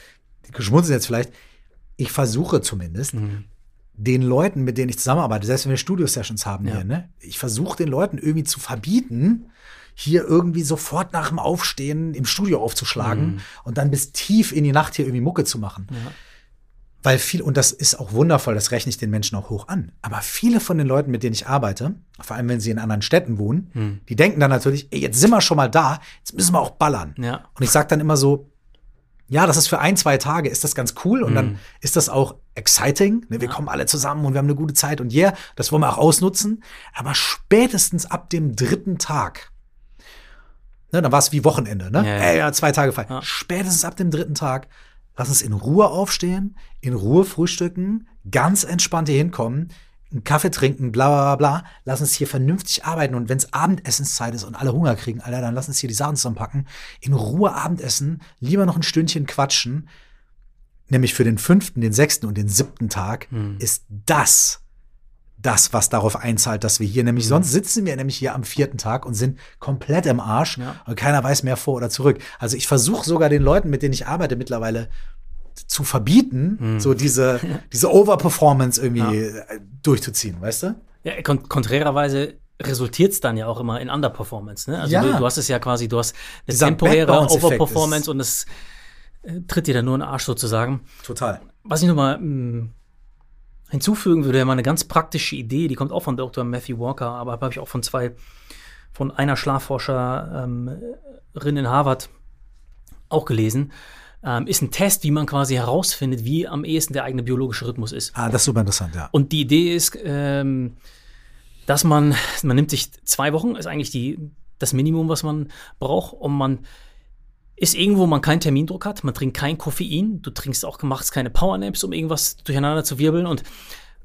die schmunzeln jetzt vielleicht. Ich versuche zumindest, Mhm. den Leuten, mit denen ich zusammenarbeite, selbst wenn wir Studio-Sessions haben Ja. hier, ne? Ich versuche den Leuten irgendwie zu verbieten, hier irgendwie sofort nach dem Aufstehen im Studio aufzuschlagen Mhm. und dann bis tief in die Nacht hier irgendwie Mucke zu machen. Ja. Weil viel, und das ist auch wundervoll, das rechne ich den Menschen auch hoch an. Aber viele von den Leuten, mit denen ich arbeite, vor allem wenn sie in anderen Städten wohnen, Hm. die denken dann natürlich, ey, jetzt sind wir schon mal da, jetzt müssen wir auch ballern. Ja. Und ich sage dann immer so, ja, das ist für ein, zwei Tage, ist das ganz cool und Mhm. dann ist das auch exciting. Ne? Wir Ja. kommen alle zusammen und wir haben eine gute Zeit und yeah, das wollen wir auch ausnutzen. Aber spätestens ab dem dritten Tag, ne, dann war es wie Wochenende, ne? Ja, ja. Ey, ja, zwei Tage frei. Spätestens ab dem dritten Tag, lass uns in Ruhe aufstehen, in Ruhe frühstücken, ganz entspannt hier hinkommen, einen Kaffee trinken, bla bla bla, bla. Lass uns hier vernünftig arbeiten und wenn es Abendessenszeit ist und alle Hunger kriegen, Alter, dann lass uns hier die Sachen zusammenpacken, in Ruhe Abendessen, lieber noch ein Stündchen quatschen. Nämlich für den fünften, den sechsten und den siebten Tag Hm. ist das das, was darauf einzahlt, dass wir hier nämlich, Mhm. sonst sitzen wir nämlich hier am vierten Tag und sind komplett im Arsch Ja. und keiner weiß mehr vor oder zurück. Also ich versuche sogar den Leuten, mit denen ich arbeite, mittlerweile zu verbieten, Mhm. so diese, diese Overperformance irgendwie Ja. äh, durchzuziehen, weißt du? Ja, kon konträrerweise resultiert es dann ja auch immer in Underperformance. Ne? Also Ja. du, du hast es ja quasi, du hast eine Dieser temporäre Overperformance und es äh, tritt dir dann nur in den Arsch sozusagen. Total. Was ich nochmal mm, hinzufügen würde, mal eine ganz praktische Idee, die kommt auch von Dr. Matthew Walker, aber habe ich auch von zwei, von einer Schlafforscherin in Harvard auch gelesen, ähm, ist ein Test, wie man quasi herausfindet, wie am ehesten der eigene biologische Rhythmus ist. Ah, das ist super interessant, ja. Und die Idee ist, ähm, dass man, man nimmt sich zwei Wochen, ist eigentlich die, das Minimum, was man braucht, und man ist irgendwo, wo man keinen Termindruck hat, man trinkt kein Koffein, du trinkst auch, machst keine Powernaps, um irgendwas durcheinander zu wirbeln und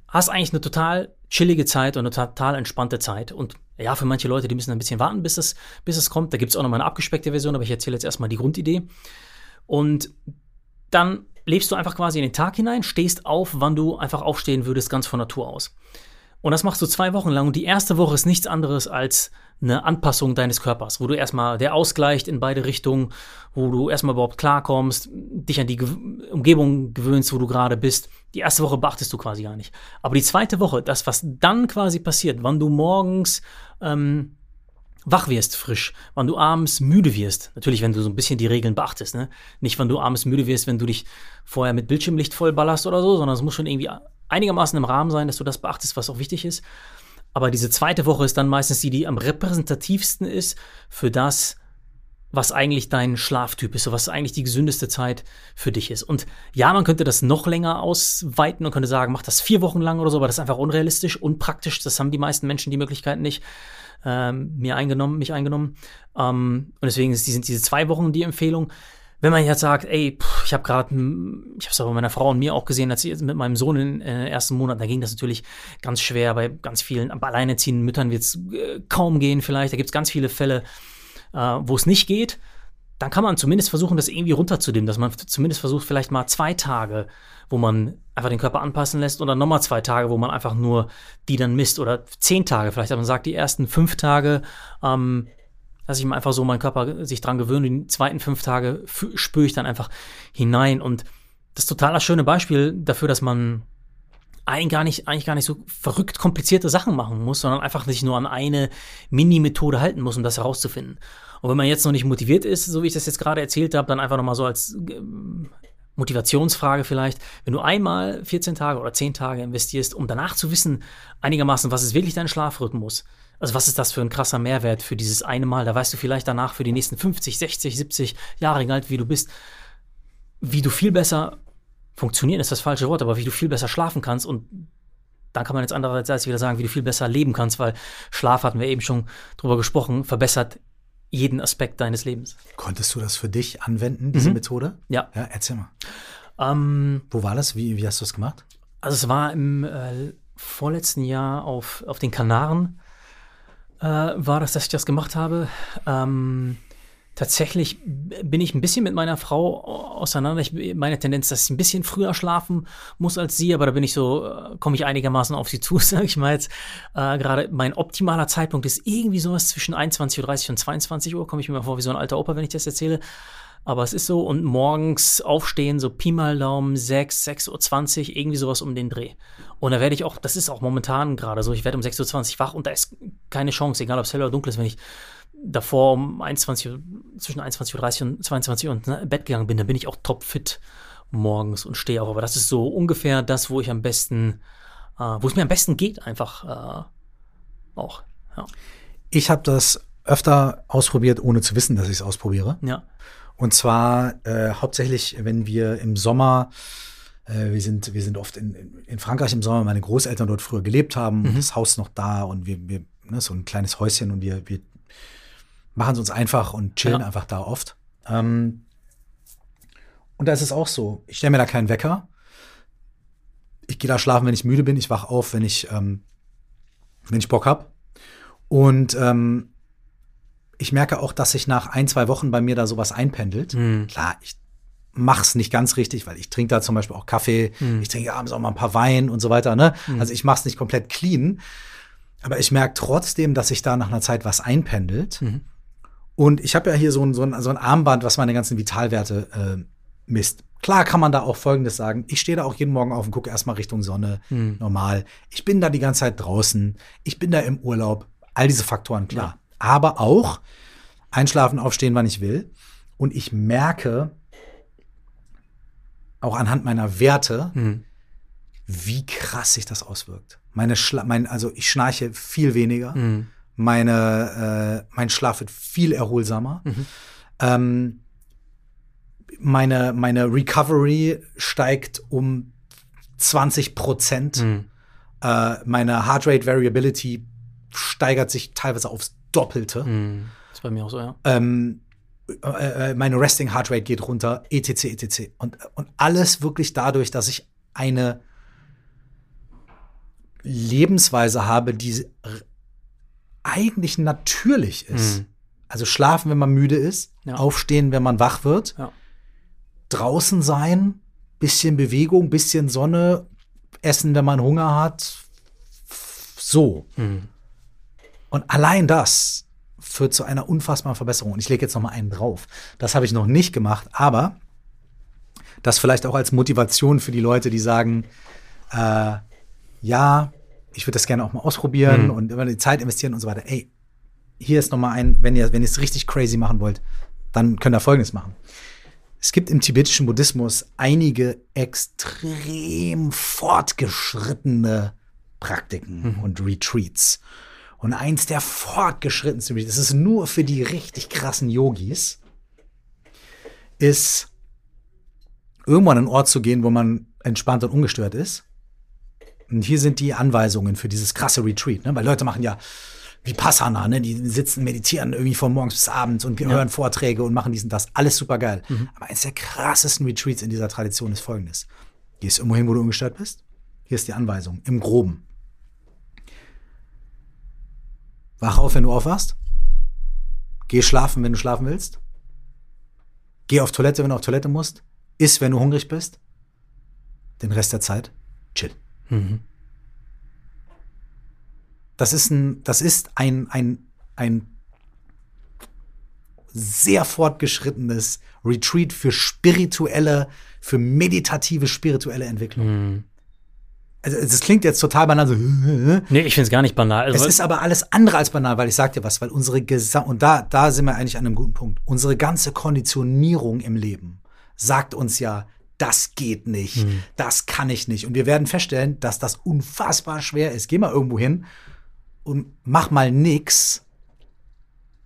hast eigentlich eine total chillige Zeit und eine total entspannte Zeit. Und ja, für manche Leute, die müssen ein bisschen warten, bis es, bis es kommt. Da gibt es auch noch mal eine abgespeckte Version, aber ich erzähle jetzt erstmal die Grundidee. Und dann lebst du einfach quasi in den Tag hinein, stehst auf, wann du einfach aufstehen würdest, ganz von Natur aus. Und das machst du zwei Wochen lang. Und die erste Woche ist nichts anderes als eine Anpassung deines Körpers, wo du erstmal der ausgleicht in beide Richtungen, wo du erstmal überhaupt klarkommst, dich an die Ge Umgebung gewöhnst, wo du gerade bist. Die erste Woche beachtest du quasi gar nicht. Aber die zweite Woche, das, was dann quasi passiert, wann du morgens ähm, wach wirst frisch, wann du abends müde wirst. Natürlich, wenn du so ein bisschen die Regeln beachtest, ne? Nicht, wann du abends müde wirst, wenn du dich vorher mit Bildschirmlicht vollballerst oder so, sondern es muss schon irgendwie einigermaßen im Rahmen sein, dass du das beachtest, was auch wichtig ist. Aber diese zweite Woche ist dann meistens die, die am repräsentativsten ist für das, was eigentlich dein Schlaftyp ist, so was eigentlich die gesündeste Zeit für dich ist. Und ja, man könnte das noch länger ausweiten und könnte sagen, mach das vier Wochen lang oder so, aber das ist einfach unrealistisch, unpraktisch. Das haben die meisten Menschen die Möglichkeiten nicht ähm, mir eingenommen, mich eingenommen. Ähm, und deswegen sind diese zwei Wochen die Empfehlung wenn man jetzt sagt, ey, pff, ich habe gerade, ich habe es aber meiner Frau und mir auch gesehen, als ich jetzt mit meinem Sohn in den äh, ersten Monaten, da ging das natürlich ganz schwer. Bei ganz vielen alleinerziehenden Müttern wird es äh, kaum gehen vielleicht. Da gibt es ganz viele Fälle, äh, wo es nicht geht. Dann kann man zumindest versuchen, das irgendwie runterzudimmen, dass man zumindest versucht, vielleicht mal zwei Tage, wo man einfach den Körper anpassen lässt oder nochmal zwei Tage, wo man einfach nur die dann misst oder zehn Tage vielleicht. Aber man sagt, die ersten fünf Tage ähm, dass ich mir einfach so meinen Körper sich dran gewöhnt. Die zweiten fünf Tage spüre ich dann einfach hinein. Und das total das schöne Beispiel dafür, dass man eigentlich gar nicht, eigentlich gar nicht so verrückt komplizierte Sachen machen muss, sondern einfach sich nur an eine Mini-Methode halten muss, um das herauszufinden. Und wenn man jetzt noch nicht motiviert ist, so wie ich das jetzt gerade erzählt habe, dann einfach nochmal so als ähm, Motivationsfrage vielleicht, wenn du einmal 14 Tage oder 10 Tage investierst, um danach zu wissen, einigermaßen, was ist wirklich dein Schlafrhythmus, also was ist das für ein krasser Mehrwert für dieses eine Mal? Da weißt du vielleicht danach für die nächsten 50, 60, 70 Jahre alt, wie du bist, wie du viel besser funktionieren ist das falsche Wort, aber wie du viel besser schlafen kannst. Und dann kann man jetzt andererseits wieder sagen, wie du viel besser leben kannst, weil Schlaf hatten wir eben schon drüber gesprochen, verbessert jeden Aspekt deines Lebens. Konntest du das für dich anwenden, diese mhm. Methode? Ja. Ja, erzähl mal. Ähm, Wo war das? Wie, wie hast du das gemacht? Also es war im äh, vorletzten Jahr auf, auf den Kanaren äh, war das, dass ich das gemacht habe. Ähm, tatsächlich bin ich ein bisschen mit meiner Frau auseinander. Ich, meine Tendenz, dass ich ein bisschen früher schlafen muss als sie, aber da bin ich so, äh, komme ich einigermaßen auf sie zu, sage ich mal jetzt. Äh, Gerade mein optimaler Zeitpunkt ist irgendwie sowas zwischen 21.30 Uhr und 22 Uhr. Komme ich mir vor wie so ein alter Opa, wenn ich das erzähle. Aber es ist so, und morgens aufstehen, so Pi mal Daumen, 6, 6.20 Uhr, irgendwie sowas um den Dreh. Und da werde ich auch, das ist auch momentan gerade so, ich werde um 6.20 Uhr wach und da ist keine Chance, egal ob es hell oder dunkel ist, wenn ich davor um 21 Uhr, zwischen 21.30 Uhr und 22 Uhr ins Bett gegangen bin, dann bin ich auch topfit morgens und stehe auf. Aber das ist so ungefähr das, wo ich am besten, äh, wo es mir am besten geht, einfach äh, auch. Ja. Ich habe das öfter ausprobiert, ohne zu wissen, dass ich es ausprobiere. Ja. Und zwar äh, hauptsächlich, wenn wir im Sommer, äh, wir, sind, wir sind oft in, in Frankreich im Sommer, meine Großeltern dort früher gelebt haben, mhm. das Haus noch da und wir, wir ne, so ein kleines Häuschen und wir, wir machen es uns einfach und chillen ja. einfach da oft. Ähm, und da ist es auch so, ich stelle mir da keinen Wecker. Ich gehe da schlafen, wenn ich müde bin. Ich wach auf, wenn ich, ähm, wenn ich Bock habe. Und ähm, ich merke auch, dass sich nach ein, zwei Wochen bei mir da sowas einpendelt. Mhm. Klar, ich mach's nicht ganz richtig, weil ich trinke da zum Beispiel auch Kaffee, mhm. ich trinke abends auch mal ein paar Wein und so weiter. Ne? Mhm. Also ich mach's nicht komplett clean. Aber ich merke trotzdem, dass sich da nach einer Zeit was einpendelt. Mhm. Und ich habe ja hier so ein, so, ein, so ein Armband, was meine ganzen Vitalwerte äh, misst. Klar kann man da auch Folgendes sagen. Ich stehe da auch jeden Morgen auf und gucke erstmal Richtung Sonne, mhm. normal. Ich bin da die ganze Zeit draußen. Ich bin da im Urlaub. All diese Faktoren, klar. Ja aber auch einschlafen, aufstehen, wann ich will. Und ich merke auch anhand meiner Werte, mhm. wie krass sich das auswirkt. Meine Schla mein, also ich schnarche viel weniger. Mhm. Meine, äh, mein Schlaf wird viel erholsamer. Mhm. Ähm, meine, meine Recovery steigt um 20 Prozent. Mhm. Äh, meine Heart Rate Variability steigert sich teilweise aufs Doppelte. Mm, ist bei mir auch so, ja. Ähm, äh, äh meine Resting Heart Rate geht runter, etc., etc. Und, und alles wirklich dadurch, dass ich eine Lebensweise habe, die eigentlich natürlich ist. Mm. Also schlafen, wenn man müde ist, ja. aufstehen, wenn man wach wird, ja. draußen sein, bisschen Bewegung, bisschen Sonne, essen, wenn man Hunger hat, so. Mhm. Und allein das führt zu einer unfassbaren Verbesserung. Und ich lege jetzt noch mal einen drauf. Das habe ich noch nicht gemacht, aber das vielleicht auch als Motivation für die Leute, die sagen, äh, ja, ich würde das gerne auch mal ausprobieren mhm. und immer die Zeit investieren und so weiter. Ey, hier ist noch mal ein, wenn ihr wenn ihr es richtig crazy machen wollt, dann könnt ihr Folgendes machen. Es gibt im tibetischen Buddhismus einige extrem fortgeschrittene Praktiken mhm. und Retreats. Und eins der fortgeschrittensten, das ist nur für die richtig krassen Yogis, ist irgendwann an einen Ort zu gehen, wo man entspannt und ungestört ist. Und hier sind die Anweisungen für dieses krasse Retreat, ne? weil Leute machen ja wie Passana, ne? die sitzen, meditieren irgendwie von morgens bis abends und ja. hören Vorträge und machen diesen das. Alles super geil. Mhm. Aber eines der krassesten Retreats in dieser Tradition ist folgendes. Gehst irgendwo hin, wo du ungestört bist. Hier ist die Anweisung, im Groben. Wach auf, wenn du aufwachst. Geh schlafen, wenn du schlafen willst. Geh auf Toilette, wenn du auf Toilette musst. Iss, wenn du hungrig bist. Den Rest der Zeit chill. Mhm. Das ist ein, das ist ein, ein, ein sehr fortgeschrittenes Retreat für spirituelle, für meditative spirituelle Entwicklung. Mhm also es klingt jetzt total banal so. Nee, ich finde es gar nicht banal. Also, es ist aber alles andere als banal, weil ich sag dir was, weil unsere Gesam und da, da sind wir eigentlich an einem guten Punkt. Unsere ganze Konditionierung im Leben sagt uns ja, das geht nicht, hm. das kann ich nicht. Und wir werden feststellen, dass das unfassbar schwer ist. Geh mal irgendwo hin und mach mal nix,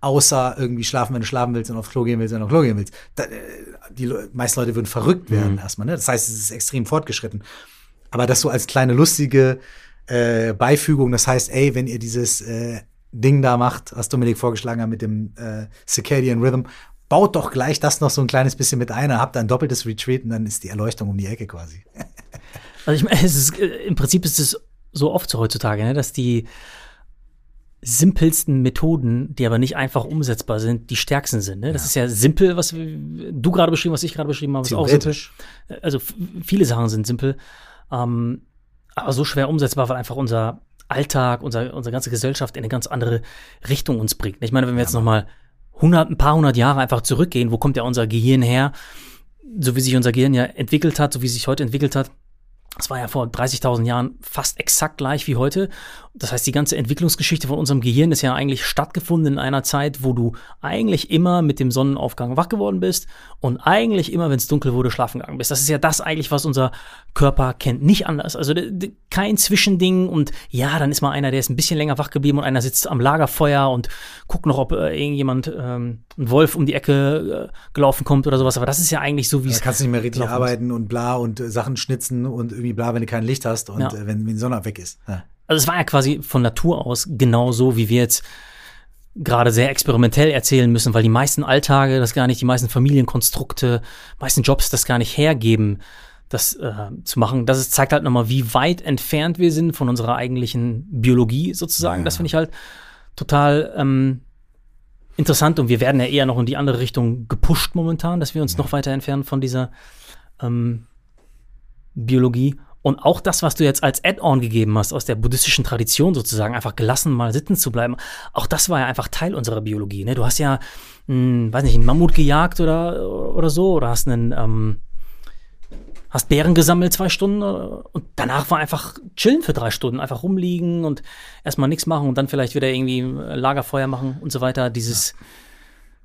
außer irgendwie schlafen, wenn du schlafen willst und aufs Klo gehen willst, wenn du aufs Klo gehen willst. Da, äh, die meisten Leute würden verrückt werden hm. erstmal. Ne? Das heißt, es ist extrem fortgeschritten. Aber das so als kleine lustige äh, Beifügung. Das heißt, ey, wenn ihr dieses äh, Ding da macht, was Dominik vorgeschlagen hat mit dem äh, Circadian Rhythm, baut doch gleich das noch so ein kleines bisschen mit ein, habt ein doppeltes Retreat und dann ist die Erleuchtung um die Ecke quasi. also ich meine, ist, äh, im Prinzip ist es so oft so heutzutage, ne, dass die simpelsten Methoden, die aber nicht einfach umsetzbar sind, die stärksten sind. Ne? Das ja. ist ja simpel, was du gerade beschrieben, was ich gerade beschrieben habe, ist auch simpel. Also viele Sachen sind simpel. Ähm, aber so schwer umsetzbar, weil einfach unser Alltag, unser, unsere ganze Gesellschaft in eine ganz andere Richtung uns bringt. Ich meine, wenn wir jetzt noch mal hundert, ein paar hundert Jahre einfach zurückgehen, wo kommt ja unser Gehirn her? So wie sich unser Gehirn ja entwickelt hat, so wie sich heute entwickelt hat, das war ja vor 30.000 Jahren fast exakt gleich wie heute. Das heißt, die ganze Entwicklungsgeschichte von unserem Gehirn ist ja eigentlich stattgefunden in einer Zeit, wo du eigentlich immer mit dem Sonnenaufgang wach geworden bist und eigentlich immer, wenn es dunkel wurde, schlafen gegangen bist. Das ist ja das eigentlich, was unser Körper kennt. Nicht anders. Also kein Zwischending und ja, dann ist mal einer, der ist ein bisschen länger wach geblieben und einer sitzt am Lagerfeuer und guckt noch, ob äh, irgendjemand, ähm, ein Wolf um die Ecke äh, gelaufen kommt oder sowas. Aber das ist ja eigentlich so, wie es. Da kannst du nicht mehr richtig arbeiten und bla und äh, Sachen schnitzen und irgendwie bla, wenn du kein Licht hast und ja. Äh, wenn, wenn die Sonne weg ist. Ja. Also es war ja quasi von Natur aus genau so, wie wir jetzt gerade sehr experimentell erzählen müssen, weil die meisten Alltage das gar nicht, die meisten Familienkonstrukte, meisten Jobs das gar nicht hergeben, das äh, zu machen. Das ist, zeigt halt nochmal, wie weit entfernt wir sind von unserer eigentlichen Biologie sozusagen. Ja. Das finde ich halt total ähm, interessant und wir werden ja eher noch in die andere Richtung gepusht momentan, dass wir uns ja. noch weiter entfernen von dieser ähm, Biologie. Und auch das, was du jetzt als Add-on gegeben hast, aus der buddhistischen Tradition sozusagen, einfach gelassen mal sitzen zu bleiben, auch das war ja einfach Teil unserer Biologie. Ne? Du hast ja, mh, hm, weiß nicht, einen Mammut gejagt oder, oder so, oder hast einen, ähm, hast Bären gesammelt zwei Stunden und danach war einfach chillen für drei Stunden, einfach rumliegen und erstmal nichts machen und dann vielleicht wieder irgendwie Lagerfeuer machen und so weiter. Dieses ja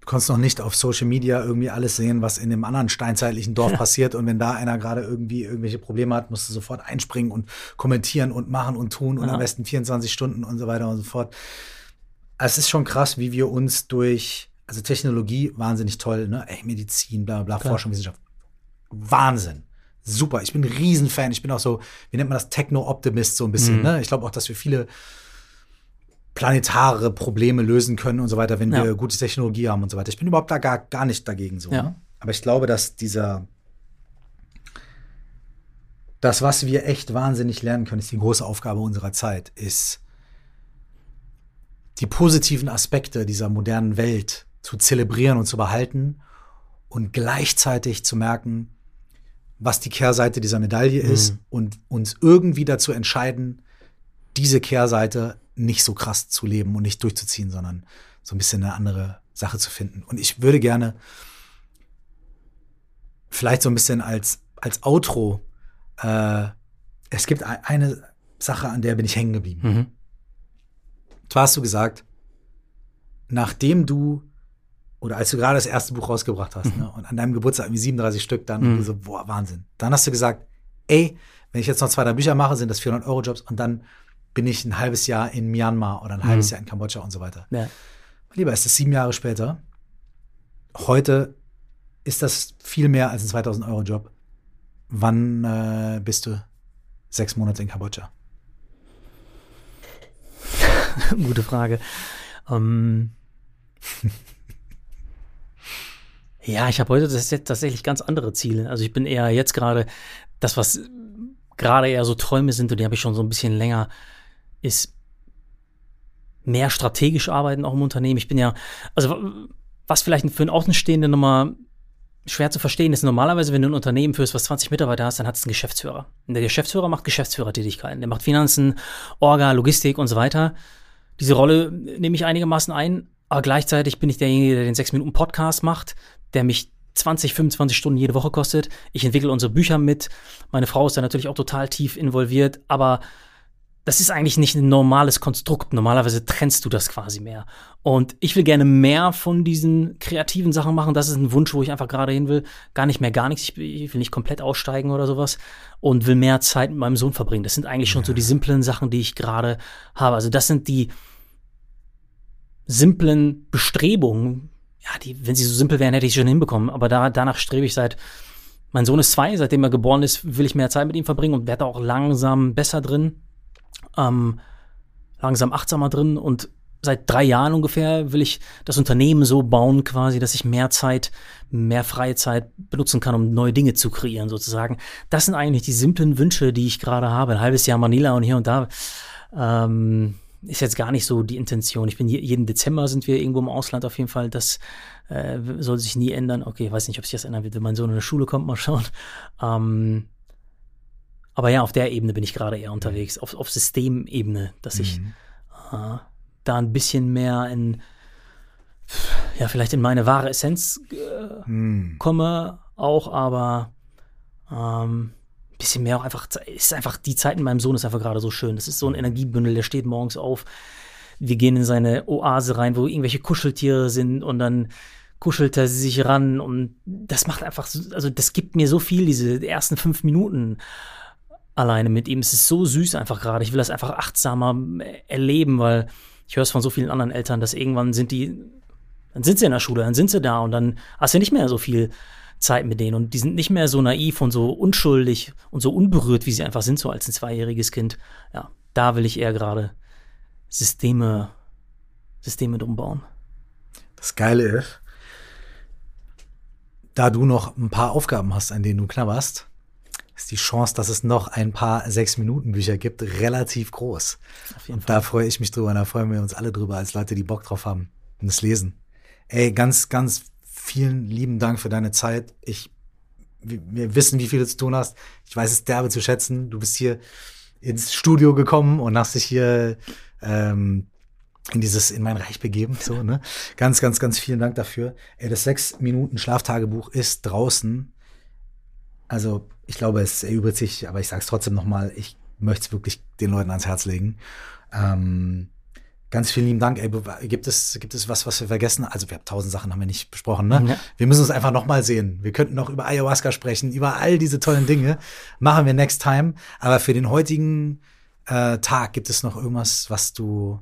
Du konntest noch nicht auf Social Media irgendwie alles sehen, was in dem anderen steinzeitlichen Dorf passiert. Und wenn da einer gerade irgendwie irgendwelche Probleme hat, musst du sofort einspringen und kommentieren und machen und tun und ja. am besten 24 Stunden und so weiter und so fort. Es ist schon krass, wie wir uns durch, also Technologie, wahnsinnig toll, ne? Ey, Medizin, bla bla, Klar. Forschung, Wissenschaft. Wahnsinn. Super. Ich bin ein Riesenfan. Ich bin auch so, wie nennt man das, Techno-Optimist so ein bisschen. Mhm. Ne? Ich glaube auch, dass wir viele planetare Probleme lösen können und so weiter, wenn ja. wir gute Technologie haben und so weiter. Ich bin überhaupt da gar, gar nicht dagegen so. Ja. Ne? Aber ich glaube, dass dieser das, was wir echt wahnsinnig lernen können, ist die große Aufgabe unserer Zeit, ist die positiven Aspekte dieser modernen Welt zu zelebrieren und zu behalten und gleichzeitig zu merken, was die Kehrseite dieser Medaille ist mhm. und uns irgendwie dazu entscheiden, diese Kehrseite nicht so krass zu leben und nicht durchzuziehen, sondern so ein bisschen eine andere Sache zu finden. Und ich würde gerne vielleicht so ein bisschen als, als Outro, äh, es gibt eine Sache, an der bin ich hängen geblieben. Mhm. Zwar hast du gesagt, nachdem du oder als du gerade das erste Buch rausgebracht hast mhm. ne, und an deinem Geburtstag irgendwie 37 Stück, dann mhm. so, boah, Wahnsinn. Dann hast du gesagt, ey, wenn ich jetzt noch zwei, drei Bücher mache, sind das 400 Euro Jobs und dann bin ich ein halbes Jahr in Myanmar oder ein mhm. halbes Jahr in Kambodscha und so weiter. Ja. Lieber, ist es sieben Jahre später. Heute ist das viel mehr als ein 2000 Euro Job. Wann äh, bist du sechs Monate in Kambodscha? Gute Frage. Ähm, ja, ich habe heute tatsächlich ganz andere Ziele. Also ich bin eher jetzt gerade, das, was gerade eher so Träume sind, und die habe ich schon so ein bisschen länger, ist mehr strategisch arbeiten auch im Unternehmen. Ich bin ja, also was vielleicht für einen Außenstehenden nochmal schwer zu verstehen ist, normalerweise, wenn du ein Unternehmen führst, was 20 Mitarbeiter hast, dann hat es einen Geschäftsführer. Und der Geschäftsführer macht Geschäftsführertätigkeiten. Der macht Finanzen, Orga, Logistik und so weiter. Diese Rolle nehme ich einigermaßen ein, aber gleichzeitig bin ich derjenige, der den 6-Minuten-Podcast macht, der mich 20, 25 Stunden jede Woche kostet. Ich entwickle unsere Bücher mit. Meine Frau ist da natürlich auch total tief involviert, aber das ist eigentlich nicht ein normales Konstrukt. Normalerweise trennst du das quasi mehr. Und ich will gerne mehr von diesen kreativen Sachen machen. Das ist ein Wunsch, wo ich einfach gerade hin will. Gar nicht mehr gar nichts. Ich will nicht komplett aussteigen oder sowas. Und will mehr Zeit mit meinem Sohn verbringen. Das sind eigentlich schon ja. so die simplen Sachen, die ich gerade habe. Also das sind die simplen Bestrebungen. Ja, die, wenn sie so simpel wären, hätte ich schon hinbekommen. Aber da, danach strebe ich seit, mein Sohn ist zwei, seitdem er geboren ist, will ich mehr Zeit mit ihm verbringen und werde auch langsam besser drin ähm, langsam achtsamer drin und seit drei Jahren ungefähr will ich das Unternehmen so bauen quasi, dass ich mehr Zeit, mehr freie Zeit benutzen kann, um neue Dinge zu kreieren sozusagen. Das sind eigentlich die simplen Wünsche, die ich gerade habe. Ein halbes Jahr Manila und hier und da ähm, ist jetzt gar nicht so die Intention. Ich bin je, jeden Dezember sind wir irgendwo im Ausland auf jeden Fall. Das äh, soll sich nie ändern. Okay, ich weiß nicht, ob sich das ändern wird, wenn mein Sohn in der Schule kommt. Mal schauen. Ähm, aber ja, auf der Ebene bin ich gerade eher unterwegs, auf, auf Systemebene, dass ich mhm. äh, da ein bisschen mehr in, ja, vielleicht in meine wahre Essenz äh, mhm. komme, auch, aber ähm, ein bisschen mehr auch einfach, ist einfach, die Zeit mit meinem Sohn ist einfach gerade so schön. Das ist so ein Energiebündel, der steht morgens auf. Wir gehen in seine Oase rein, wo irgendwelche Kuscheltiere sind und dann kuschelt er sich ran und das macht einfach, also das gibt mir so viel, diese ersten fünf Minuten alleine mit ihm. Es ist so süß einfach gerade. Ich will das einfach achtsamer erleben, weil ich höre es von so vielen anderen Eltern, dass irgendwann sind die, dann sind sie in der Schule, dann sind sie da und dann hast du nicht mehr so viel Zeit mit denen und die sind nicht mehr so naiv und so unschuldig und so unberührt, wie sie einfach sind, so als ein zweijähriges Kind. Ja, da will ich eher gerade Systeme, Systeme umbauen. Das Geile ist, da du noch ein paar Aufgaben hast, an denen du knabberst, ist die Chance, dass es noch ein paar Sechs-Minuten-Bücher gibt, relativ groß. Und Fall. Da freue ich mich drüber, da freuen wir uns alle drüber, als Leute, die Bock drauf haben und es lesen. Ey, ganz, ganz vielen lieben Dank für deine Zeit. Ich, wir wissen, wie viel du zu tun hast. Ich weiß es derbe zu schätzen. Du bist hier ins Studio gekommen und hast dich hier ähm, in dieses in mein Reich begeben. So, ne? Ganz, ganz, ganz vielen Dank dafür. Ey, das sechs Minuten Schlaftagebuch ist draußen. Also ich glaube, es erübrigt sich, aber ich sage es trotzdem nochmal, ich möchte es wirklich den Leuten ans Herz legen. Ähm, ganz vielen lieben Dank. Ey, gibt es, gibt es was, was wir vergessen? Also wir haben tausend Sachen haben wir nicht besprochen, ne? Ja. Wir müssen uns einfach nochmal sehen. Wir könnten noch über Ayahuasca sprechen, über all diese tollen Dinge. Machen wir next time. Aber für den heutigen äh, Tag gibt es noch irgendwas, was du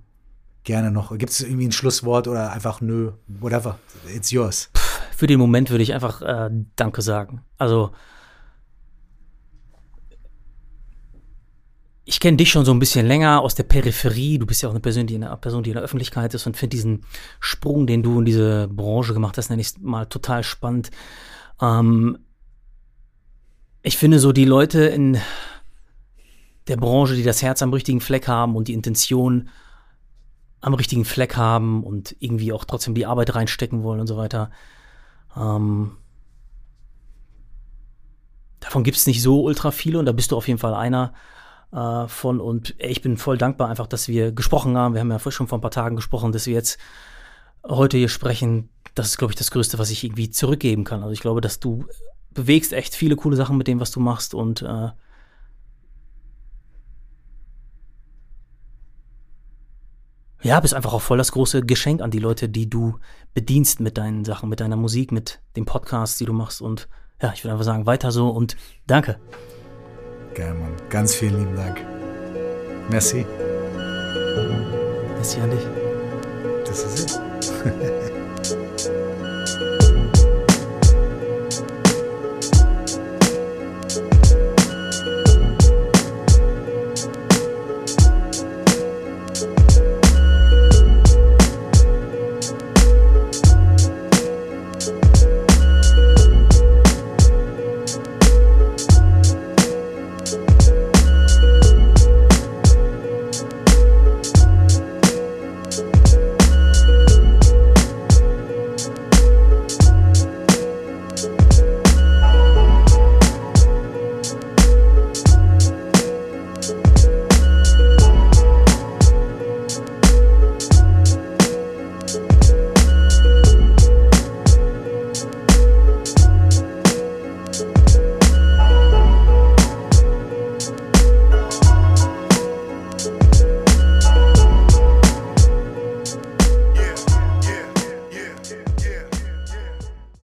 gerne noch, gibt es irgendwie ein Schlusswort oder einfach nö, whatever, it's yours. Für den Moment würde ich einfach äh, Danke sagen. Also ich kenne dich schon so ein bisschen länger aus der Peripherie. Du bist ja auch eine Person, die in der, Person, die in der Öffentlichkeit ist und finde diesen Sprung, den du in diese Branche gemacht hast, nenne ich mal total spannend. Ähm, ich finde so die Leute in der Branche, die das Herz am richtigen Fleck haben und die Intention am richtigen Fleck haben und irgendwie auch trotzdem die Arbeit reinstecken wollen und so weiter. Ähm, davon gibt es nicht so ultra viele und da bist du auf jeden Fall einer. Äh, von und ich bin voll dankbar einfach, dass wir gesprochen haben. Wir haben ja schon vor ein paar Tagen gesprochen, dass wir jetzt heute hier sprechen. Das ist, glaube ich, das Größte, was ich irgendwie zurückgeben kann. Also ich glaube, dass du bewegst echt viele coole Sachen mit dem, was du machst und äh, ja, bist einfach auch voll das große Geschenk an die Leute, die du bedienst mit deinen Sachen, mit deiner Musik, mit dem Podcast, die du machst. Und ja, ich würde einfach sagen, weiter so und danke. Gerne, Mann. Ganz vielen lieben Dank. Merci. Merci an dich. Das ist es.